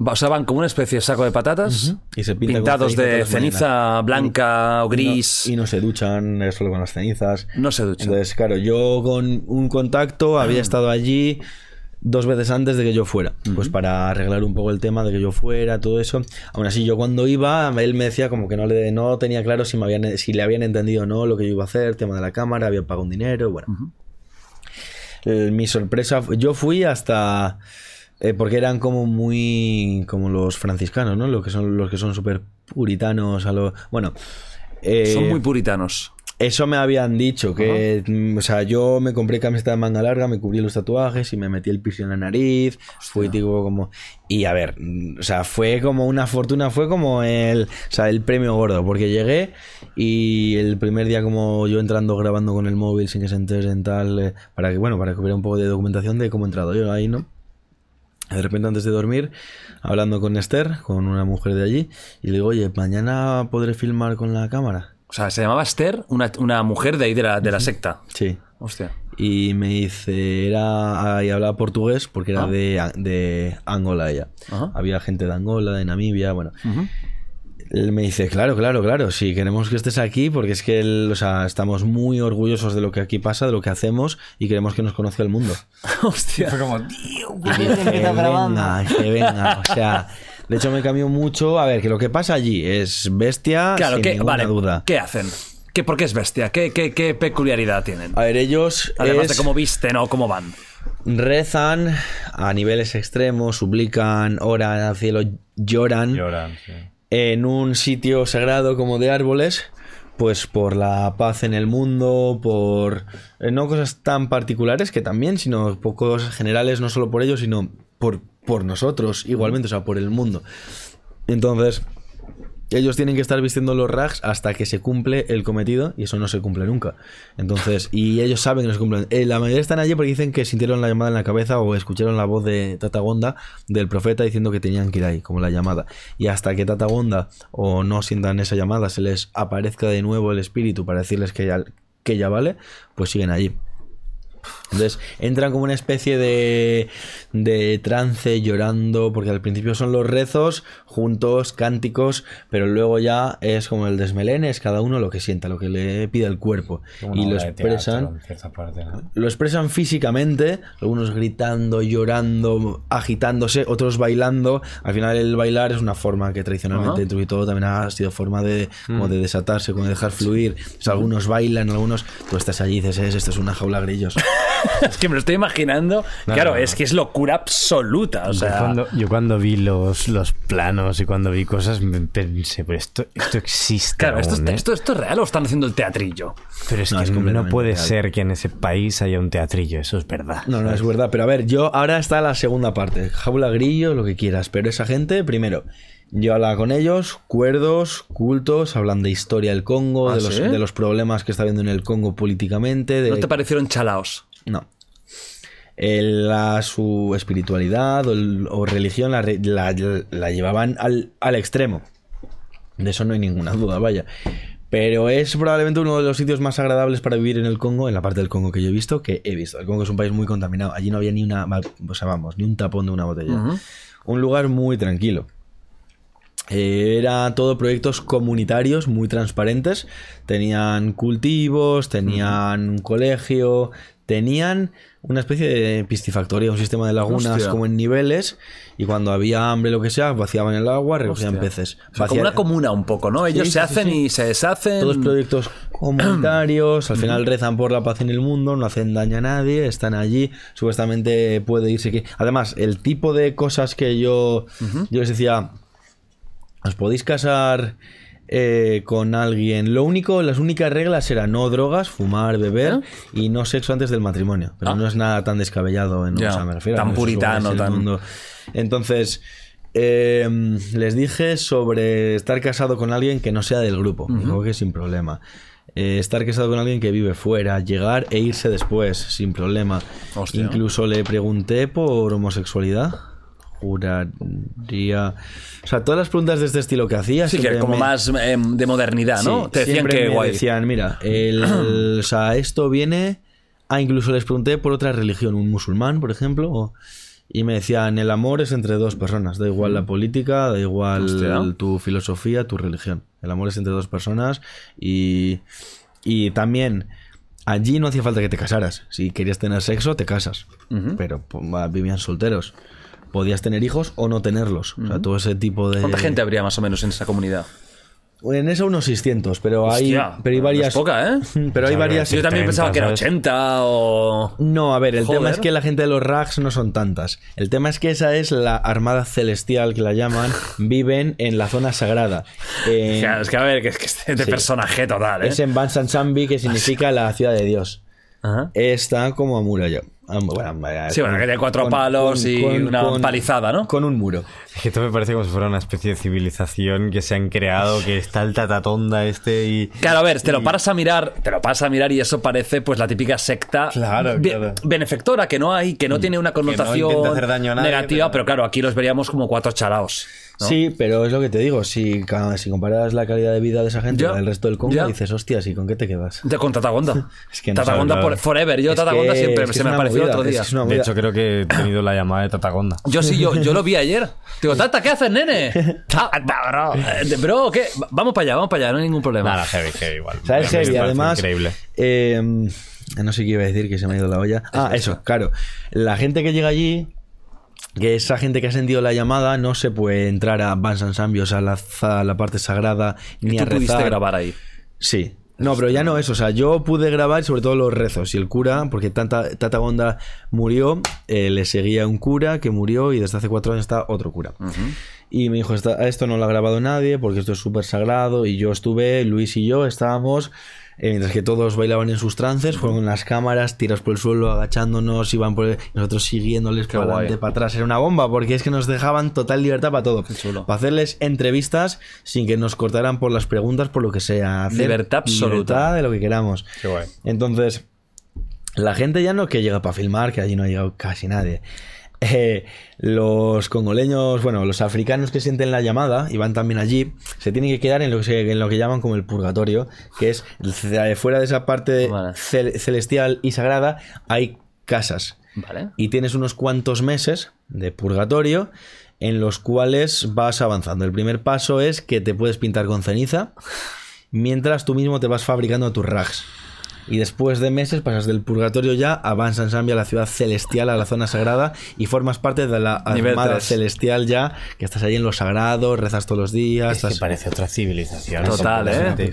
O sea, van como una especie de saco de patatas Y se pintan con pintados de ceniza blanca o Y no- gris. Y no, se duchan solo con las cenizas. No se duchan. Entonces, claro, yo con un contacto había estado allí. Dos veces antes de que yo fuera, pues para arreglar un poco el tema de que yo fuera, todo eso. Aún así, yo cuando iba, él me decía como que no le no tenía claro si me habían si le habían entendido o no lo que yo iba a hacer, tema de la cámara, había pagado un dinero, bueno. Eh, mi sorpresa, yo fui hasta eh, porque eran como muy como los franciscanos, ¿no? Los que son los que son súper puritanos a lo bueno. eh, Son muy puritanos. Eso me habían dicho, que, mm, o sea, yo me compré camiseta de manga larga, me cubrí los tatuajes y me metí el piercing en la nariz, fui tipo como... Y a ver, mm, o sea, fue como una fortuna, fue como el, o sea, el premio gordo, porque llegué y el primer día como yo entrando grabando con el móvil sin que se enteren tal, eh, para que, bueno, para que hubiera un poco de documentación de cómo he entrado yo ahí, ¿no? De repente antes de dormir, hablando con Esther, con una mujer de allí, y le digo, oye, mañana podré filmar con la cámara. O sea, se llamaba Esther, una, una mujer de ahí de la, de la secta. Sí. Hostia. Y me dice, era. Y hablaba portugués porque era Ah. de, de Angola ella. Ajá. Había gente de Angola, de Namibia, bueno. Él me dice, claro, claro, claro, sí, queremos que estés aquí porque es que él, o sea, estamos muy orgullosos de lo que aquí pasa, de lo que hacemos y queremos que nos conozca el mundo. Hostia. Fue como, tío, dije, venga, que venga, o sea, de hecho me cambió mucho. A ver, que lo que pasa allí es bestia, Claro, sin que, ninguna vale. duda. ¿Qué hacen? ¿Qué, ¿Por qué es bestia? ¿Qué, qué, qué peculiaridad tienen? A ver, ellos Además es- de cómo visten o cómo van. rezan a niveles extremos, suplican, oran al cielo, lloran. Lloran, sí. en un sitio sagrado como de árboles, pues por la paz en el mundo, por eh, no cosas tan particulares que también, sino por cosas generales, no solo por ellos, sino por, por nosotros igualmente, o sea, por el mundo. Entonces, ellos tienen que estar vistiendo los rags hasta que se cumple el cometido y eso no se cumple nunca. Entonces, y ellos saben que no se cumplen. Eh, la mayoría están allí porque dicen que sintieron la llamada en la cabeza o escucharon la voz de Tatagonda del profeta diciendo que tenían que ir ahí, como la llamada. Y hasta que Tatagonda o no sientan esa llamada, se les aparezca de nuevo el espíritu para decirles que ya, que ya vale, pues siguen allí. Entonces entran como una especie de, de trance llorando, porque al principio son los rezos juntos, cánticos, pero luego ya es como el desmelene, es cada uno lo que sienta, lo que le pide el cuerpo. Y lo teatro, expresan, cierta parte, ¿no? lo expresan físicamente, algunos gritando, llorando, agitándose, otros bailando. Al final el bailar es una forma que tradicionalmente Ajá. dentro de todo también ha sido forma de, como de desatarse, como de dejar fluir. O sea, algunos bailan, algunos, tú estás allí y dices, "Es, esto es una jaula grillos. Es que me lo estoy imaginando. claro, es que es locura absoluta. O Yo cuando, yo cuando vi los, los planos y cuando vi cosas me pensé, pero esto, esto existe. claro, esto, ¿eh? esto, esto es real o están haciendo el teatrillo. Pero es No, que es no puede real. ser que en ese país haya un teatrillo, eso es verdad. No, no, es verdad. Pero a ver, yo ahora está la segunda parte. Jaula, grillo, lo que quieras. Pero esa gente, primero, yo hablaba con ellos, cuerdos, cultos, hablan de historia del Congo, ¿Ah, de, los, sí? de los problemas que está habiendo en el Congo políticamente. De... ¿No te parecieron chalaos? No. El- la, su espiritualidad o, el- o religión la, la- la llevaban al, al extremo. De eso no hay ninguna duda, vaya. Pero es probablemente uno de los sitios más agradables para vivir en el Congo, en la parte del Congo que yo he visto, que he visto. El Congo es un país muy contaminado. Allí no había ni una, o sea, vamos, ni un tapón de una botella. Un lugar muy tranquilo. Era todo proyectos comunitarios muy transparentes. Tenían cultivos, tenían un colegio, tenían una especie de piscifactoría, un sistema de lagunas Hostia. como en niveles. Y cuando había hambre, lo que sea, vaciaban el agua, recogían Hostia. peces. O sea, como una comuna un poco, ¿no? Ellos Sí, se sí, hacen sí, y se deshacen. Todos proyectos comunitarios, al final rezan por la paz en el mundo, no hacen daño a nadie, están allí, supuestamente puede irse que... Además, el tipo de cosas que yo, yo les decía, os podéis casar eh, con alguien, lo único, las únicas reglas eran no drogas, fumar, beber y no sexo antes del matrimonio, pero Ah. no es nada tan descabellado, en, Ya, o sea, me refiero a tan esos puritano, tan- mundo. Entonces... eh, les dije sobre estar casado con alguien que no sea del grupo. Dijo que sin problema. Eh, estar casado con alguien que vive fuera, llegar e irse después, sin problema. Hostia. Incluso le pregunté por homosexualidad. Juraría. O sea, todas las preguntas de este estilo que hacía. Sí, que como me- más eh, de modernidad, ¿no? Sí, Te decían que me guay. decían, mira, el, o sea, esto viene. Ah, incluso les pregunté por otra religión, un musulmán, por ejemplo. o- y me decían, el amor es entre dos personas. Da igual la política, da igual Hostia. tu filosofía, tu religión. El amor es entre dos personas. Y, y también allí no hacía falta que te casaras. Si querías tener sexo, te casas. Pero pues, vivían solteros. Podías tener hijos o no tenerlos. O sea, todo ese tipo de... ¿Cuánta gente habría más o menos en esa comunidad? En eso unos 600, pero hay, Hostia, pero hay no varias... es poca, ¿eh? Pero hay varias... Yo también 70, pensaba que era ¿sabes? 80 o... No, a ver, el Joder. tema es que la gente de los rags no son tantas. El tema es que esa es la armada celestial que la llaman. Viven en la zona sagrada. En- Claro, es que a ver, que es que este Sí. personaje total, ¿eh? es en Bansansambi, que significa la ciudad de Dios. Ajá. Está como amurallado. Am- bueno, am- Sí, bueno, que tiene cuatro palos y una palizada, ¿no? Con un muro. Es que esto me parece como si fuera una especie de civilización que se han creado, que está el tatatonda este y... Claro, a ver, te lo paras a mirar, te lo paras a mirar y eso parece pues la típica secta Claro, be- claro. benefectora que no hay, que no tiene una connotación intenta hacer daño a nadie, negativa, pero- pero... claro, aquí los veríamos como cuatro chalaos. ¿No? Sí, pero es lo que te digo. Si, comparas la calidad de vida de esa gente con el resto del Congo, Ya. dices, hostias, ¿y con qué te quedas? De- con Tatagonda. Es que no Tatagonda por forever. Yo Es Tatagonda que- siempre es que se me apareció movida, otro es día. que es una De hecho, creo que he tenido la llamada de Tatagonda. Yo sí, yo, yo lo vi ayer. Digo, Tata, ¿qué haces, nene? Bro. Eh, Bro, ¿qué? Vamos para allá, vamos para allá, no hay ningún problema. Nada, heavy, heavy igual. ¿Sabes, Heavy? Además, Increíble. eh, no sé qué iba a decir, que se me ha ido la olla. Ah, eso, claro. La gente que llega allí, que esa gente que ha sentido la llamada, no se puede entrar a Bansan Sambios, a la, a la parte sagrada, ni Tú a pudiste rezar. grabar ahí. Sí. No, pero ya no eso. O sea, yo pude grabar sobre todo los rezos. Y el cura, porque Tata, Tata Gonda murió, eh, le seguía un cura que murió y desde hace cuatro años está otro cura. Y me dijo, "Esta- esto no lo ha grabado nadie porque esto es súper sagrado. Y yo estuve, Luis y yo estábamos, eh, mientras que todos bailaban en sus trances, fueron las cámaras, tiras por el suelo, agachándonos, iban por el- nosotros siguiéndoles Qué para guay. adelante, para atrás. Era una bomba porque es que nos dejaban total libertad para todo. chulo. Para hacerles entrevistas sin que nos cortaran por las preguntas, por lo que sea. Hacer Libertad absoluta. libertad de lo que queramos. Qué guay. Entonces, la gente ya no que llega para filmar, que allí no ha llegado casi nadie. Eh, los congoleños, bueno, los africanos que sienten la llamada y van también allí, se tienen que quedar en lo que, se- en lo que llaman como el purgatorio, que es fuera de esa parte Vale. cel- celestial y sagrada, hay casas. Vale. Y tienes unos cuantos meses de purgatorio en los cuales vas avanzando. El primer paso es que te puedes pintar con ceniza mientras tú mismo te vas fabricando tus rags. Y después de meses pasas del purgatorio ya a Bansan Zambia, a la ciudad celestial, a la zona sagrada, y formas parte de la armada celestial ya, que estás ahí en lo sagrado, rezas todos los días. Es que estás- parece otra civilización. Total, ¿eh?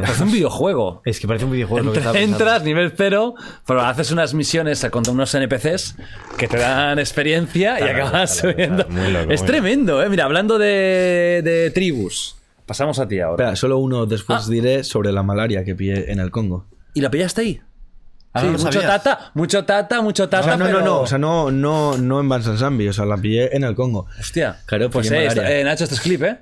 Parece un videojuego. Es que parece un videojuego. lo que. Entras, nivel cero, pero haces unas misiones contra unos NPCs que te dan experiencia y acabas loco, subiendo. loco, es tremendo, ¿eh? Mira, hablando de, de tribus, pasamos a ti ahora. Espera, solo uno después Ah. diré sobre la malaria que pillé en el Congo. ¿Y la pillaste ahí? Ah, sí, no lo mucho sabías. tata, mucho tata, mucho O tata. sea, no, pero... no, no, o sea, no, no, no en Bansan Zambi, o sea, la pillé en el Congo. Hostia. Claro, pues eh, esto- eh, Nacho, esto es clip, ¿eh?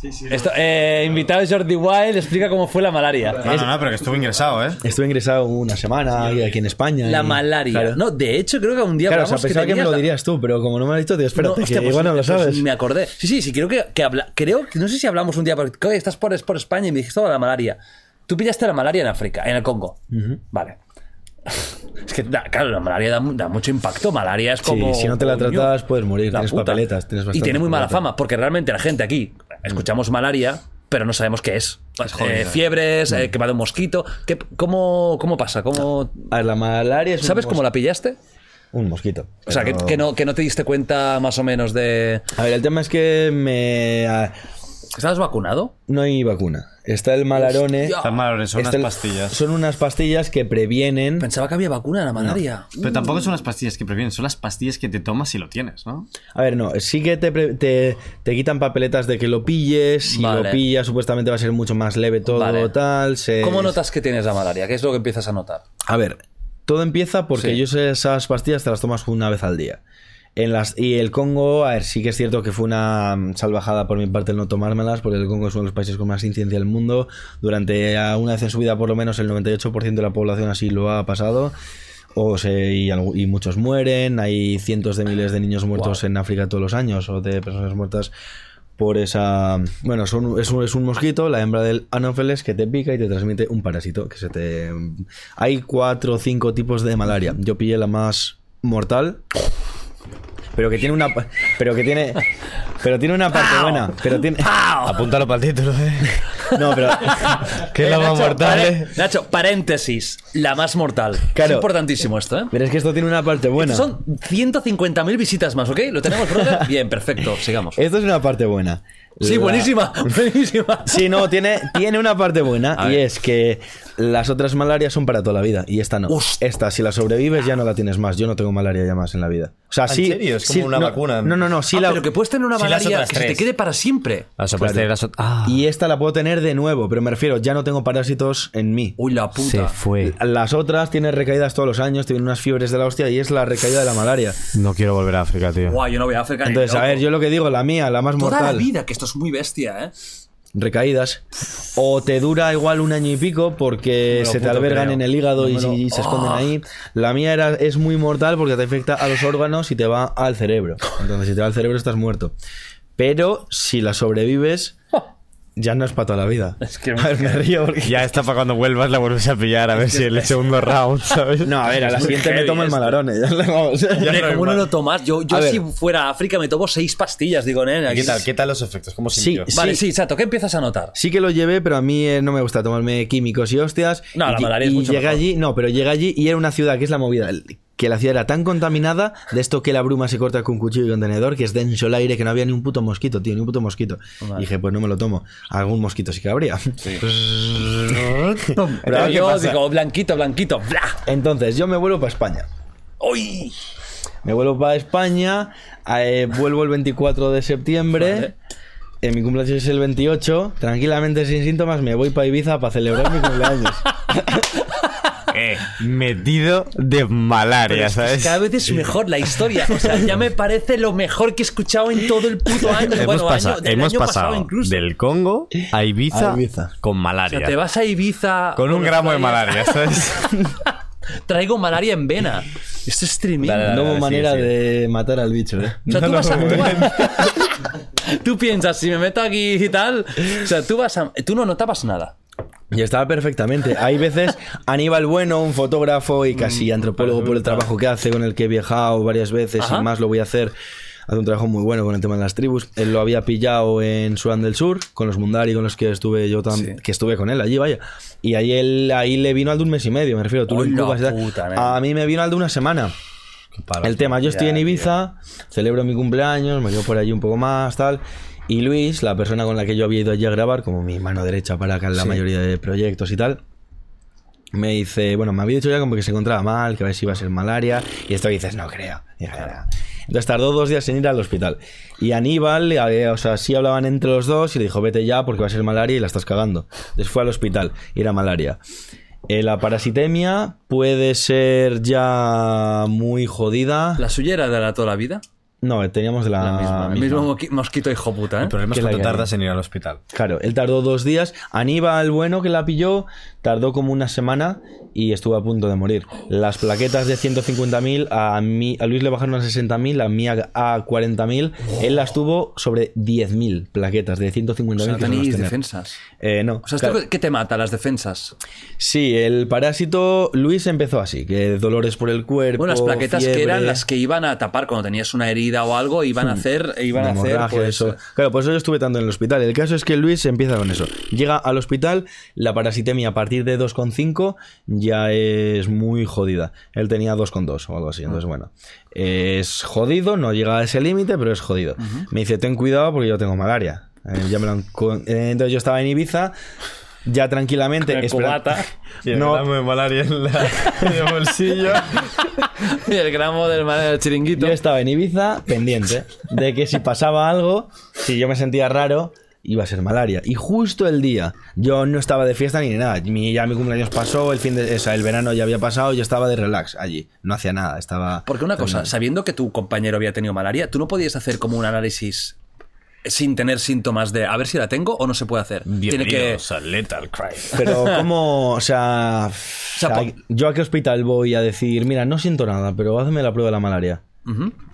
Sí, sí. Esto, eh, invitado Jordi Wild explica cómo fue la malaria. No, no, no, pero que estuvo ingresado, ¿eh? Estuve ingresado una semana aquí en España. La y- malaria. Claro. No, de hecho, creo que un día Claro, o sea, hablamos que pensaba que, me lo dirías tú, pero como no me lo has dicho, tío, espérate, No, hostia, que pues igual no lo pues sabes. me acordé. Sí, sí, sí, creo que, que habla, creo que no sé si hablamos un día, porque estás por, por España y me dijiste "Oh, la malaria. Tú pillaste la malaria en África, en el Congo. Vale. Es que, da- claro, la malaria da, mu- da mucho impacto. Malaria es Sí, como. si no te la tratas, puedes morir. la Tienes puta. papeletas, tienes Y tiene muy mala fama, porque realmente la gente aquí escuchamos malaria, pero no sabemos qué es. Eh, fiebres, eh, que va de un mosquito. ¿Qué, cómo, ¿Cómo pasa? ¿Cómo, A ver, la malaria es ¿Sabes cómo la pillaste? Un mosquito. O sea, que, pero- que no, que no te diste cuenta más o menos de. A ver, el tema es que me... ¿Estabas vacunado? No hay vacuna. Está el malarone. Están mal, son está unas el- pastillas. Son unas pastillas que previenen... Pensaba que había vacuna de la malaria. Pero tampoco son las pastillas que previenen, son las pastillas que te tomas si lo tienes, ¿no? A ver, no, sí que te, pre- te, te quitan papeletas de que lo pilles. Si Vale. lo pillas, supuestamente va a ser mucho más leve todo, Vale. tal. se- ¿Cómo notas que tienes la malaria? ¿Qué es lo que empiezas a notar? A ver, todo empieza porque Sí. yo sé esas pastillas te las tomas una vez al día. En las, y el Congo, a ver, sí que es cierto que fue una salvajada por mi parte el no tomármelas, porque el Congo es uno de los países con más incidencia del mundo. Durante una vez en su vida, por lo menos el 98% de la población así lo ha pasado. O se, y muchos mueren, hay cientos de miles de niños muertos en África todos los años, o de personas muertas por esa... Bueno, son- es, un, es un mosquito, la hembra del anófeles, que te pica y te transmite un parásito. que se te Hay cuatro o cinco tipos de malaria. Yo pillé la más mortal, pero que tiene una... pa- Pero que tiene... Pero tiene una parte buena. Pero tiene... Apúntalo para el título, ¿eh? No, pero. ¿Qué es la más Nacho, mortal? pare- eh? Nacho, paréntesis. La más mortal. Claro. Es importantísimo esto, ¿eh? Pero es que esto tiene una parte buena. Son 150.000 visitas más, ¿ok? ¿Lo tenemos, brother? Bien, perfecto. Sigamos. Esto es una parte buena. Sí, La- buenísima. Buenísima. Sí, no, tiene, tiene una parte buena A y ver. es que las otras malarias son para toda la vida y esta no. Hostia. Esta, si la sobrevives, ya no la tienes más. Yo no tengo malaria ya más en la vida. O sea, ¿En sí. serio? Es como sí, una no, vacuna. No, no, no. Sí Ah, la, pero que puedes tener una Sí, malaria que se te quede para siempre. Las Claro. Ah, Y esta la puedo tener de nuevo, pero me refiero, ya no tengo parásitos en mí. Uy, la se puta. fue. Las otras tienen recaídas todos los años, tienen unas fiebres de la hostia y es la recaída de la malaria. No quiero volver a África, tío. Guau, yo no voy a África ni Entonces, a ver, yo lo que digo, la mía, la más Toda la mortal, vida, que esto es muy bestia, ¿eh? recaídas, o te dura igual un año y pico porque se te albergan creo. en el hígado y, se esconden ahí. La mía era, es muy mortal porque te afecta a los órganos y te va al cerebro. Entonces, si te va al cerebro, estás muerto. Pero si la sobrevives, ya no es para toda la vida. Es que- A ver, me río porque... Ya está para cuando vuelvas la vuelves a pillar a ver si en el segundo round, ¿sabes? No, a ver, a la Es siguiente me tomo el malarone. Ya le vamos. Hombre, no ¿cómo no lo tomas? Yo, yo si fuera a África me tomo seis pastillas, digo, ¿eh? ¿Qué tal? ¿Qué tal los efectos? ¿Cómo Sí, sintió? sí. Vale, sí, Chato, ¿qué empiezas a notar? Sí que lo llevé, pero a mí eh, no me gusta tomarme químicos y hostias. No, y, la malaria es y mucho llegué mejor. allí, no, pero llegué allí y era una ciudad que es la movida. Que la ciudad era tan contaminada de esto que la bruma se corta con cuchillo y contenedor, que es denso el aire, que no había ni un puto mosquito, tío, ni un puto mosquito. Vale. Y dije, pues no me lo tomo. Algún mosquito sí que habría. Digo, blanquito, blanquito, bla. Entonces, yo me vuelvo para España. ¡Uy! Me vuelvo para España, eh, vuelvo el 24 de septiembre. Vale. eh, mi cumpleaños es el 28. Tranquilamente, sin síntomas, me voy para Ibiza para celebrar mi cumpleaños. Eh, metido de malaria, ¿sabes? Cada vez es mejor la historia. O sea, ya me parece lo mejor que he escuchado en todo el puto año. Hemos, bueno, pasa- año, del hemos año pasado pasado incluso. del Congo a Ibiza, A Ibiza. con O malaria. sea, te vas a Ibiza. Con un gramo de malaria, ¿sabes? Traigo malaria en vena. Esto es tremendo. No hubo sí, manera sí. de matar al bicho, ¿eh? O sea, tú vas a. Tú, tú piensas, si me meto aquí y tal. O sea, tú vas a. Tú no notabas nada. Y estaba perfectamente. Hay veces Aníbal Bueno, un fotógrafo y casi antropólogo por el trabajo que hace, con el que he viajado varias veces Ajá. y más lo voy a hacer. Hace un trabajo muy bueno con el tema de las tribus. Él lo había pillado en Sudán del Sur, con los Mundari, con los que estuve yo también, que estuve con él allí, vaya. Y ahí él, ahí le vino al de un mes y medio, me refiero. Tú lo. A mí me vino al de una semana. El tema, yo estoy en Ibiza, celebro mi cumpleaños, me quedo por allí un poco más, tal. Y Luis, la persona con la que yo había ido allí a grabar, como mi mano derecha para acá en la mayoría de proyectos y tal, me dice, bueno, me había dicho ya como que se encontraba mal, que a ver si iba a ser malaria. Y esto dices, no creo. "No". Entonces tardó dos días en ir al hospital. Y Aníbal, eh, o sea, sí hablaban entre los dos y le dijo, vete ya porque va a ser malaria y la estás cagando. Entonces fue al hospital y era malaria. Eh, la parasitemia puede ser ya muy jodida. ¿La suya era de la toda la vida? No, teníamos de la, La misma. El mismo mosquito hijo puta, ¿eh? El problema es Que tardas en ir al hospital. Claro, él tardó dos días. Aníbal, bueno, que la pilló, tardó como una semana y estuvo a punto de morir. Las plaquetas de 150.000, a, mí, a Luis le bajaron a 60.000, a mí a, a 40.000. Él las tuvo sobre 10.000 plaquetas de 150.000. O sea, tenéis defensas. Eh, no. O sea, ¿esto claro. qué te mata, las defensas? Sí, el parásito, Luis empezó así, que dolores por el cuerpo. Bueno, las plaquetas que eran las que iban a tapar cuando tenías una herida o algo, iban a hacer, iban a hacer pues, eso. Claro, por eso yo estuve tanto en el hospital. El caso es que Luis empieza con eso. Llega al hospital, la parasitemia a partir de 2,5 ya es muy jodida. Él tenía 2,2 o algo así. Entonces, bueno, es jodido, no llega a ese límite, pero es jodido. Me dice, ten cuidado porque yo tengo malaria. Eh, ya me lo han con- eh, entonces yo estaba en Ibiza. Ya tranquilamente. El espera- cubata. Y el No. gramo de malaria en, la, en el bolsillo. Y el gramo del, del chiringuito. Yo estaba en Ibiza pendiente de que si pasaba algo, si yo me sentía raro, iba a ser malaria. Y justo el día, yo no estaba de fiesta ni de nada. Mi, ya mi cumpleaños pasó, el fin de, o sea, el verano ya había pasado, yo estaba de relax allí. No hacía nada, estaba. Porque una cosa, sabiendo que tu compañero había tenido malaria, ¿tú no podías hacer como un análisis sin tener síntomas de a ver si la tengo o no se puede hacer? Tiene que... Bienvenidos a Lethal Cry. Pero como, o sea, sea, o sea, po- yo a qué hospital voy a decir, mira, no siento nada, pero hazme la prueba de la malaria.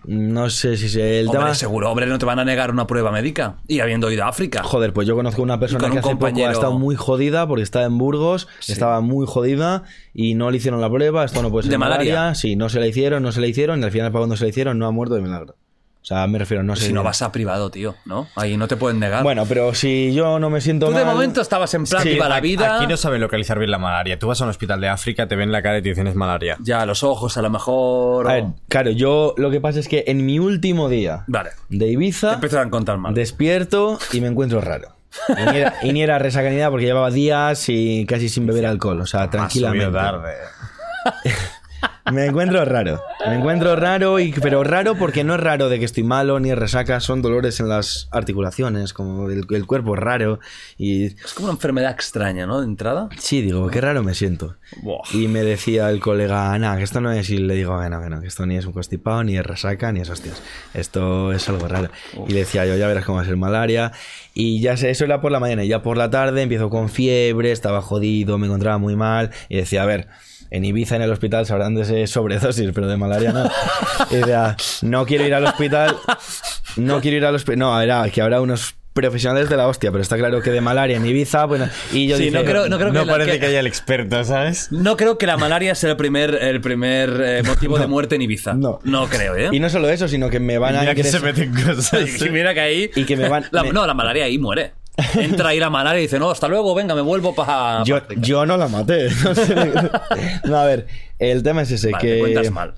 No sé si se el Hombre, tema. seguro, hombre, no te van a negar una prueba médica. Y habiendo ido a África. Joder, pues yo conozco una persona con que un hace poco compañero- ha estado muy jodida porque está en Burgos, estaba muy jodida y no le hicieron la prueba, esto no puede ser ¿De malaria? Sí, no se la hicieron, no se la hicieron y al final para cuando se la hicieron no ha muerto de milagro. O sea, me refiero, no sé. Si no vas a privado, tío, ¿no? Ahí no te pueden negar. Bueno, pero si yo no me siento Tú de mal- momento estabas en plan Sí, viva la Aquí- vida. Aquí no saben localizar bien la malaria. Tú vas a un hospital de África, te ven la cara y te dicen es malaria. Ya, los ojos a lo mejor. A ver, claro, yo lo que pasa es que en mi último día Vale. de Te Ibiza empiezan a contar mal. despierto y me encuentro raro. Y ni era, y ni era resaca ni nada porque llevaba días y casi sin beber alcohol, o sea, tranquilamente. subido tarde. Me encuentro raro. Me encuentro raro, y, pero raro porque no es raro de que estoy malo ni es resaca, son dolores en las articulaciones, como el, el cuerpo raro. Y Es como una enfermedad extraña, ¿no? De entrada. sí, digo, qué raro me siento. Buah. Y me decía el colega, nada, que esto no es, y le digo, que no, que esto ni es un constipado, ni es resaca, ni es hostias. Esto es algo raro. Y le decía yo, ya verás cómo va a ser malaria. Y ya sé, eso era por la mañana, y ya por la tarde empiezo con fiebre, estaba jodido, me encontraba muy mal, y decía, a ver. En Ibiza, en el hospital, sabrán de ese sobredosis, pero de malaria no. Y decía, no quiero ir al hospital, no quiero ir al hospital. No, era que habrá unos profesionales de la hostia, pero está claro que de malaria en Ibiza, bueno, y yo Sí, dije, no creo, no creo No que, la- parece que- que haya el experto, ¿sabes? no creo que la malaria sea el primer, el primer eh, motivo de muerte en Ibiza. No. creo, ¿eh? Y no solo eso, sino que me van a Mira que se ingresar- meten cosas. Y mira que ahí. Y que me van- La- me- No, la malaria ahí muere. Entra ahí la malaria y dice, no, hasta luego, venga, me vuelvo para. Yo, yo no la maté. No, sé. No, a ver, el tema es ese, Vale, que te cuentas mal.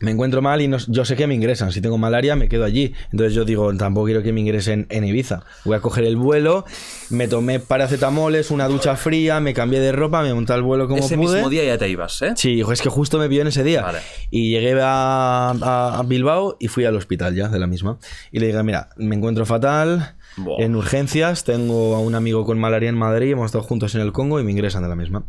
me encuentro mal y no- yo sé que me ingresan. Si tengo malaria, me quedo allí. Entonces yo digo, tampoco quiero que me ingresen en Ibiza. Voy a coger el vuelo, me tomé paracetamoles, una ducha fría, me cambié de ropa, me monté al vuelo como Ese pude. mismo día ya te ibas, ¿eh? Sí, es que justo me vio en ese día. Vale. Y llegué a, a- a Bilbao y fui al hospital ya, de la misma. Y le dije, mira, me encuentro fatal, Buah. en urgencias, tengo a un amigo con malaria en Madrid, hemos estado juntos en el Congo y me ingresan de la misma.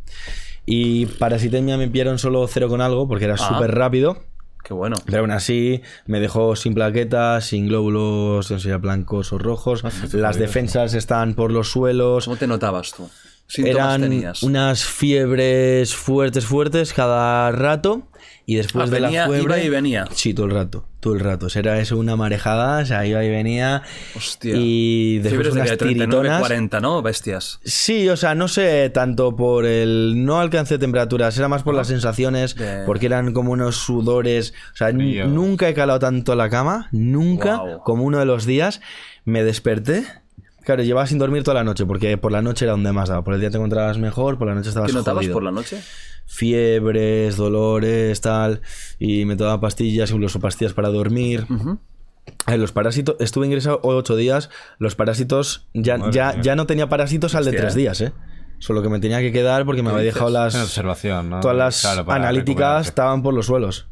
Y parasitemia me pillaron solo cero con algo, porque era Ah. súper rápido. Qué bueno. Pero aún así me dejó sin plaquetas, sin glóbulos, no sé, blancos o rojos. Las defensas están por los suelos. ¿Cómo te notabas tú? ¿Síntomas Eran tenías? unas fiebres fuertes, fuertes cada rato. Y después Ah, de venía- la fiebre. iba y venía. Sí, todo el rato. Todo el rato. O sea, Era eso una marejada, o sea, iba y venía. Hostia. Y después de unas que 39, tiritonas. 40, ¿no? Bestias. Sí, o sea, no sé tanto por el. No alcancé temperaturas, era más por las sensaciones, De- porque eran como unos sudores. O sea, nunca he calado tanto la cama, nunca, como uno de los días. Me desperté. Claro, llevaba sin dormir toda la noche, porque por la noche era donde más daba. Por el día te encontrabas mejor, por la noche estabas ¿Qué notabas jodido. por la noche? Fiebres, dolores, tal. Y me tomaba pastillas, incluso pastillas para dormir. A ver, Los parásitos, estuve ingresado ocho días. Los parásitos, ya, Madre ya, mía. ya no tenía parásitos al de Hostia. tres días, ¿eh? Solo que me tenía que quedar porque me había dejado las. En observación, ¿no? Todas las Claro, analíticas estaban por los suelos.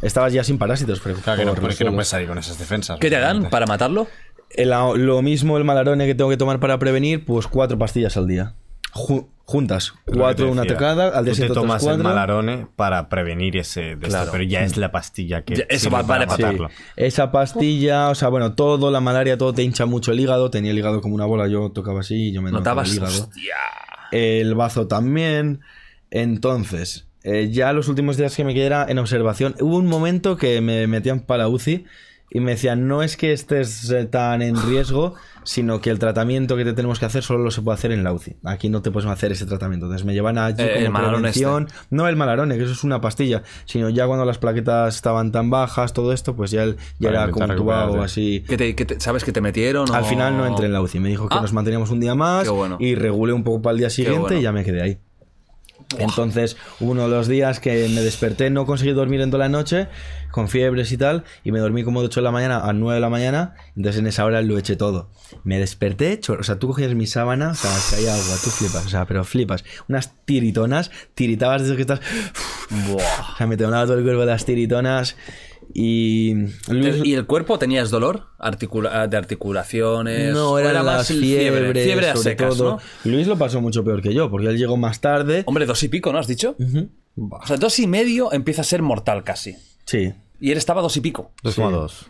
Estabas ya sin parásitos, pero Claro que no, por los porque no suelos. puedes salir con esas defensas. ¿Qué te dan para matarlo? El- lo mismo el malarone que tengo que tomar para prevenir, pues cuatro pastillas al día. Ju- juntas. Cuatro, una tecada, al día Tú te siguiente tomas el malarone para prevenir ese de esto, pero ya es la pastilla que Ya, eso va- para Sí, matarlo. esa pastilla, o sea, bueno, todo, la malaria, todo te hincha mucho el hígado. Tenía el hígado como una bola, yo tocaba así y yo me notaba Notabas. el hígado. Hostia. El bazo también. Entonces, eh, ya los últimos días que me quedé era en observación. Hubo un momento que me metían para la UCI y me decían, no es que estés eh, tan en riesgo, sino que el tratamiento que te tenemos que hacer solo se puede hacer en la UCI. Aquí no te puedes hacer ese tratamiento. Entonces me llevan allí Eh, como el Malarone prevención. No el malarone, que eso es una pastilla, sino ya cuando las plaquetas estaban tan bajas, todo esto, pues ya, el- ya Para era como tubado recuperarse. así. ¿Qué te, qué te- ¿Sabes que te metieron? o- Al final no entré en la UCI. Me dijo que Ah. nos manteníamos un día más bueno. y regulé un poco para el día siguiente bueno. y ya me quedé ahí. Entonces, uno de los días que me desperté, no conseguí dormir en toda la noche, con fiebres y tal, y me dormí como de 8 de la mañana a 9 de la mañana, entonces en esa hora lo eché todo. Me desperté, o sea, tú cogías mi sábana, o sea, caía agua, tú flipas, o sea, pero flipas. Unas tiritonas, tiritabas desde que estás... O sea, me todo el cuerpo de las tiritonas y... Luis- ¿Y el cuerpo tenías dolor Articula- de articulaciones? No, ¿O eran era más el fiebres, Fiebre a sobre secas, todo. ¿no? Luis lo pasó mucho peor que yo, porque él llegó más tarde. Hombre, dos y pico, ¿no has dicho? O sea, dos y medio empieza a ser mortal casi. Sí. Y él estaba dos y pico. 2,2.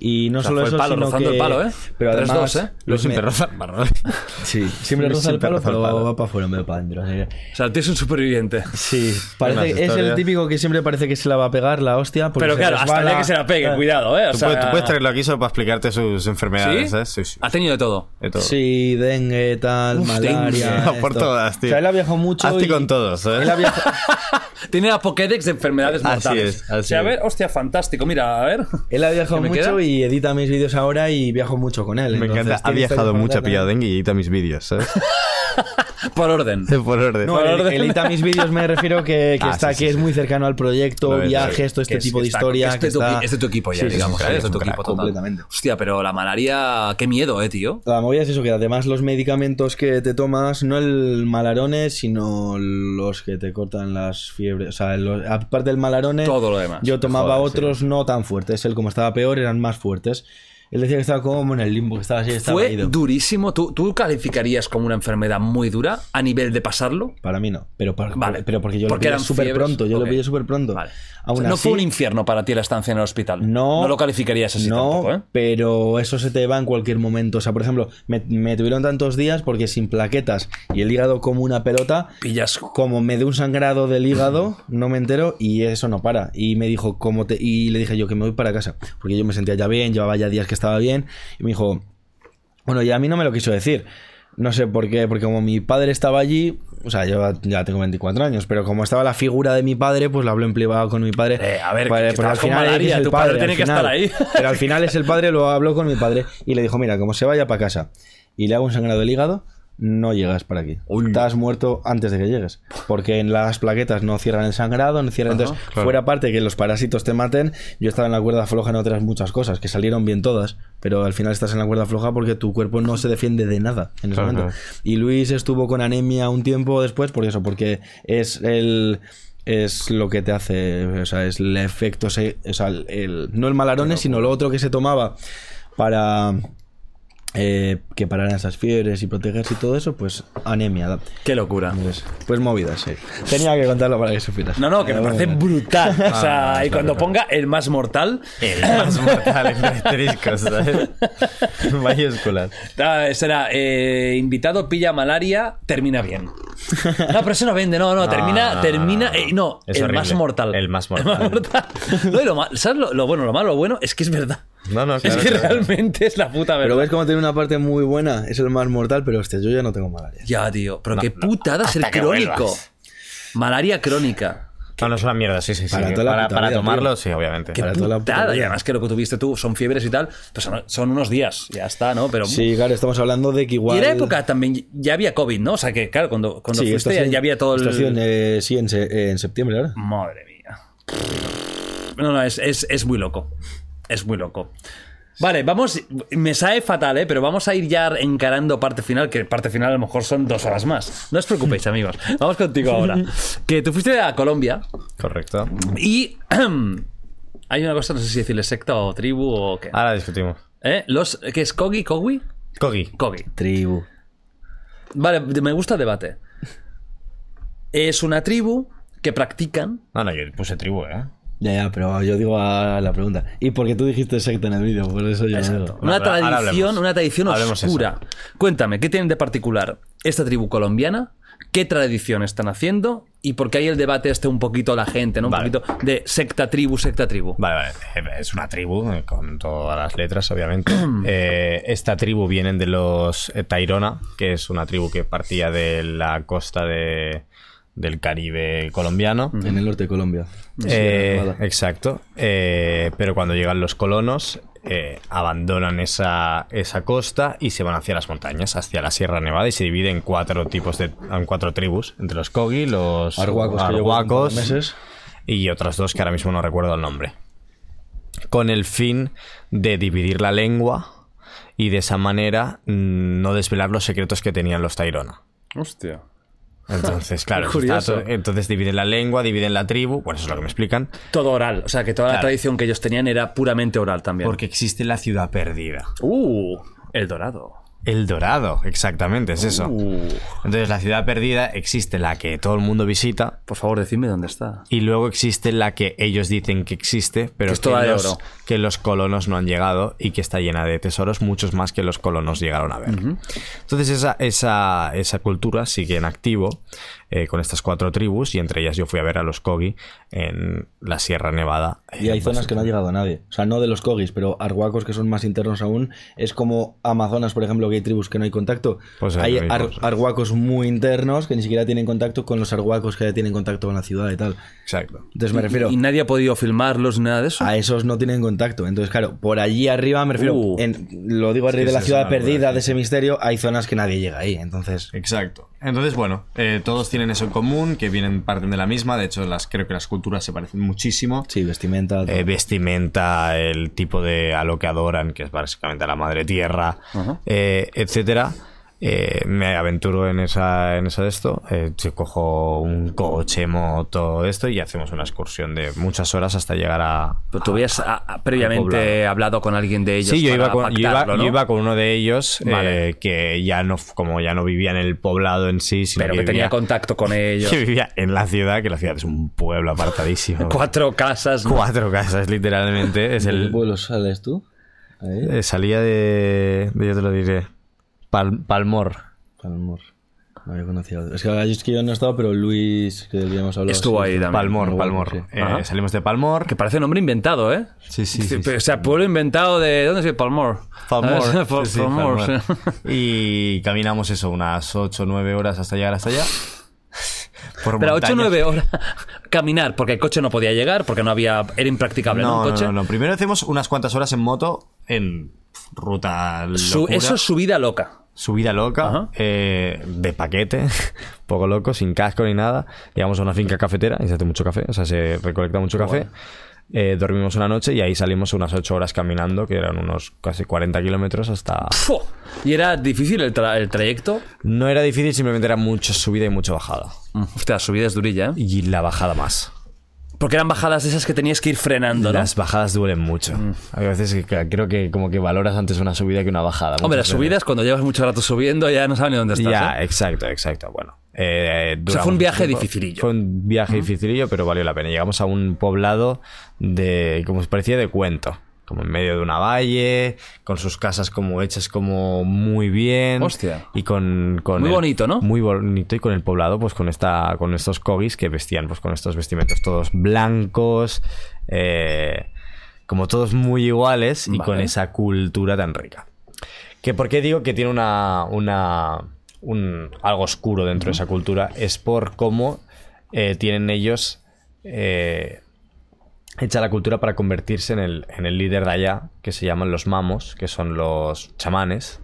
Y no O sea, solo fue el eso, palo, sino rozando que... el palo, ¿eh? Pero Tres, además... dos, ¿eh? Lo los siempre me- roza el palo. Sí, siempre roza el palo, el pero va para afuera, me va para adentro. así que- O sea, el tío es un superviviente. Sí, parece, es el típico que siempre parece que se la va a pegar la hostia. Pero claro, hasta el día que se la pegue, cuidado, ¿eh? O Tú, sea, puedes, tú puedes traerlo aquí solo para explicarte sus enfermedades, ¿Sí? ¿eh? Sí, sí. Ha tenido de todo. De todo. Sí, dengue, tal, Uf, malaria. dengue. Por todas, tío. O sea, él ha viajado mucho. Hazte y- con todos, ¿eh? Él ha, viajado, Tiene la Pokédex de enfermedades Así mortales. es, así o sea, a ver, hostia, fantástico. Mira, a ver. Él ha viajado ¿Qué me mucho queda? y edita mis vídeos ahora y viajo mucho con él. Me entonces encanta. Ha viajado mucho, ha pillado dengue y edita mis vídeos, ¿sabes? Por orden. Por orden. No, Por el- orden. edita mis vídeos me refiero que, que Ah, está sí, sí, que es sí. muy cercano al proyecto, Lo ves, viajes, todo este Que es- tipo de está- historia. Es de, que tu, está- es de tu equipo ya, Sí, sí, digamos. sí, ¿eh? sí, es de tu crack, equipo total. completamente. Hostia, pero la malaria, qué miedo, eh, tío. La movida es eso, que además los medicamentos que te tomas, no el malarones, sino los que te cortan las fiebres. O sea, los- aparte del malarone, Todo lo demás. yo tomaba Joder, otros no tan fuertes. Él, como estaba peor, eran más fuertes. Él decía que estaba como en el limbo, que estaba así, estaba Fue ido. durísimo. ¿Tú, ¿Tú calificarías como una enfermedad muy dura a nivel de pasarlo? Para mí no, pero, para- Vale. pero porque yo Porque lo pillé súper pronto. Yo lo pillé súper pronto. Vale. Aún O sea, no así- fue un infierno para ti la estancia en el hospital. No. No lo calificarías así no, tampoco, ¿eh? pero eso se te va en cualquier momento. O sea, por ejemplo, me, me tuvieron tantos días porque sin plaquetas y el hígado como una pelota, Pillas. como me dio un sangrado del hígado, no me entero y eso no para. Y me dijo, ¿cómo te...? Y le dije yo que me voy para casa, porque yo me sentía ya bien, llevaba ya días que estaba bien. Y me dijo, bueno, y a mí no me lo quiso decir. No sé por qué, porque como mi padre estaba allí, o sea, yo ya tengo 24 años, pero como estaba la figura de mi padre, pues lo hablé en privado con mi padre. Eh, a ver, que porque estabas con malaria, es el tu padre al tiene que estar ahí. Pero al final es el padre, lo habló con mi padre y le dijo, mira, como se vaya para casa y le hago un sangrado del hígado, no llegas para aquí. Estás muerto antes de que llegues. Porque en las plaquetas no cierran el sangrado, no cierran. Entonces, fuera parte que los parásitos te maten, yo estaba en la cuerda floja en otras muchas cosas, que salieron bien todas, pero al final estás en la cuerda floja porque tu cuerpo no se defiende de nada en ese momento. Y Luis estuvo con anemia un tiempo después, por eso, porque es el es lo que te hace, o sea, es el efecto, o sea, el, el- no el malarone, sino lo otro que se tomaba para eh, que pararan esas fiebres y protegerse y todo eso, pues anemia. Qué locura. Pues, pues movidas, sí. Tenía que contarlo para que supieras. No, no, que me parece bueno. brutal. O sea, y cuando ponga el más mortal, El más mortal en asteriscos, ¿sabes? Mayúsculas. ah, será eh, invitado, pilla malaria, termina bien. No, pero eso no vende, no, no, termina, no, termina, no, no. eh, no, Es el más mortal. El más mortal. No, y lo ¿Sabes lo, lo bueno, lo malo, lo bueno? Es que es verdad. No, no, es que claro. realmente es la puta verdad. Pero ves cómo tiene una parte muy buena, es el más mortal, pero hostia, yo ya no tengo malaria. Ya, tío, pero No, qué no, putada ser crónico. Malaria crónica. No, no es una mierda, sí, sí, sí. Para Para, toda la para, puta vida, tomarlo, tío. sí, obviamente. Qué Para toda la puta putada. Y además que lo que tuviste tú son fiebres y tal, pues son, unos días, ya está, ¿no? Pero Sí, claro, estamos hablando de que igual... Y era época también, ya había COVID, ¿no? O sea que, claro, cuando, cuando Sí, fuiste ya, había todo el. en, eh, sí, en, en septiembre, ¿verdad? Madre mía. No, no, es, es, es muy loco. Es muy loco. Vale, vamos. Me sabe fatal, ¿eh? Pero vamos a ir ya encarando parte final, que parte final a lo mejor son dos horas más. No os preocupéis, amigos. Vamos contigo ahora. Que tú fuiste a Colombia Correcto. y. Hay una cosa, no sé si decirle secta o tribu o qué. Ahora discutimos. ¿Eh? Los, ¿Qué es Kogi? ¿Kogi? Kogi. Kogi. Tribu. Vale, me gusta el debate. Es una tribu que practican. No, no, yo puse tribu, ¿eh? Ya, ya, pero yo digo a la pregunta. Y porque tú dijiste secta en el vídeo, por eso yo lo digo. Una ahora tradición, hablemos. una tradición Hablemos oscura. Cuéntame, ¿qué tienen de particular esta tribu colombiana? ¿Qué tradición están haciendo? Y por qué hay el debate este un poquito la gente, ¿no? Un Vale. poquito de secta tribu, secta tribu. Vale, vale. Eh, Es una tribu, eh, con todas las letras, obviamente. Eh, esta tribu vienen de los Tairona, que es una tribu que partía de la costa de, del Caribe colombiano. En el norte de Colombia. Eh, exacto. Eh, pero cuando llegan los colonos, eh, abandonan esa, esa costa y se van hacia las montañas, hacia la Sierra Nevada, y se divide en cuatro tipos de, en cuatro tribus, entre los Kogi, los Arhuacos, Arhuacos meses. y otras dos que ahora mismo no recuerdo el nombre. Con el fin de dividir la lengua y de esa manera mm, no desvelar los secretos que tenían los Tairona. Hostia. Entonces, claro, todo- entonces dividen la lengua, dividen la tribu, bueno, eso es lo que me explican, Todo oral. O sea, que toda la tradición que ellos tenían era puramente oral también. porque existe la ciudad perdida. Uh, el dorado. El Dorado, exactamente, es eso. Uh. Entonces, la ciudad perdida existe la que todo el mundo visita Por favor, decidme dónde está. y luego existe la que ellos dicen que existe, pero Que es toda de los, oro. que los colonos no han llegado y que está llena de tesoros, muchos más que los colonos llegaron a ver. Entonces, esa, esa, esa cultura sigue en activo eh, con estas cuatro tribus y entre ellas yo fui a ver a los Kogi en la Sierra Nevada. Y hay Eh, zonas que no ha llegado a nadie. O sea, no de los Kogis, pero Arhuacos que son más internos aún. Es como Amazonas, por ejemplo, que hay tribus que no hay contacto. Pues hay ar- arhuacos muy internos que ni siquiera tienen contacto con los arhuacos que ya tienen contacto con la ciudad y tal. Exacto. Entonces me refiero... Y nadie ha podido filmarlos ni nada de eso. A esos no tienen contacto. Entonces, claro, por allí arriba, me refiero, Uh. en- lo digo a raíz Sí, de la ciudad perdida, de ese misterio, hay zonas que nadie llega ahí. Entonces, Exacto. Entonces, bueno, eh, todos tienen eso en común, que vienen, parten de la misma. De hecho, las, creo que las culturas se parecen muchísimo. sí, vestimenta. Eh, vestimenta, el tipo de a lo que adoran, que es básicamente a la madre tierra, eh, etcétera. Eh, me aventuro en esa en eso de esto. Eh, yo cojo un coche, moto, esto y hacemos una excursión de muchas horas hasta llegar a. Pero tú habías a- a- previamente hablado con alguien de ellos. Sí, yo iba, con, yo, iba, pactarlo, ¿no? yo iba con uno de ellos Vale. eh, que ya no, como ya no vivía en el poblado en sí, sino Pero que tenía vivía, contacto con ellos. que vivía en la ciudad, que la ciudad es un pueblo apartadísimo. Cuatro casas. ¿no? Cuatro casas, literalmente. Es ¿De qué el, pueblo sales tú? Ahí. eh, salía de, de- Yo te lo diré. Pal- Palmor. Palmor. No había conocido. Es que, yo es que yo no he estado, pero Luis, que habíamos hablado. Estuvo sí, ahí también. Palmor, Palmor. sí. Eh, salimos de Palmor. Que parece nombre inventado, ¿eh? Sí, sí, sí, O sea, pueblo inventado de. ¿Dónde es? Palmor. Palmor. Sí, sí, Palmor, Palmor. sí. Y caminamos eso, unas 8 o 9 horas hasta llegar hasta allá. Por Pero 8 o montañas. 9 horas. Caminar, porque el coche no podía llegar, porque no había. Era impracticable, ¿no? No, Un no, coche. no, no. Primero hacemos unas cuantas horas en moto en ruta Su- locura, eso es subida loca. Subida loca, eh, de paquete, poco loco, sin casco ni nada. Llegamos a una finca cafetera y se hace mucho café, o sea, se recolecta mucho café. Eh, dormimos una noche y ahí salimos unas 8 horas caminando, que eran unos casi 40 kilómetros hasta... ¡Fu! Y era difícil el, tra- el trayecto. No era difícil, simplemente era mucha subida y mucha bajada. Mm, Hostia, la subida es durilla, ¿eh? Y la bajada más. Porque eran bajadas esas que tenías que ir frenando, ¿no? Las bajadas duelen mucho. Hay veces que creo que como que valoras antes una subida que una bajada. Hombre, las veces. subidas, cuando llevas mucho rato subiendo, ya no sabes ni dónde estás. Ya, ¿eh? exacto, exacto. Bueno, eh, O sea, duramos fue un viaje tiempo. dificilillo. Fue un viaje dificilillo, pero valió la pena. Llegamos a un poblado de, como parecía de cuento, como en medio de una valle, con sus casas como hechas como muy bien. Hostia. Y con, con Muy el- bonito, ¿no? Muy bonito y con el poblado, pues con esta, con estos cogis que vestían, pues con estos vestimentos todos blancos, eh, como todos muy iguales y con esa cultura tan rica. Que por qué digo que tiene una, una un, algo oscuro dentro de esa cultura es por cómo eh, tienen ellos eh, hecha la cultura para convertirse en el, en el líder de allá, que se llaman los mamos, que son los chamanes.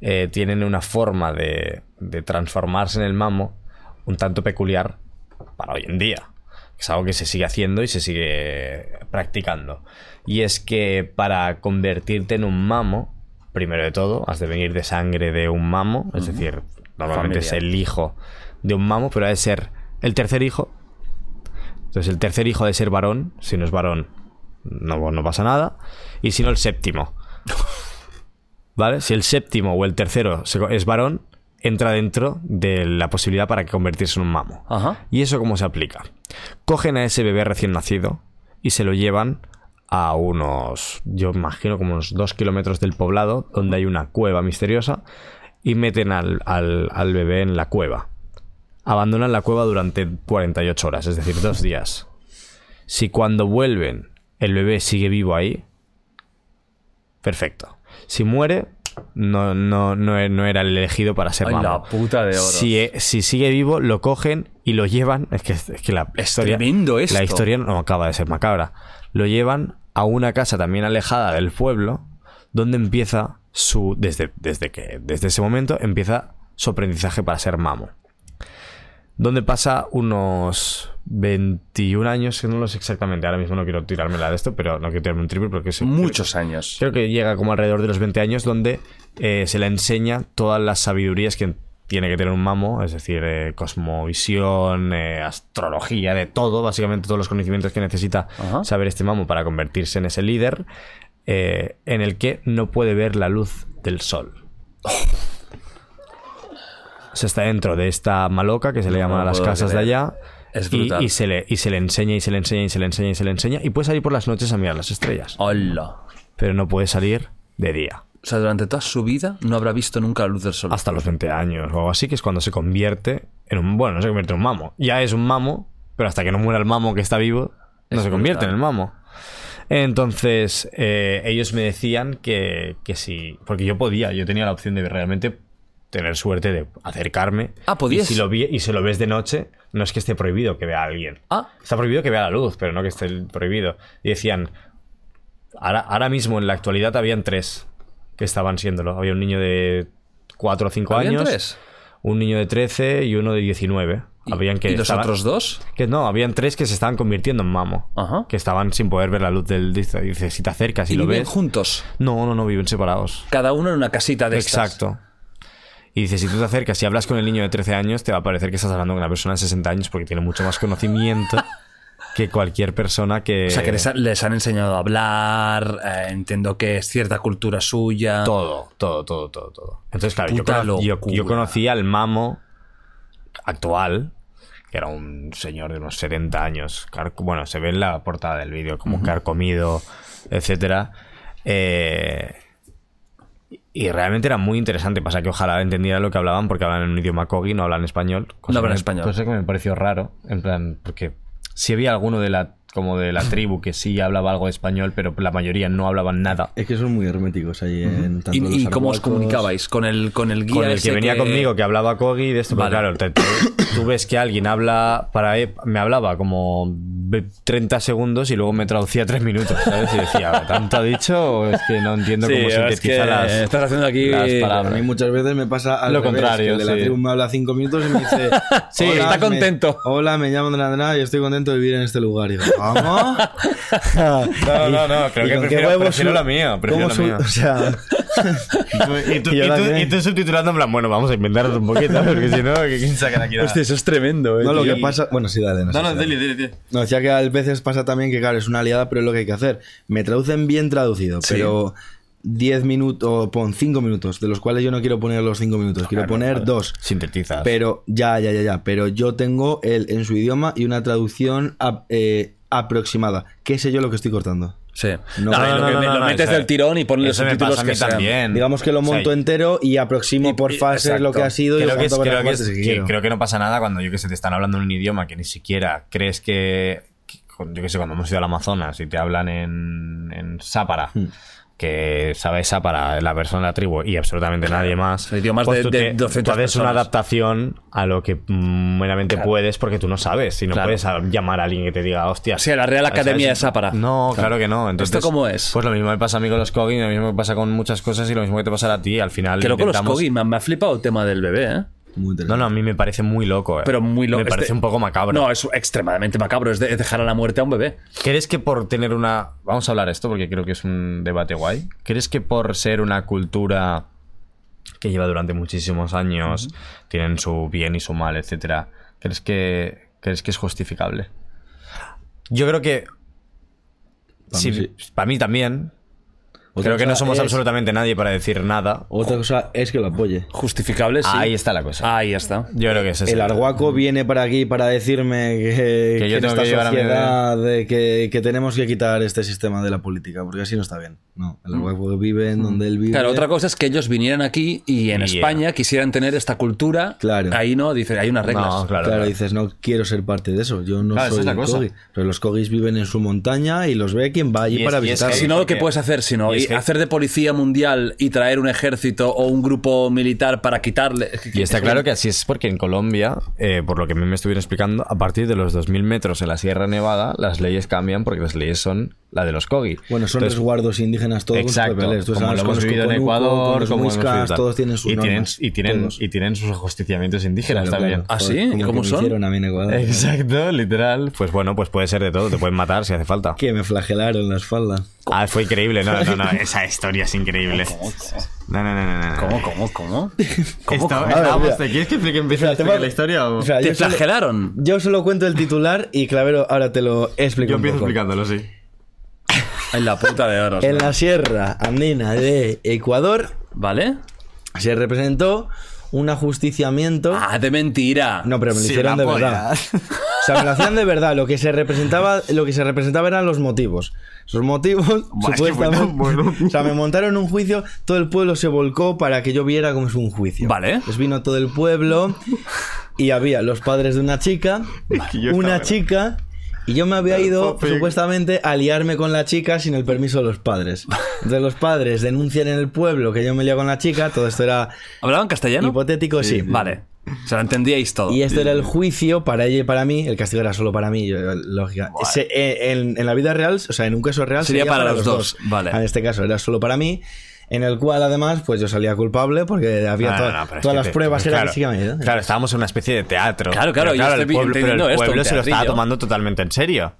Eh, tienen una forma de, de transformarse en el mamo un tanto peculiar para hoy en día. Es algo que se sigue haciendo y se sigue practicando. Y es que para convertirte en un mamo, primero de todo, has de venir de sangre de un mamo, es decir, normalmente es el hijo de un mamo, pero ha de ser el tercer hijo. Entonces el tercer hijo ha de ser varón, si no es varón no, no pasa nada, y si no el séptimo. ¿Vale? Si el séptimo o el tercero es varón, entra dentro de la posibilidad para convertirse en un mamo. Ajá. ¿Y eso cómo se aplica? Cogen a ese bebé recién nacido y se lo llevan a unos, yo imagino como unos dos kilómetros del poblado, donde hay una cueva misteriosa, y meten al, al- al bebé en la cueva. Abandonan la cueva durante 48 horas, es decir, dos días. Si cuando vuelven el bebé sigue vivo ahí, perfecto. Si muere, no, no, no, no era el elegido para ser Ay, mamo. la puta de oro. Si, eh, si sigue vivo, lo cogen y lo llevan. Es que, es que la Es historia. tremendo esto. La historia no acaba de ser macabra. Lo llevan a una casa también alejada del pueblo, donde empieza su. Desde, desde que. Desde ese momento empieza su aprendizaje para ser mamo. Donde pasa unos 21 años, que no lo sé exactamente. Ahora mismo no quiero tirármela de esto, pero no quiero tirarme un triple porque es Muchos años. Creo que llega como alrededor de los 20 años donde eh, se le enseña todas las sabidurías que tiene que tener un mamo, es decir, eh, cosmovisión, eh, astrología, de todo, básicamente todos los conocimientos que necesita Ajá. saber este mamo para convertirse en ese líder, en el que no puede ver la luz del sol. O sea, está dentro de esta maloca que se le No llama las casas de allá. Es y- y, se le, y se le enseña y se le enseña y se le enseña y se le enseña y puede salir por las noches a mirar las estrellas Hola. pero no puede salir de día. O sea, durante toda su vida no habrá visto nunca la luz del sol. Hasta los 20 años o algo así, que es cuando se convierte en un... Bueno, no se convierte en un mamo. Ya es un mamo, pero hasta que no muera el mamo que está vivo, no Es se convierte brutal. en el mamo. Entonces, eh, ellos me decían que, que sí, porque yo podía, yo tenía la opción de realmente tener suerte de acercarme. Ah, podías. Y si lo, vi, y si lo ves de noche, no es que esté prohibido que vea a alguien. Ah. Está prohibido que vea la luz, pero no que esté prohibido. Y decían, ahora, ahora mismo en la actualidad habían tres que estaban siéndolo. Había un niño de 4 o 5 ¿Habían años, tres? un niño de 13 y uno de 19. Habían que ¿Y los estaban- otros dos? que no, habían tres que se estaban convirtiendo en mamo. Ajá. Que estaban sin poder ver la luz del dice, dice, si te acercas y, ¿Y lo viven ves. juntos? No, no, no, viven separados. Cada uno en una casita de estas. Y dice, si tú te acercas y hablas con el niño de 13 años, te va a parecer que estás hablando con una persona de 60 años porque tiene mucho más conocimiento que cualquier persona que... O sea, que les, ha- les han enseñado a hablar, eh, entiendo que es cierta cultura suya. Todo, todo, todo, todo, todo. Entonces, claro, yo, cono- yo- yo conocí al mamo actual, que era un señor de unos 70 años. Bueno, se ve en la portada del vídeo, como carcomido, etcétera. Eh, y realmente era muy interesante. Pasa que ojalá entendiera lo que hablaban, porque hablan en un idioma kogi, no hablan español. No hablan español. Cosa que me pareció raro. En plan, porque si había alguno de la como de la tribu que sí hablaba algo de español, pero la mayoría no hablaban nada. Es que son muy herméticos allí en tanto ¿Y, los y cómo os comunicabais? ¿Con el, con el guía con el ese que venía conmigo que hablaba Kogi de esto pero Vale. claro te- te- tú ves que alguien habla para e- me hablaba como ve- 30 segundos y luego me traducía 3 minutos ¿sabes? y decía ¿tanto ha dicho o es que no entiendo Sí, cómo es sintetiza que las, estás haciendo aquí- las A mí palabras muchas veces me pasa al Lo revés, contrario, que el de la tribu me habla cinco minutos y me dice Sí, "Hola, está me- contento". hola, me llamo Andrés y estoy contento de vivir en este lugar. Y digo, ¿cómo? no no no creo ¿Y que prefiero, huevos prefiero su- lo mío prefiero su- mío O sea, y tú, Y yo y tú- también. y tú subtitulando en plan bueno vamos a inventarnos un poquito porque si no que quién saca aquí nada. Hostia, eso es tremendo, eh. no, lo que pasa... Bueno, sí, dale. No, no sé, no dale. dile dile No, decía que a veces pasa también que, claro, es una aliada, pero es lo que hay que hacer. Me traducen bien traducido, pero 10 minutos, o pon 5 minutos, de los cuales yo no quiero poner los 5 minutos, quiero poner dos. sintetizas Pero, ya, ya, ya, ya, pero yo tengo él en su idioma y una traducción eh, aproximada. ¿Qué sé yo lo que estoy cortando? Sí. No, No, no, lo, no, no, metes del tirón y pones los subtítulos que también Digamos que lo O sea, monto entero y aproximo y- por y- fases lo que ha sido y creo lo que, es- creo, que es- que que- creo que no pasa nada cuando yo que sé te están hablando en un idioma que ni siquiera crees que, yo que sé cuando hemos ido al Amazonas y te hablan en, en sápara Hmm. Que sabe sápara la persona de la tribu y absolutamente nadie más pues de- tú de te- 200 tú haces una adaptación a lo que meramente puedes porque tú no sabes si no Claro. puedes llamar a alguien que te diga hostia Sí, a la Real Academia ¿sabes? de Sápara. no claro que no Entonces, ¿Esto cómo es? pues lo mismo me pasa a mí con los Kogi lo mismo me pasa con muchas cosas y lo mismo que te pasará a ti al final Que loco los me, me ha flipado el tema del bebé, ¿eh? Muy no, no, a mí me parece muy loco. eh. Pero muy loco. Me parece Este- un poco macabro. No, es extremadamente macabro. Es, de- es dejar a la muerte a un bebé. ¿Crees que por tener una... Vamos a hablar esto porque creo que es un debate guay. ¿Crees que por ser una cultura que lleva durante muchísimos años, tienen su bien y su mal, etcétera, ¿crees que, ¿crees que es justificable? Yo creo que... Pa' sí, mí sí. Para mí también. Otra creo que no somos es- absolutamente nadie para decir nada. Otra cosa es que lo apoye. Justificable, sí. Ahí está la cosa. Ahí está. Yo creo que es El arhuaco viene para aquí para decirme que, Que yo que en tengo esta que sociedad de que, que tenemos que quitar este sistema de la política, porque así no está bien. No, el arhuaco vive en donde él vive. Claro, otra cosa es que ellos vinieran aquí y en España quisieran tener esta cultura. Claro. Ahí no, dice, hay unas reglas. No, claro. Claro, dices, no quiero ser parte de eso. Yo no Claro, soy es la cosa. Kogi. Pero los Kogis viven en su montaña y los ve quien va allí Y para es visitar. que- Si no, ¿qué puedes hacer? Sino y es y que- hacer de policía mundial y traer un ejército o un grupo militar para quitarle. Y está claro que así es porque en Colombia, eh, por lo que me estuvieron explicando, a partir de los 2000 metros en la Sierra Nevada, las leyes cambian porque las leyes son la de los Kogi. Bueno, son Entonces, resguardos indígenas todos con sus Exacto, papeles. Tú como lo hemos vivido en Ecuador, con los como muiscas, todos tienen sus y tienen, y tienen todos. y tienen sus ajusticiamientos indígenas Claro, también. claro. ¿Ah, sí? ¿Y que cómo son? hicieron a mí en Ecuador. Exacto, literal. Pues bueno, pues puede ser de todo, te pueden matar si hace falta. Que me flagelaron la espalda. Ah, fue increíble, no, no, no, esa historia es increíble. No, no, no, no, no. ¿Cómo, cómo, cómo? ¿Cómo, Está- cómo? ¿Te quieres que explique empiece a Espera, te explicar voy a- la historia o...? Espera, ¿Te yo solo- flagelaron? Yo solo cuento el titular y Clavero ahora te lo explico Yo un empiezo poco. explicándolo, sí. En la puta de oro. En la sierra andina de Ecuador ¿Vale? se representó un ajusticiamiento. Ah, de mentira. No, pero me lo Sí, hicieron la de polla. verdad. O sea, me lo hacían de verdad. Lo que se representaba, lo que se representaba eran los motivos. Esos motivos, Buah, es que fue supuestamente. tan bueno. O sea, me montaron un juicio, todo el pueblo se volcó para que yo viera cómo es un juicio. Vale. Pues vino todo el pueblo y había los padres de una chica, yo una estaba- chica Y yo me había ido, supuestamente, a liarme con la chica sin el permiso de los padres. Entonces los padres denuncian en el pueblo que yo me lía con la chica, todo esto era ¿Hablaban castellano? hipotético, sí. Vale. Se lo entendíais todo. Y este era el juicio para ella y para mí. El castigo era solo para mí, yo- lógica. Se- eh, en, en la vida real, o sea, en un caso real, Sería para los dos, vale. En este caso era solo para mí. En el cual, además, pues yo salía culpable porque había No, to- no, no, pero todas las te- pruebas claro, eran físicamente. Claro, estábamos en una especie de teatro. Claro, claro, Pero yo estoy el pueblo, pero el esto, pueblo se lo estaba tomando totalmente en serio.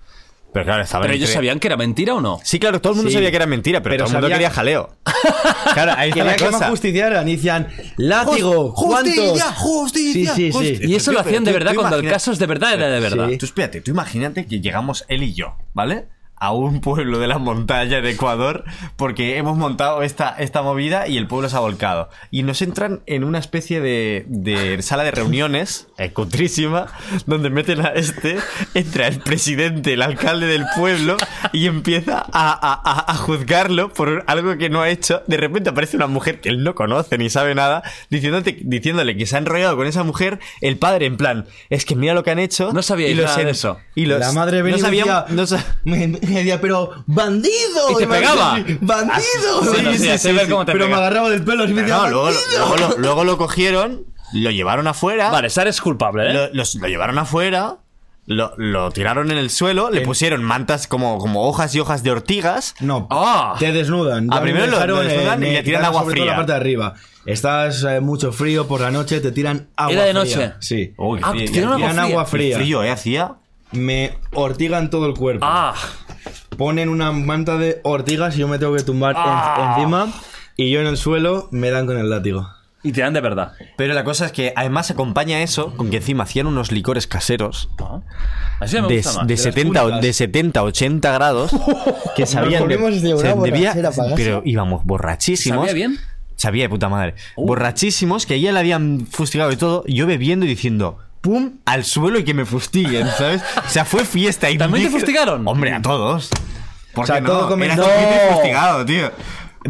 Pero claro, estaba ¿Pero ellos entre- sabían que era mentira o no? Sí, claro, todo el mundo Sí. sabía que era mentira, pero, Pero todo el mundo sabía- quería jaleo. claro, ahí está la que me cosa. justiciaran. Y decían, látigo, ¿cuántos? Justicia, justicia, Sí, sí, sí. justicia. Y eso lo Tío, hacían de pero verdad tú cuando el imagina- caso es de verdad, era de verdad. Sí. Tú espérate, tú imagínate que llegamos él y yo, ¿vale? A un pueblo de la montaña de Ecuador porque hemos montado esta, esta movida y el pueblo se ha volcado. Y nos entran en una especie de, de sala de reuniones, cutrísima, donde meten a este, entra el presidente, el alcalde del pueblo y empieza a, a- a- a juzgarlo por algo que no ha hecho. De repente aparece una mujer que él no conoce ni sabe nada, diciéndote, diciéndole que se ha enrollado con esa mujer, el padre en plan, es que mira lo que han hecho. No sabíais y los nada de eso. Y los, la madre venía no decía, no sa- me, me decía, pero bandido. Y te pegaba. Bandido. Sí, sí, sí, ver cómo te pero me agarraba del pelo y me decía, no, luego, luego lo, luego lo cogieron, lo llevaron afuera. Vale, Sara es culpable, ¿eh? Lo, los- lo llevaron afuera. Lo, lo tiraron en el suelo, le pusieron mantas como, como hojas y hojas de ortigas. No, Ah. te desnudan. Ah, Ya me primero lo- lo desnudan eh, y le tiran agua fría. la parte de arriba. Estás eh, mucho frío por la noche, te tiran agua ¿Era de fría. noche? Sí. Uy, Ah, frío, ¿tienen ya- agua Tiran fría? agua fría. frío, ¿eh? Hacía. Me ortigan todo el cuerpo. Ah, Ponen una manta de ortigas y yo me tengo que tumbar en- Ah. encima. Y yo en el suelo me dan con el látigo. y te dan de verdad. Pero la cosa es que además acompaña eso con que encima hacían unos licores caseros Así me de, gusta más. de las 70, o- de 70 80 grados que sabían de, volvimos de una se debía- borrachera para casa. pero íbamos borrachísimos ¿Sabía bien? sabía de puta madre borrachísimos que a ella le habían fustigado y todo y yo bebiendo y diciendo pum al suelo y que me fustiguen ¿sabes? o sea fue fiesta y ¿También te fustigaron? hombre a todos ¿Por O sea, qué todo no? comen- Era ¡No! todo fustigado tío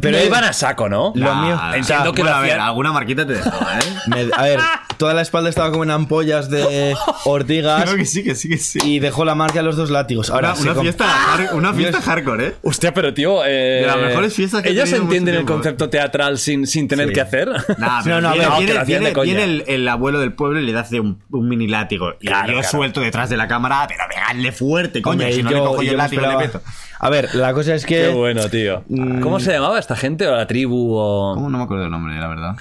Pero iban a saco, ¿no? Lo mío- entiendo que bueno, lo a ver, hacían- alguna marquita te dejó ¿eh? Me- a ver, toda la espalda estaba como en ampollas de ortigas Creo que sí que sí que sí y dejó la marca de los dos látigos. Ahora una, una fiesta har- una fiesta Dios. hardcore ¿eh? Hostia, pero tío, eh, De las mejores fiestas que ¿Ellos entienden el concepto teatral sin, sin tener Sí. que hacer? Nah, No, no, a viene, ver, que viene- de viene- el, el abuelo del pueblo y le hace un, un mini látigo. Y Claro, yo claro. suelto detrás de la cámara, pero pegadle fuerte, coño. Hombre, si no yo- le cojo yo el látigo, le meto. A ver, la cosa es que. Qué bueno, tío. ¿Cómo se llamaba esta gente o la tribu o...? No me acuerdo el nombre, la verdad.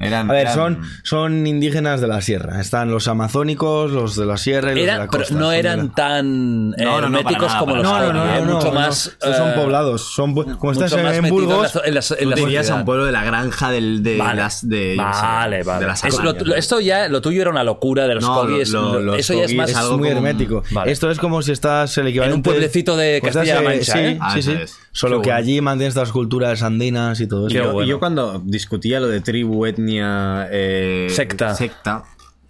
Eran, A ver, eran- son, son indígenas de la sierra. Están los amazónicos, los de la sierra y los de la pero costa. no Son de eran la- tan No, no, no, herméticos nada, como los No, no, no, no, ¿eh? no, mucho no, más... Son eh, poblados. Son, como estás en Burgos. en la, en en Tú a un pueblo de la granja del, de Vale. las... De, vale, vale. De las Es lo- Amañas, lo- esto ya, lo tuyo era una locura de los No, lo- los eso ya es más... Es algo muy hermético. Esto es como si estás el equivalente. pueblecito de Castilla-La Mancha, eh, ¿eh? Sí, Ah, sí, es. Solo que allí mantienen estas culturas andinas y todo Y eso. yo, y yo cuando discutía lo de tribu, etnia... eh, Secta. Secta...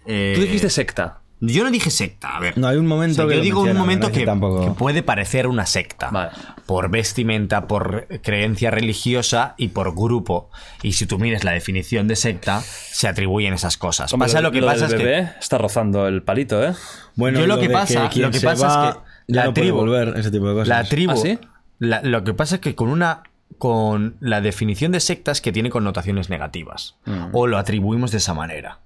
eh, Tú dijiste secta. Yo no dije secta, a ver. No, hay un O momento sea, que yo lo digo un menciona, momento ¿verdad? que, tampoco. que puede parecer una secta. Vale. Por vestimenta, por creencia religiosa y por grupo. Y si tú miras la definición de secta, se atribuyen esas cosas. Hombre, pasa lo que pasa del es que. está rozando el palito, ¿eh? Bueno, yo lo que de pasa- quien lo que pasa es va, que ya la no tribu- volver, ese tipo de cosas. La tribu. ¿Ah, sí? la- lo que pasa es que con una. Con la definición de sectas que tiene connotaciones negativas. O lo atribuimos de esa manera.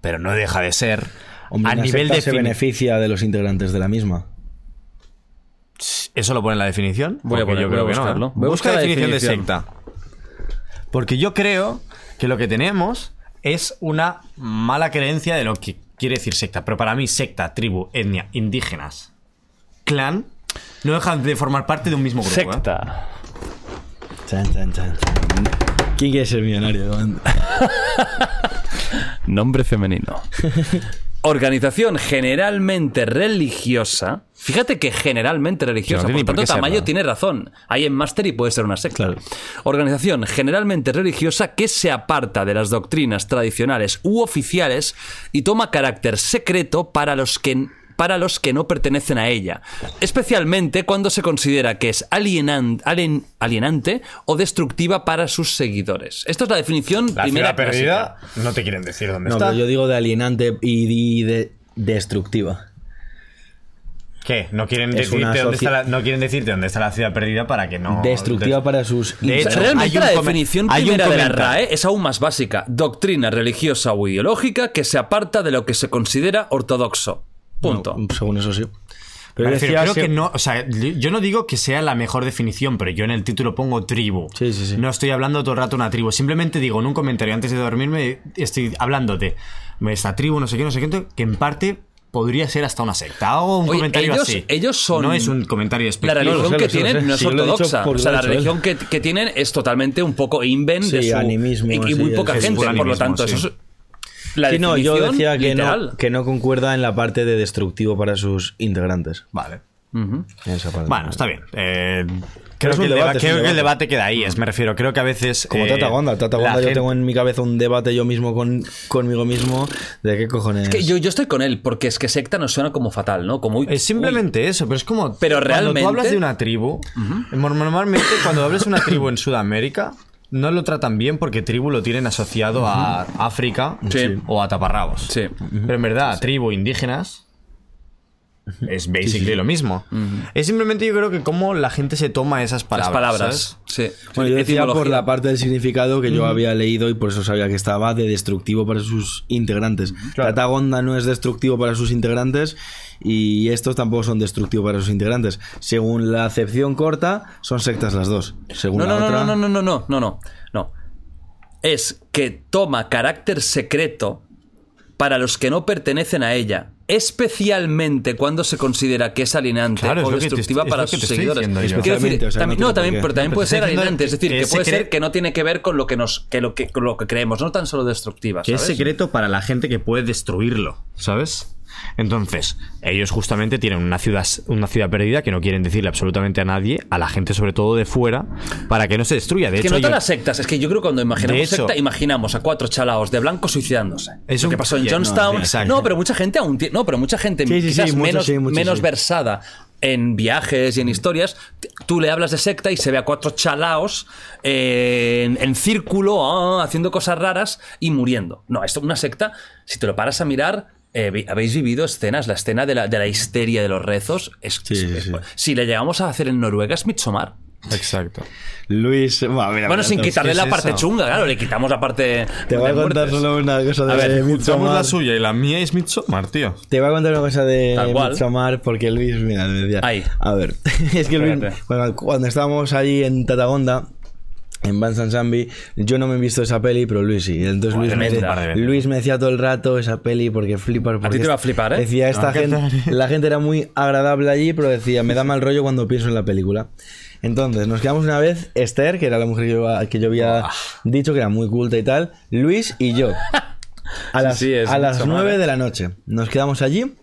Pero no deja de ser. Hombre, a una nivel secta de se beneficia de los integrantes de la misma. ¿Eso lo pone en la definición? Voy a Porque poner- yo voy creo a que no, buscarlo. ¿eh? Voy a Busca la definición, de secta. Porque yo creo que lo que tenemos es una mala creencia de lo que quiere decir secta. Pero para mí, secta, tribu, etnia, indígenas, clan, no dejan de formar parte de un mismo grupo. ¿eh? Chan, chan, chan, chan. ¿Quién quiere ser millonario? Nombre femenino. Organización generalmente religiosa. Fíjate que generalmente religiosa. No tiene por por tanto, qué Tamayo serlo. tiene razón. Hay en Master y puede ser una secta. Organización generalmente religiosa que se aparta de las doctrinas tradicionales u oficiales y toma carácter secreto para los que para los que no pertenecen a ella, especialmente cuando se considera que es alienan- alien- alienante o destructiva para sus seguidores. Esto es la definición La primera ciudad perdida, clásica. no te quieren decir dónde No, está. pero yo digo de alienante y, y de destructiva. ¿Qué? No quieren, Es decirte dónde está la, no quieren decirte dónde está la ciudad perdida para que no. Destructiva para sus... De hecho, realmente la definición primera de la. RAE es aún más básica. Doctrina religiosa o ideológica que se aparta de lo que se considera ortodoxo. Punto. Según eso sí. Pero Me refiero, decía creo que no, o sea, yo no digo que sea la mejor definición, pero yo en el título pongo tribu. Sí, sí, sí. No estoy hablando todo el rato de una tribu. Simplemente digo en un comentario antes de dormirme, estoy hablando de esta tribu, no sé qué, no sé qué, que en parte podría ser hasta una secta. Hago un Oye, comentario ellos- así. ellos son- No es un comentario La despectivo. religión lo sé, que lo sé, lo tienen sé. no es Sí, ortodoxa. O sea, la religión que, que tienen es totalmente un poco invent de Sí, su. animismo, y, y sí, muy poca gente, por lo tanto, sí. eso es. La Sí, no, yo decía que no, que no concuerda en la parte de destructivo para sus integrantes. Vale. Ujú. Esa parte. Bueno, está bien. Eh, creo que, el, debate, que el queda ahí. Es, me refiero, creo que a veces. Como eh, Tata Wanda. Tata Wanda, yo gente- tengo en mi cabeza un debate yo mismo con, conmigo mismo de qué cojones. Es que yo, yo estoy con él, porque es que secta nos suena como fatal, ¿no? Como. uy, Es simplemente eso, pero es como. Pero Cuando realmente- tú hablas de una tribu, normalmente cuando hablas de una tribu en Sudamérica, no lo tratan bien porque tribu lo tienen asociado a África Sí. o a taparrabos. Sí. Pero en verdad, tribu indígenas es basically lo mismo. Es simplemente yo creo que cómo la gente se toma esas Las palabras. palabras. ¿sabes? Sí. Bueno, yo decía por la parte del significado que yo había leído y por eso sabía que estaba de destructivo para sus integrantes. Tata Wanda no es destructivo para sus integrantes y estos tampoco son destructivos para sus integrantes. Según la acepción corta, son sectas las dos. Según No, la no, no, otra, no, no, no, no, no, no, no. Es que toma carácter secreto para los que no pertenecen a ella, especialmente cuando se considera que es alienante Claro, o te destructiva para sus seguidores. diciendo yo. Quiero decir, Especialmente, o sea, también, no no, también, pero también No, puede ser alienante, es decir, que puede ser que no tiene que ver con lo que nos, que lo que, con lo que creemos, no tan solo destructiva. Que es secreto para la gente que puede destruirlo, ¿sabes? Entonces, ellos justamente tienen una ciudad, una ciudad perdida que no quieren decirle absolutamente a nadie, a la gente sobre todo de fuera, para que no se destruya. De Es que hecho, no todas las sectas, es que yo creo que cuando imaginamos hecho- secta, imaginamos a cuatro chalaos de blanco suicidándose. Es lo que pasó en no, Johnstown. No, pero mucha gente aún tiene. No, pero mucha gente Sí, sí, quizás sí, mucho menos, sí, mucho menos sí. versada en viajes y en historias. t- Tú le hablas de secta y se ve a cuatro chalaos eh, en, en círculo, ah, haciendo cosas raras y muriendo. No, esto una secta, si te lo paras a mirar. Eh, habéis vivido escenas, la escena de la, de la histeria de los rezos. Es, Sí, sí, es- sí. Si le llegamos a hacer en Noruega es Midsommar. Exacto. Luis, mira, Bueno, sin quitarle ¿qué la es parte eso? chunga, claro, le quitamos la parte. Te voy a contar muertes. solo una cosa A de ver, Midsommar. suya y la mía es Midsommar, tío. Te voy a contar una cosa de. Midsommar porque Luis, mira, me decía. Ahí. A ver, es que Luis, cuando, cuando estábamos allí en Tatagonda, en Bansan Zambi, yo no me he visto esa peli, pero Luis sí. Entonces Luis me, Luis me decía todo el rato esa peli porque flipas. Porque ti te va a flipar, ¿eh? Decía, esta Ah, ¿qué gente, la gente era muy agradable allí, pero decía, me da mal rollo cuando pienso en la película. Entonces, nos quedamos una vez, Esther, que era la mujer que yo, que yo había dicho que era muy culta y tal, Luis y yo. A las, sí, a las mucho 9 mal, ¿eh? de la noche. Nos quedamos allí.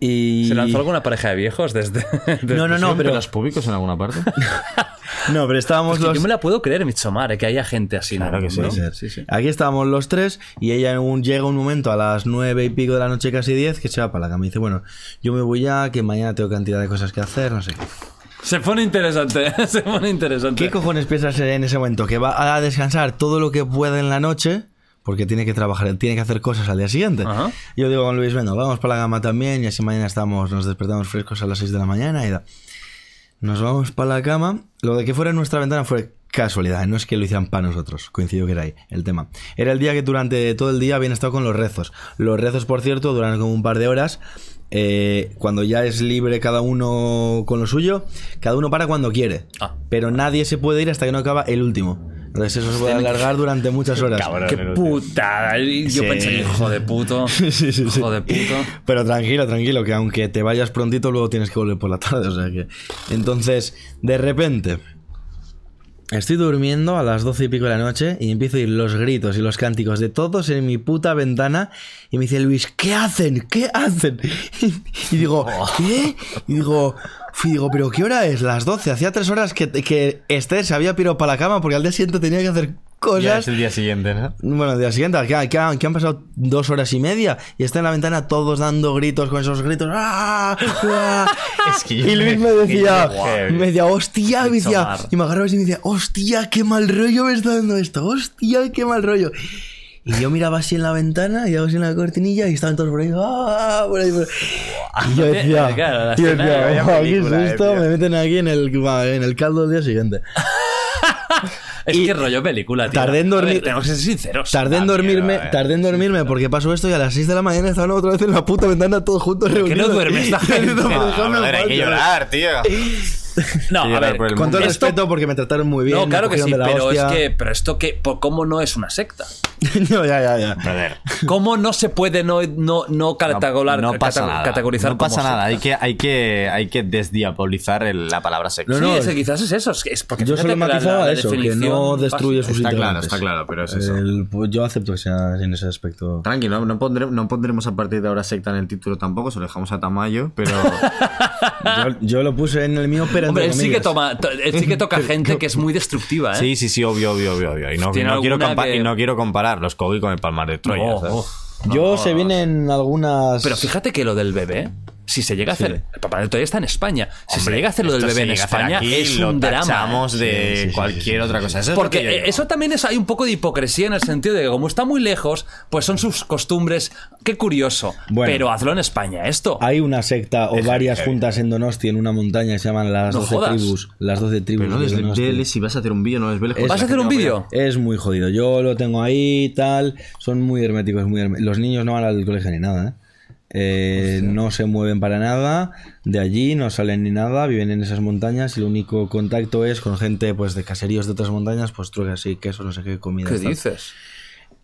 Y. ¿Se lanzó alguna pareja de viejos desde.? desde- No, no, no, pero. ¿Los públicos en alguna parte? No, pero estábamos Es que los. Yo me la puedo creer, Midsommar, eh, que haya gente así. Claro ¿no? que sí. ¿No? Sí, sí. Aquí estábamos los tres y ella un- llega un momento a las nueve y pico de la noche, casi diez, que se va para la cama y dice, bueno, yo me voy ya, que mañana tengo cantidad de cosas que hacer, no sé qué. Se pone interesante, se pone interesante. ¿Qué cojones piensas en ese momento? Que va a descansar todo lo que pueda en la noche porque tiene que trabajar, tiene que hacer cosas al día siguiente. Ajá. Yo digo con Luis, bueno, vamos para la cama también y así mañana estamos, nos despertamos frescos a las 6 de la mañana y da. Nos vamos para la cama. Lo de que fuera en nuestra ventana fue casualidad, no es que lo hicieran para nosotros, coincidió que era ahí el tema. Era el día que durante todo el día habían estado con los rezos. Los rezos, por cierto, duran como un par de horas. Eh, cuando ya es libre cada uno con lo suyo, cada uno para cuando quiere. Ah. Pero nadie se puede ir hasta que no acaba el último. Entonces eso se puede alargar durante muchas horas. Qué putada. Yo Sí. pensé, hijo de puto. Sí, sí, sí. Hijo de puto. Pero tranquilo, tranquilo, que aunque te vayas prontito, luego tienes que volver por la tarde. O sea que. Entonces, de repente. Estoy durmiendo a las doce y pico de la noche y empiezo a oír los gritos y los cánticos de todos en mi puta ventana y me dice Luis, ¿qué hacen? ¿Qué hacen? Y digo, ¿qué? Y digo, fui, digo, ¿pero qué hora es? Las 12. Hacía tres horas que, que Esther se había pirado para la cama porque al día siguiente tenía que hacer cosas. Ya es el día siguiente, ¿no? Bueno, el día siguiente, que, que han, que han pasado dos horas y media y está en la ventana todos dando gritos con esos gritos. ¡Ah! ¡Ah! Es que y Luis me me- decía, Heavy. me decía, hostia, me decía, y me agarraba y me decía, hostia, qué mal rollo me está dando esto, hostia, qué mal rollo. Y yo miraba así en la ventana y yo así en la cortinilla y estaban todos por ahí. ¡ah! por ahí, por ahí. Y yo decía, Claro, yo decía, "Oh, ¿qué eh, esto? tío". Me meten aquí en el, en el caldo del día siguiente. Es que rollo película, tío. Tardé en dormir- tenemos que ser sinceros. Tardé en dormirme, tardé en dormirme porque pasó esto y a las 6 de la mañana estaban otra vez en la puta ventana todos juntos que no reunidos. duerme esta gente? "Por brother, hay que paz". llorar, tío. No, a ver, por Con todo el Esto- respeto porque me trataron muy bien. no, claro que sí, pero es hostia. que, pero esto que, por ¿cómo no es una secta? no, ya, ya, ya. Brother. ¿Cómo no se puede no, no, no categorizar, no pasa cata- nada. categorizar no pasa como nada. Hay secta? que, hay que, hay que desdiabolizar el- la palabra sexo. No, Sí, no, es que quizás es eso. Es, que es porque Yo solo matizaba eso, que no destruye sus Está claro, está claro, pero es eso. El- pues yo acepto que sea en ese aspecto. Tranqui, no, no, pondré- no pondremos a partir de ahora secta en el título tampoco, se lo dejamos a Tamayo, pero Yo, yo lo puse en el mío, pero Hombre, él sí, que toma, to- él sí que toca gente que es muy destructiva, ¿eh? sí, sí, sí, obvio, obvio, obvio, obvio. Y no, quiero, que- y no quiero comparar los Kogi con el Palmar de Troya. No, ¿sabes? no. Yo se vienen algunas. Pero fíjate que lo del bebé, si se llega a hacer. El Papá Noel todavía está en España. Si se llega a hacer lo del bebé en España, aquí, es un drama. de Sí, sí, cualquier sí, sí, otra cosa. Eso Porque eh, eso también es, hay un poco de hipocresía en el sentido de que como está muy lejos, pues son sus costumbres. Qué curioso. Bueno. pero hazlo en España, esto. Hay una secta o Es varias heavy. juntas en Donosti en una montaña que se llaman las No 12 jodas. tribus. Las 12 tribus. Pero no de Donosti. si vas a hacer un vídeo, no es veles. Es- ¿Vas a hacer un vídeo? Es muy jodido. Yo lo tengo ahí y tal. Son muy herméticos, muy hermé- Los niños no van al colegio ni nada, ¿eh? Eh, no se mueven para nada de allí, no salen ni nada, viven en esas montañas y el único contacto es con gente pues de caseríos de otras montañas, pues trucas así, queso, no sé qué comida. ¿Qué dices?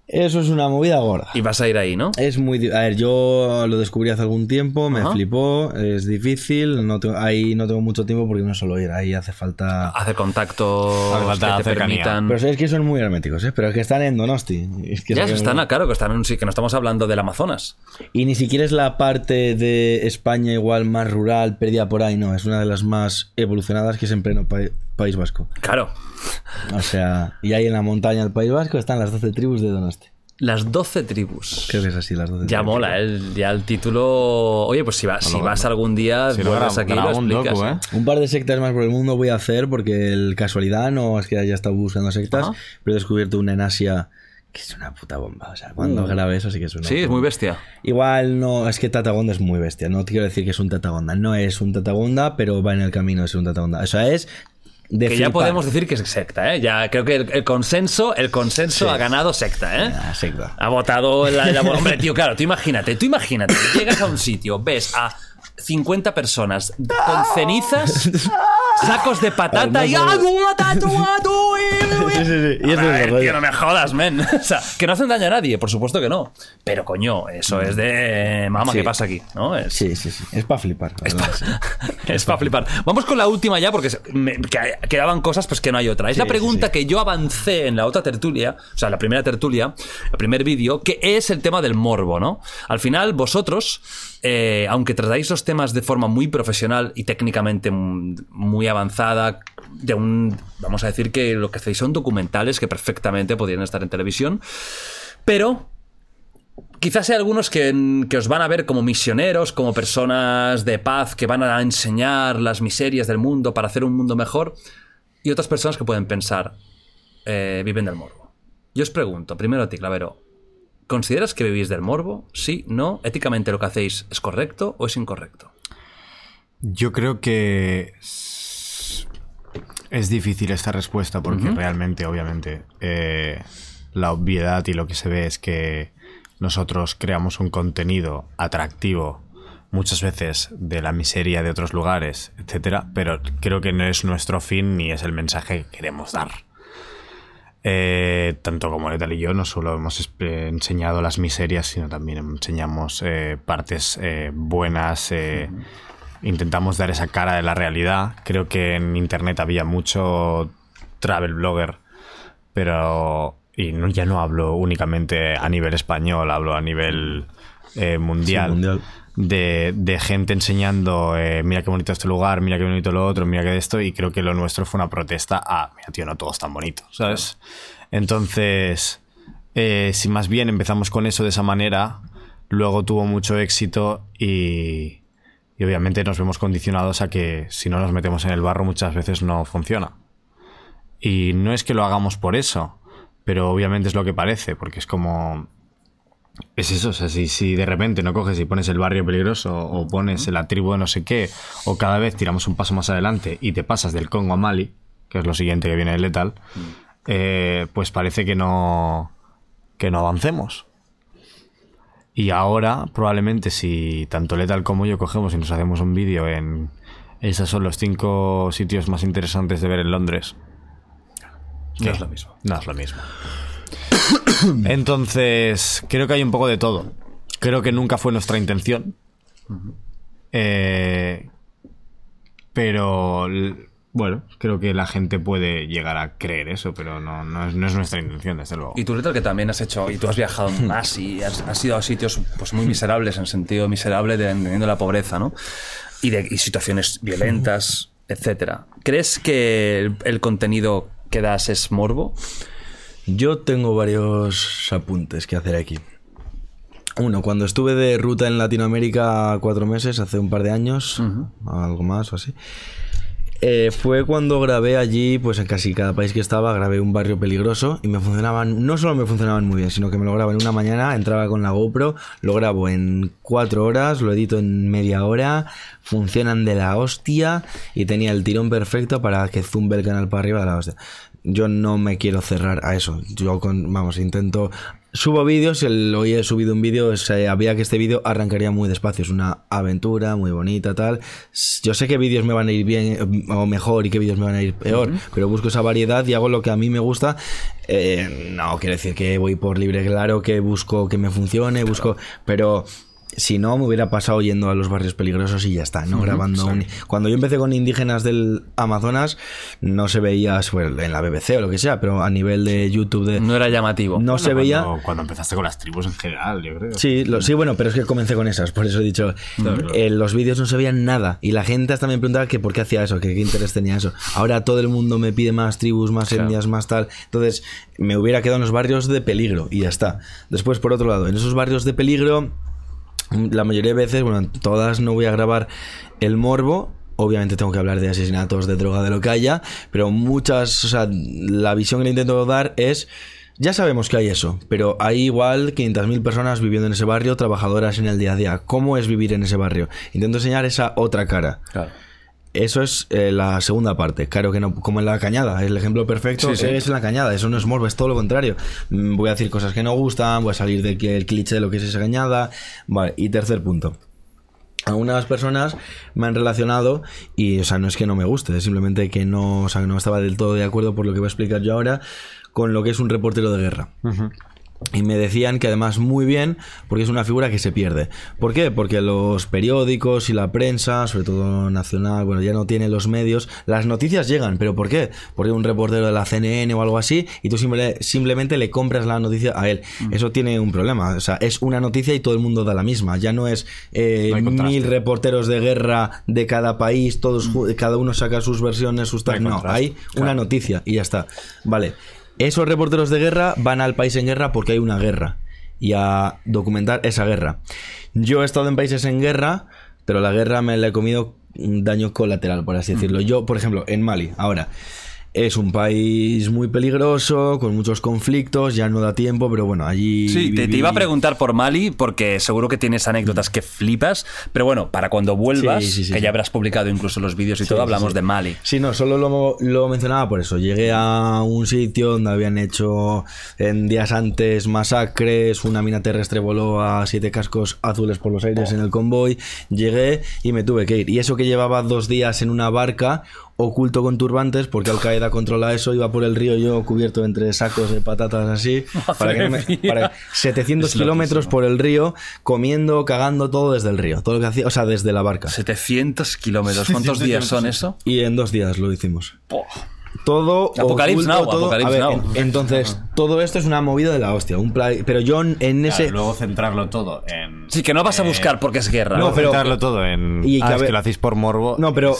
Eso es una movida gorda. Y vas a ir ahí, ¿no? Es muy... A ver, yo lo descubrí hace algún tiempo, me Ajá. flipó, es difícil, no tengo- ahí no tengo mucho tiempo porque no solo ir, ahí hace falta... Hacer contacto Hace falta que te cercanía. permitan. Pero es que son muy herméticos, ¿eh? Pero es que están en Donosti. Es que ya es están, claro, que están en un sí, que no estamos hablando del Amazonas. Y ni siquiera es la parte de España igual más rural, perdida por ahí, no. Es una de las más evolucionadas que es en pleno pa- País Vasco. Claro. O sea, y ahí en la montaña del País Vasco están las 12 tribus de Donosti. Las 12 tribus. Creo que es así, las 12 Ya tribus. mola, ¿eh? ya el título. Oye, pues si, vas si vas algún día, Si vuelves aquí y lo explicas. docu, ¿eh? Un par de sectas más por el mundo voy a hacer porque el casualidad no es que haya estado buscando sectas, Ajá. pero he descubierto una en Asia que es una puta bomba. O sea, cuando grabe eso sí que es una Sí, es muy bestia. Igual no, es que Tatagonda es muy bestia. No te quiero decir que es un Tatagonda. No es un Tatagonda, pero va en el camino de ser un Tatagonda. O sea, es de Que ya podemos decir que es secta, ¿eh? Ya creo que el, el consenso, el consenso ha ganado secta, ¿eh? Ah, secta. Ha votado la, la- Hombre, tío, claro, tú imagínate, tú imagínate, llegas a un sitio, ves a 50 personas con cenizas, sacos de patata y... ¡Ah, Sí, sí, sí. Y es tío, no me jodas, men. O sea, que no hacen daño a nadie, por supuesto que no. Pero coño, eso es de. Mamá, Sí. ¿qué pasa aquí? ¿No? Es, Sí, sí, sí. Es para flipar. sí. es para flipar. Vamos con la última ya, porque me- quedaban cosas, pues que no hay otra. Es la pregunta que yo avancé en la otra tertulia, o sea, la primera tertulia, el primer vídeo, que es el tema del morbo, ¿no? Al final, vosotros, eh, aunque tratáis los temas de forma muy profesional y técnicamente mm, muy avanzada, de un. Vamos a decir que lo que hacéis son documentales que perfectamente podrían estar en televisión, pero Quizás hay algunos que, que os van a ver como misioneros, como personas de paz que van a enseñar las miserias del mundo para hacer un mundo mejor, y otras personas que pueden pensar, eh, viven del morbo. Yo os pregunto, primero a ti, Clavero, ¿consideras que vivís del morbo? Sí, no, éticamente lo que hacéis es correcto o es incorrecto? Yo creo que es difícil esta respuesta porque realmente, obviamente, eh, la obviedad y lo que se ve es que nosotros creamos un contenido atractivo muchas veces de la miseria de otros lugares, etcétera, pero creo que no es nuestro fin ni es el mensaje que queremos dar. Eh, tanto como Letal y yo no solo hemos espe- enseñado las miserias, sino también enseñamos eh, partes eh, buenas, eh, intentamos dar esa cara de la realidad. Creo que en internet había mucho travel blogger, pero y no, ya no hablo únicamente a nivel español, hablo a nivel eh, mundial. Sí, mundial. De, de gente enseñando, eh, mira qué bonito este lugar, mira qué bonito lo otro, mira qué esto, y creo que lo nuestro fue una protesta a, mira tío, no todo es tan bonito, ¿sabes? Entonces, eh, si más bien empezamos con eso de esa manera, luego tuvo mucho éxito y, y obviamente nos vemos condicionados a que si no nos metemos en el barro muchas veces no funciona. Y no es que lo hagamos por eso, pero obviamente es lo que parece, porque es como... Es eso, o sea, si, si de repente no coges y pones el barrio peligroso o pones la tribu de no sé qué, o cada vez tiramos un paso más adelante y te pasas del Congo a Mali, que es lo siguiente que viene de Lethal, eh, pues parece que no, que no avancemos. Y ahora, probablemente, si tanto Lethal como yo cogemos y nos hacemos un vídeo en... Esos son los cinco sitios más interesantes de ver en Londres. No es lo mismo. No es lo mismo. Entonces, creo que hay un poco de todo. Creo que nunca fue nuestra intención. Eh, pero, bueno, creo que la gente puede llegar a creer eso, pero no, no, es, no es nuestra intención, desde luego. Y tú, Letal, que también has hecho, y tú has viajado más y has, has ido a sitios pues, muy miserables, en sentido miserable de entendiendo la pobreza, ¿no? Y, de, y situaciones violentas, etcétera. ¿Crees que el, el contenido que das es morbo? Yo tengo varios apuntes que hacer aquí. Uno, cuando estuve de ruta en Latinoamérica cuatro meses, hace un par de años, algo más o así, eh, fue cuando grabé allí, pues en casi cada país que estaba, grabé un barrio peligroso y me funcionaban, no solo me funcionaban muy bien, sino que me lo grabo en una mañana, entraba con la GoPro, lo grabo en cuatro horas, lo edito en media hora, funcionan de la hostia y tenía el tirón perfecto para que zumbe el canal para arriba de la hostia. Yo no me quiero cerrar a eso. Yo con, vamos, intento Subo vídeos, el, hoy he subido un vídeo, sabía que este vídeo arrancaría muy despacio, es una aventura muy bonita, tal. Yo sé qué vídeos me van a ir bien eh, o mejor y qué vídeos me van a ir peor, pero busco esa variedad y hago lo que a mí me gusta. Eh, no quiere decir que voy por libre, claro, que busco que me funcione, busco, pero si no, me hubiera pasado yendo a los barrios peligrosos y ya está, no grabando un... Cuando yo empecé con indígenas del Amazonas, no se veía bueno, en la BBC o lo que sea, pero a nivel de YouTube de... No era llamativo. No se veía... Cuando, cuando empezaste con las tribus en general, yo creo. Sí, lo- sí, bueno, pero es que comencé con esas, por eso he dicho, en los vídeos no se veían nada y la gente hasta me preguntaba que por qué hacía eso, que qué interés tenía eso. Ahora todo el mundo me pide más tribus, más etnias, más tal. Entonces me hubiera quedado en los barrios de peligro y ya está. Después, por otro lado, en esos barrios de peligro, la mayoría de veces, bueno, en todas no voy a grabar el morbo. Obviamente tengo que hablar de asesinatos, de droga, de lo que haya, pero muchas, o sea, la visión que le intento dar es, ya sabemos que hay eso, pero hay igual 500.000 personas viviendo en ese barrio, trabajadoras en el día a día. ¿Cómo es vivir en ese barrio? Intento enseñar esa otra cara. Claro. Eso es eh, la segunda parte. Claro que no, como en la cañada. El ejemplo perfecto Sí, sí. es en la cañada. Eso no es morbo, es todo lo contrario. Mm, Voy a decir cosas que no gustan, voy a salir del del cliché de lo que es esa cañada. Vale, y tercer punto. Algunas personas me han relacionado y, o sea, no es que no me guste, es simplemente que no, o sea, no estaba del todo de acuerdo por lo que voy a explicar yo ahora con lo que es un reportero de guerra. Y me decían que además muy bien, porque es una figura que se pierde. ¿Por qué? Porque los periódicos y la prensa, sobre todo nacional, bueno, ya no tiene los medios, las noticias llegan, pero ¿por qué? Porque un reportero de la CNN o algo así, y tú simple- simplemente le compras la noticia a él. Eso tiene un problema, o sea, es una noticia y todo el mundo da la misma, ya no es eh, No mil reporteros de guerra de cada país, todos ju- cada uno saca sus versiones, sus tal, hay no, hay una noticia y ya está. Vale. Esos reporteros de guerra van al país en guerra porque hay una guerra y a documentar esa guerra. Yo he estado en países en guerra, pero la guerra me la he comido un daño colateral, por así decirlo. Yo, por ejemplo, en Mali, ahora. Es un país muy peligroso, con muchos conflictos, ya no da tiempo, pero bueno, allí... Sí, te, iba a preguntar por Mali porque seguro que tienes anécdotas que flipas, pero bueno, para cuando vuelvas, Sí, sí, sí, que ya habrás publicado incluso los vídeos y todo, hablamos de Mali. Sí, no, solo lo, lo mencionaba por eso. Llegué a un sitio donde habían hecho en días antes masacres, una mina terrestre voló a siete cascos azules por los aires en el convoy. Llegué y me tuve que ir. Y eso que llevaba dos días en una barca oculto con turbantes, porque Al Qaeda controla eso, iba por el río yo cubierto entre sacos de patatas así, para que no me- Madre mía. para- 700 kilómetros por el río, comiendo, cagando todo desde el río, todo lo que hacía, o sea, desde la barca. 700 kilómetros. ¿Cuántos días son eso? Y en dos días lo hicimos. Todo Apocalipsis Now, todo- Apocalipsis a ver, Now. en- entonces todo esto es una movida de la hostia un pero yo en ese Claro, luego centrarlo todo en. Sí, que no vas a buscar porque es guerra. No, pero- centrarlo todo en. Y que ah, a es ver- que lo hacéis por morbo. no pero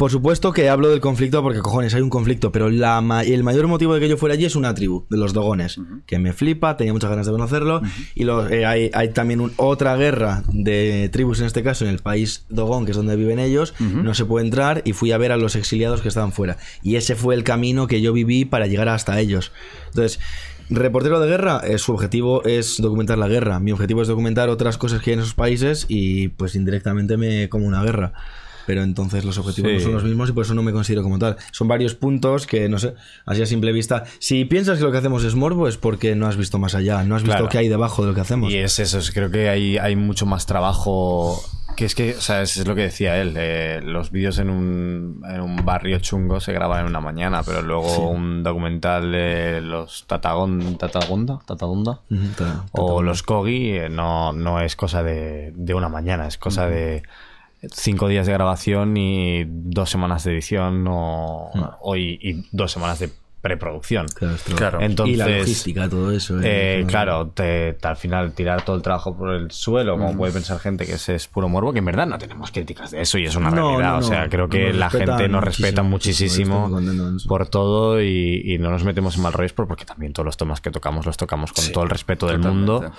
Por supuesto que hablo del conflicto porque, cojones, hay un conflicto, pero la ma- el mayor motivo de que yo fuera allí es una tribu, de los dogones, que me flipa, tenía muchas ganas de conocerlo, y eh, hay, hay también un- otra guerra de tribus, en este caso, en el país dogón, que es donde viven ellos, no se puede entrar, y fui a ver a los exiliados que estaban fuera. Y ese fue el camino que yo viví para llegar hasta ellos. Entonces... Reportero de guerra, eh, su objetivo es documentar la guerra. Mi objetivo es documentar otras cosas que hay en esos países y pues indirectamente me como una guerra. Pero entonces los objetivos Sí. no son los mismos y por eso no me considero como tal. Son varios puntos que, no sé, así a simple vista. Si piensas que lo que hacemos es morbo es porque no has visto más allá, no has visto Claro. qué hay debajo de lo que hacemos. Y es eso, es- creo que hay, hay mucho más trabajo. Que es que, o sea, es, es lo que decía él. eh, los vídeos en un, en un barrio chungo se graban en una mañana, pero luego un documental de los Tatagon, Tatagonda, Tatagonda Ujú, ta- o los Kogi eh, no, no es cosa de, de una mañana, es cosa de cinco días de grabación y dos semanas de edición o, o y, y dos semanas de preproducción. Claro, esto- Claro. Entonces, y la logística, todo eso. eh, eh, claro, te, te- al final tirar todo el trabajo por el suelo, como puede pensar gente que ese es puro morbo, que en verdad no tenemos críticas de eso y es una No, realidad. no, o sea, creo que la gente nos respeta muchísimo, por todo y, y no nos metemos en mal rollos por- porque también todos los temas que tocamos los tocamos con Sí, todo el respeto del totalmente. mundo.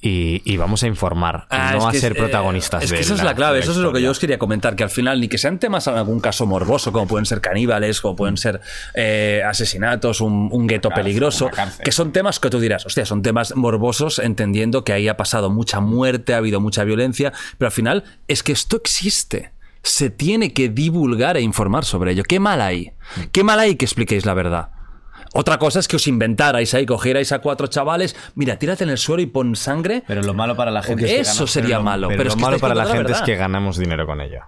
Y, y vamos a informar, Ah, no a que ser es, eh, protagonistas Es de que esa es la clave, eso es lo que yo os quería comentar, que al final ni que sean temas en algún caso morboso, como pueden ser caníbales, como pueden ser eh, asesinatos, un, un gueto peligroso, que son temas que tú dirás, hostia, son temas morbosos, entendiendo que ahí ha pasado mucha muerte, ha habido mucha violencia, pero al final es que esto existe. Se tiene que divulgar e informar sobre ello. ¿Qué mal hay? ¿Qué mal hay que expliquéis la verdad? Otra cosa es que os inventarais ahí, cogierais a cuatro chavales, mira, tírate en el suelo y pon sangre. Pero lo malo para la gente es que Eso ganamos- sería pero malo, Pero, pero lo es que malo para la gente es que ganamos dinero con ello.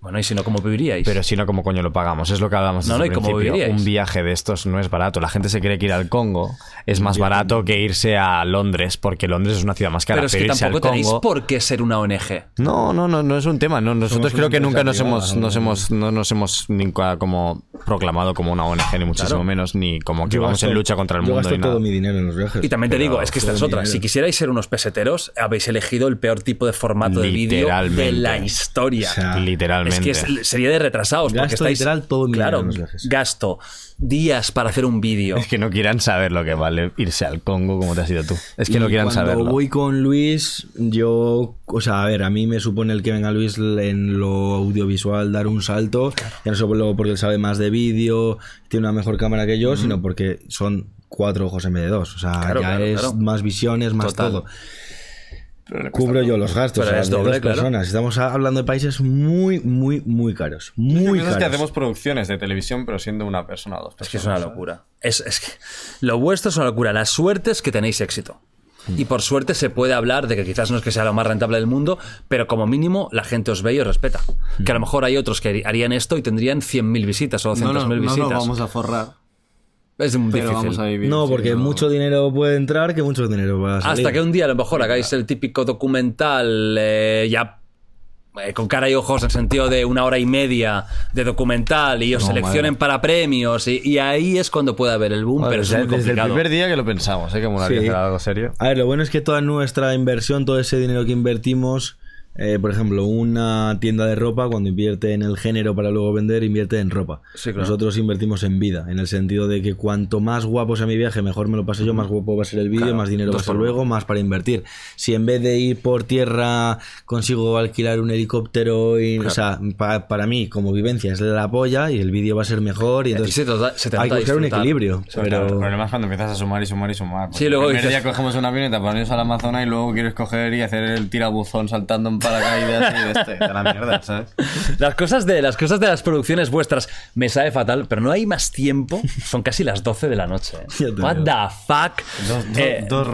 Bueno, y si no, ¿cómo viviríais? Pero si no, ¿cómo coño lo pagamos? Es lo que hablamos No, no, ¿y cómo viviríais? Un viaje de estos no es barato. La gente se cree que ir al Congo es más barato que irse a Londres, porque Londres es una ciudad más cara. Pero es que irse al tampoco tenéis Congo- por qué ser una ONG. No, no, no, no es un tema. No, nosotros Somos creo que nunca nos hemos, nos ¿no? hemos, no nos hemos nunca como proclamado como una ONG, ni muchísimo Claro. menos, ni como que Yo vamos gasto- en lucha contra el Yo mundo gasto y nada. todo mi dinero en los viajes. Y también te Pero digo, es que esta es otra. dinero. Si quisierais ser unos peseteros, habéis elegido el peor tipo de formato de vídeo de la historia. O sea, Literalmente. Es que es- sería de retrasados. porque Gasto estáis, literal todo mi Claro, dinero en los viajes. gasto días para hacer un vídeo. Es que no quieran saber lo que vale irse al Congo como te has ido tú. Es que Y no quieran cuando saberlo. voy con Luis, yo, o sea, a ver, a mí me supone el que venga Luis en lo audiovisual dar un salto, ya no solo porque él sabe más de vídeo, tiene una mejor cámara que yo, sino porque son cuatro ojos en vez de dos, o sea, Claro, ya claro, es claro. más visiones, más Total. todo. Cubro yo los gastos, Pero o sea, es de doble, dos claro. personas. Estamos hablando de países muy, muy, muy caros. Muy caros. producciones de televisión, pero siendo una persona o dos Es que es una locura. Es, es que lo vuestro es una locura. La suerte es que tenéis éxito. Y por suerte se puede hablar de que quizás no es que sea lo más rentable del mundo, pero como mínimo la gente os ve y os respeta. Que a lo mejor hay otros que harían esto y tendrían 100.000 visitas o 200.000 visitas. a forrar. Es Pero difícil. vamos a vivir. No, porque mucho dinero puede entrar que mucho dinero va a salir. Hasta que un día a lo mejor hagáis el típico documental eh, ya eh, con cara y ojos en el sentido de una hora y media de documental y os No, seleccionen madre. para premios y, y ahí es cuando puede haber el boom, pero es muy desde el primer día que lo pensamos, ¿eh? que molaría Sí. hacer algo serio. A ver, lo bueno es que toda nuestra inversión, todo ese dinero que invertimos, eh, por ejemplo, una tienda de ropa, cuando invierte en el género para luego vender, invierte en ropa. Sí, claro. Nosotros invertimos en vida, en el sentido de que cuanto más guapo sea mi viaje, mejor me lo pase yo, más guapo va a ser el vídeo, Claro, más dinero va a ser luego, más para invertir. Si en vez de ir por tierra consigo alquilar un helicóptero, y, o sea, pa- para mí como vivencia es la polla y el vídeo va a ser mejor y Y entonces se trata- se hay que buscar un equilibrio. Pero... Claro, el problema es cuando empiezas a sumar y sumar y sumar. Sí, luego el primer dices- día cogemos una avioneta para irnos al Amazonas y luego quieres coger y hacer el tirabuzón saltando en paracaídas y de este, de la mierda, ¿sabes? Las cosas, de, las cosas de las producciones vuestras me sabe fatal, pero no hay más tiempo. Son casi las 12 de la noche. ¿eh? What the fuck? Eh, dos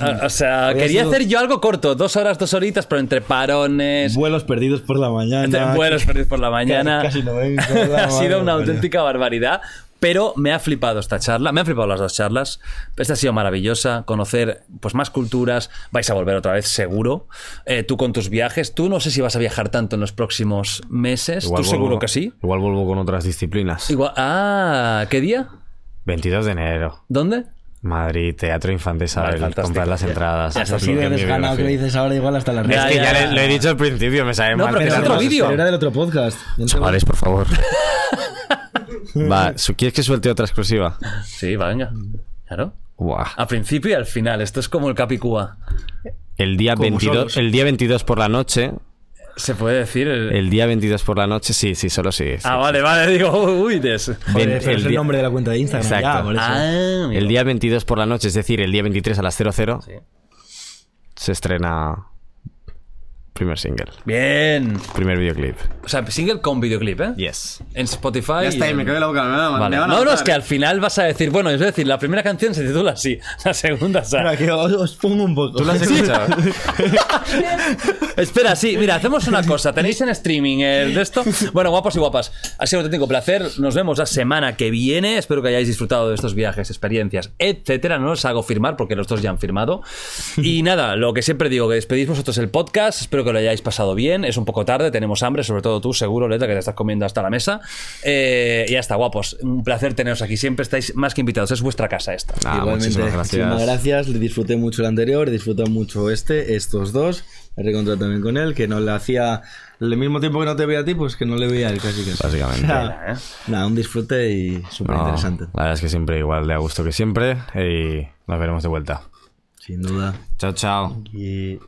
ah, o sea, quería sido- hacer yo algo corto, dos horas, dos horitas, pero entre parones, Vuelos perdidos por la mañana. vuelos perdidos por la mañana. Casi no vengo, la ha sido una auténtica barbaridad. Pero me ha flipado esta charla, me han flipado las dos charlas. Esta ha sido maravillosa, conocer pues más culturas. Vais a volver otra vez, seguro. Eh, tú con tus viajes. Tú no sé si vas a viajar tanto en los próximos meses. Igual tú seguro vuelvo- que sí. Igual vuelvo con otras disciplinas. Igual, ah, ¿qué día? 22 de enero. ¿Dónde? Madrid, Teatro Infantil Vale, Isabel, fantástico. comprar las entradas. Ya está, Así de desganado que lo dices ahora, igual hasta las Es Ya, que ya, ya, lo he dicho al principio, me sabe No, mal. pero es pero otro además- vídeo. Era del otro podcast. Chavales, por favor. Va, ¿quieres que suelte otra exclusiva? Sí, va, venga. Claro. Buah. Al principio y al final. Esto es como el Capicúa. El día, Como 22, solos. el día 22 por la noche. Se puede decir. el- El día 22 por la noche, sí, sí, solo sí. sí. Ah, vale, vale. Digo, uy, des. Joder, pero es el día- nombre de la cuenta de Instagram. Exacto. Ya, por eso. Ah. El día 22 por la noche, es decir, el día 23 a las 00, Sí. se estrena primer single, Bien. primer videoclip. O sea, single con videoclip, ¿eh? Yes. En Spotify. Ya está, y me en la boca. Me van a- Vale. me van a No, no, es que al final vas a decir, bueno, es decir, la primera canción se titula así, la segunda, o sea, Espera, que os, os pongo un poco. ¿Tú lo has escuchado? Espera, sí, mira, hacemos una cosa. ¿Tenéis en streaming el de esto? Bueno, guapos y guapas, ha sido un auténtico placer. Nos vemos la semana que viene. Espero que hayáis disfrutado de estos viajes, experiencias, etcétera. No os hago firmar porque los dos ya han firmado. Y nada, lo que siempre digo, que despedís vosotros el podcast. Espero que lo hayáis pasado bien. Es un poco tarde, tenemos hambre, sobre todo tú, seguro, Leta, que te estás comiendo hasta la mesa. Eh, y ya está, guapos. Un placer teneros aquí. Siempre estáis más que invitados. Es vuestra casa esta. Ah, Igualmente, muchísimas gracias. muchísimas gracias. Disfruté mucho el anterior, disfruté mucho este, estos dos. Me reencontré también con él, que no le hacía. El mismo tiempo que no te veía a ti, pues que no le veía a él casi casi. Básicamente. ¿eh? Nada, un disfrute y súper No, interesante. la verdad es que siempre igual de a gusto que siempre y nos veremos de vuelta. Sin duda. Chao, chao. Y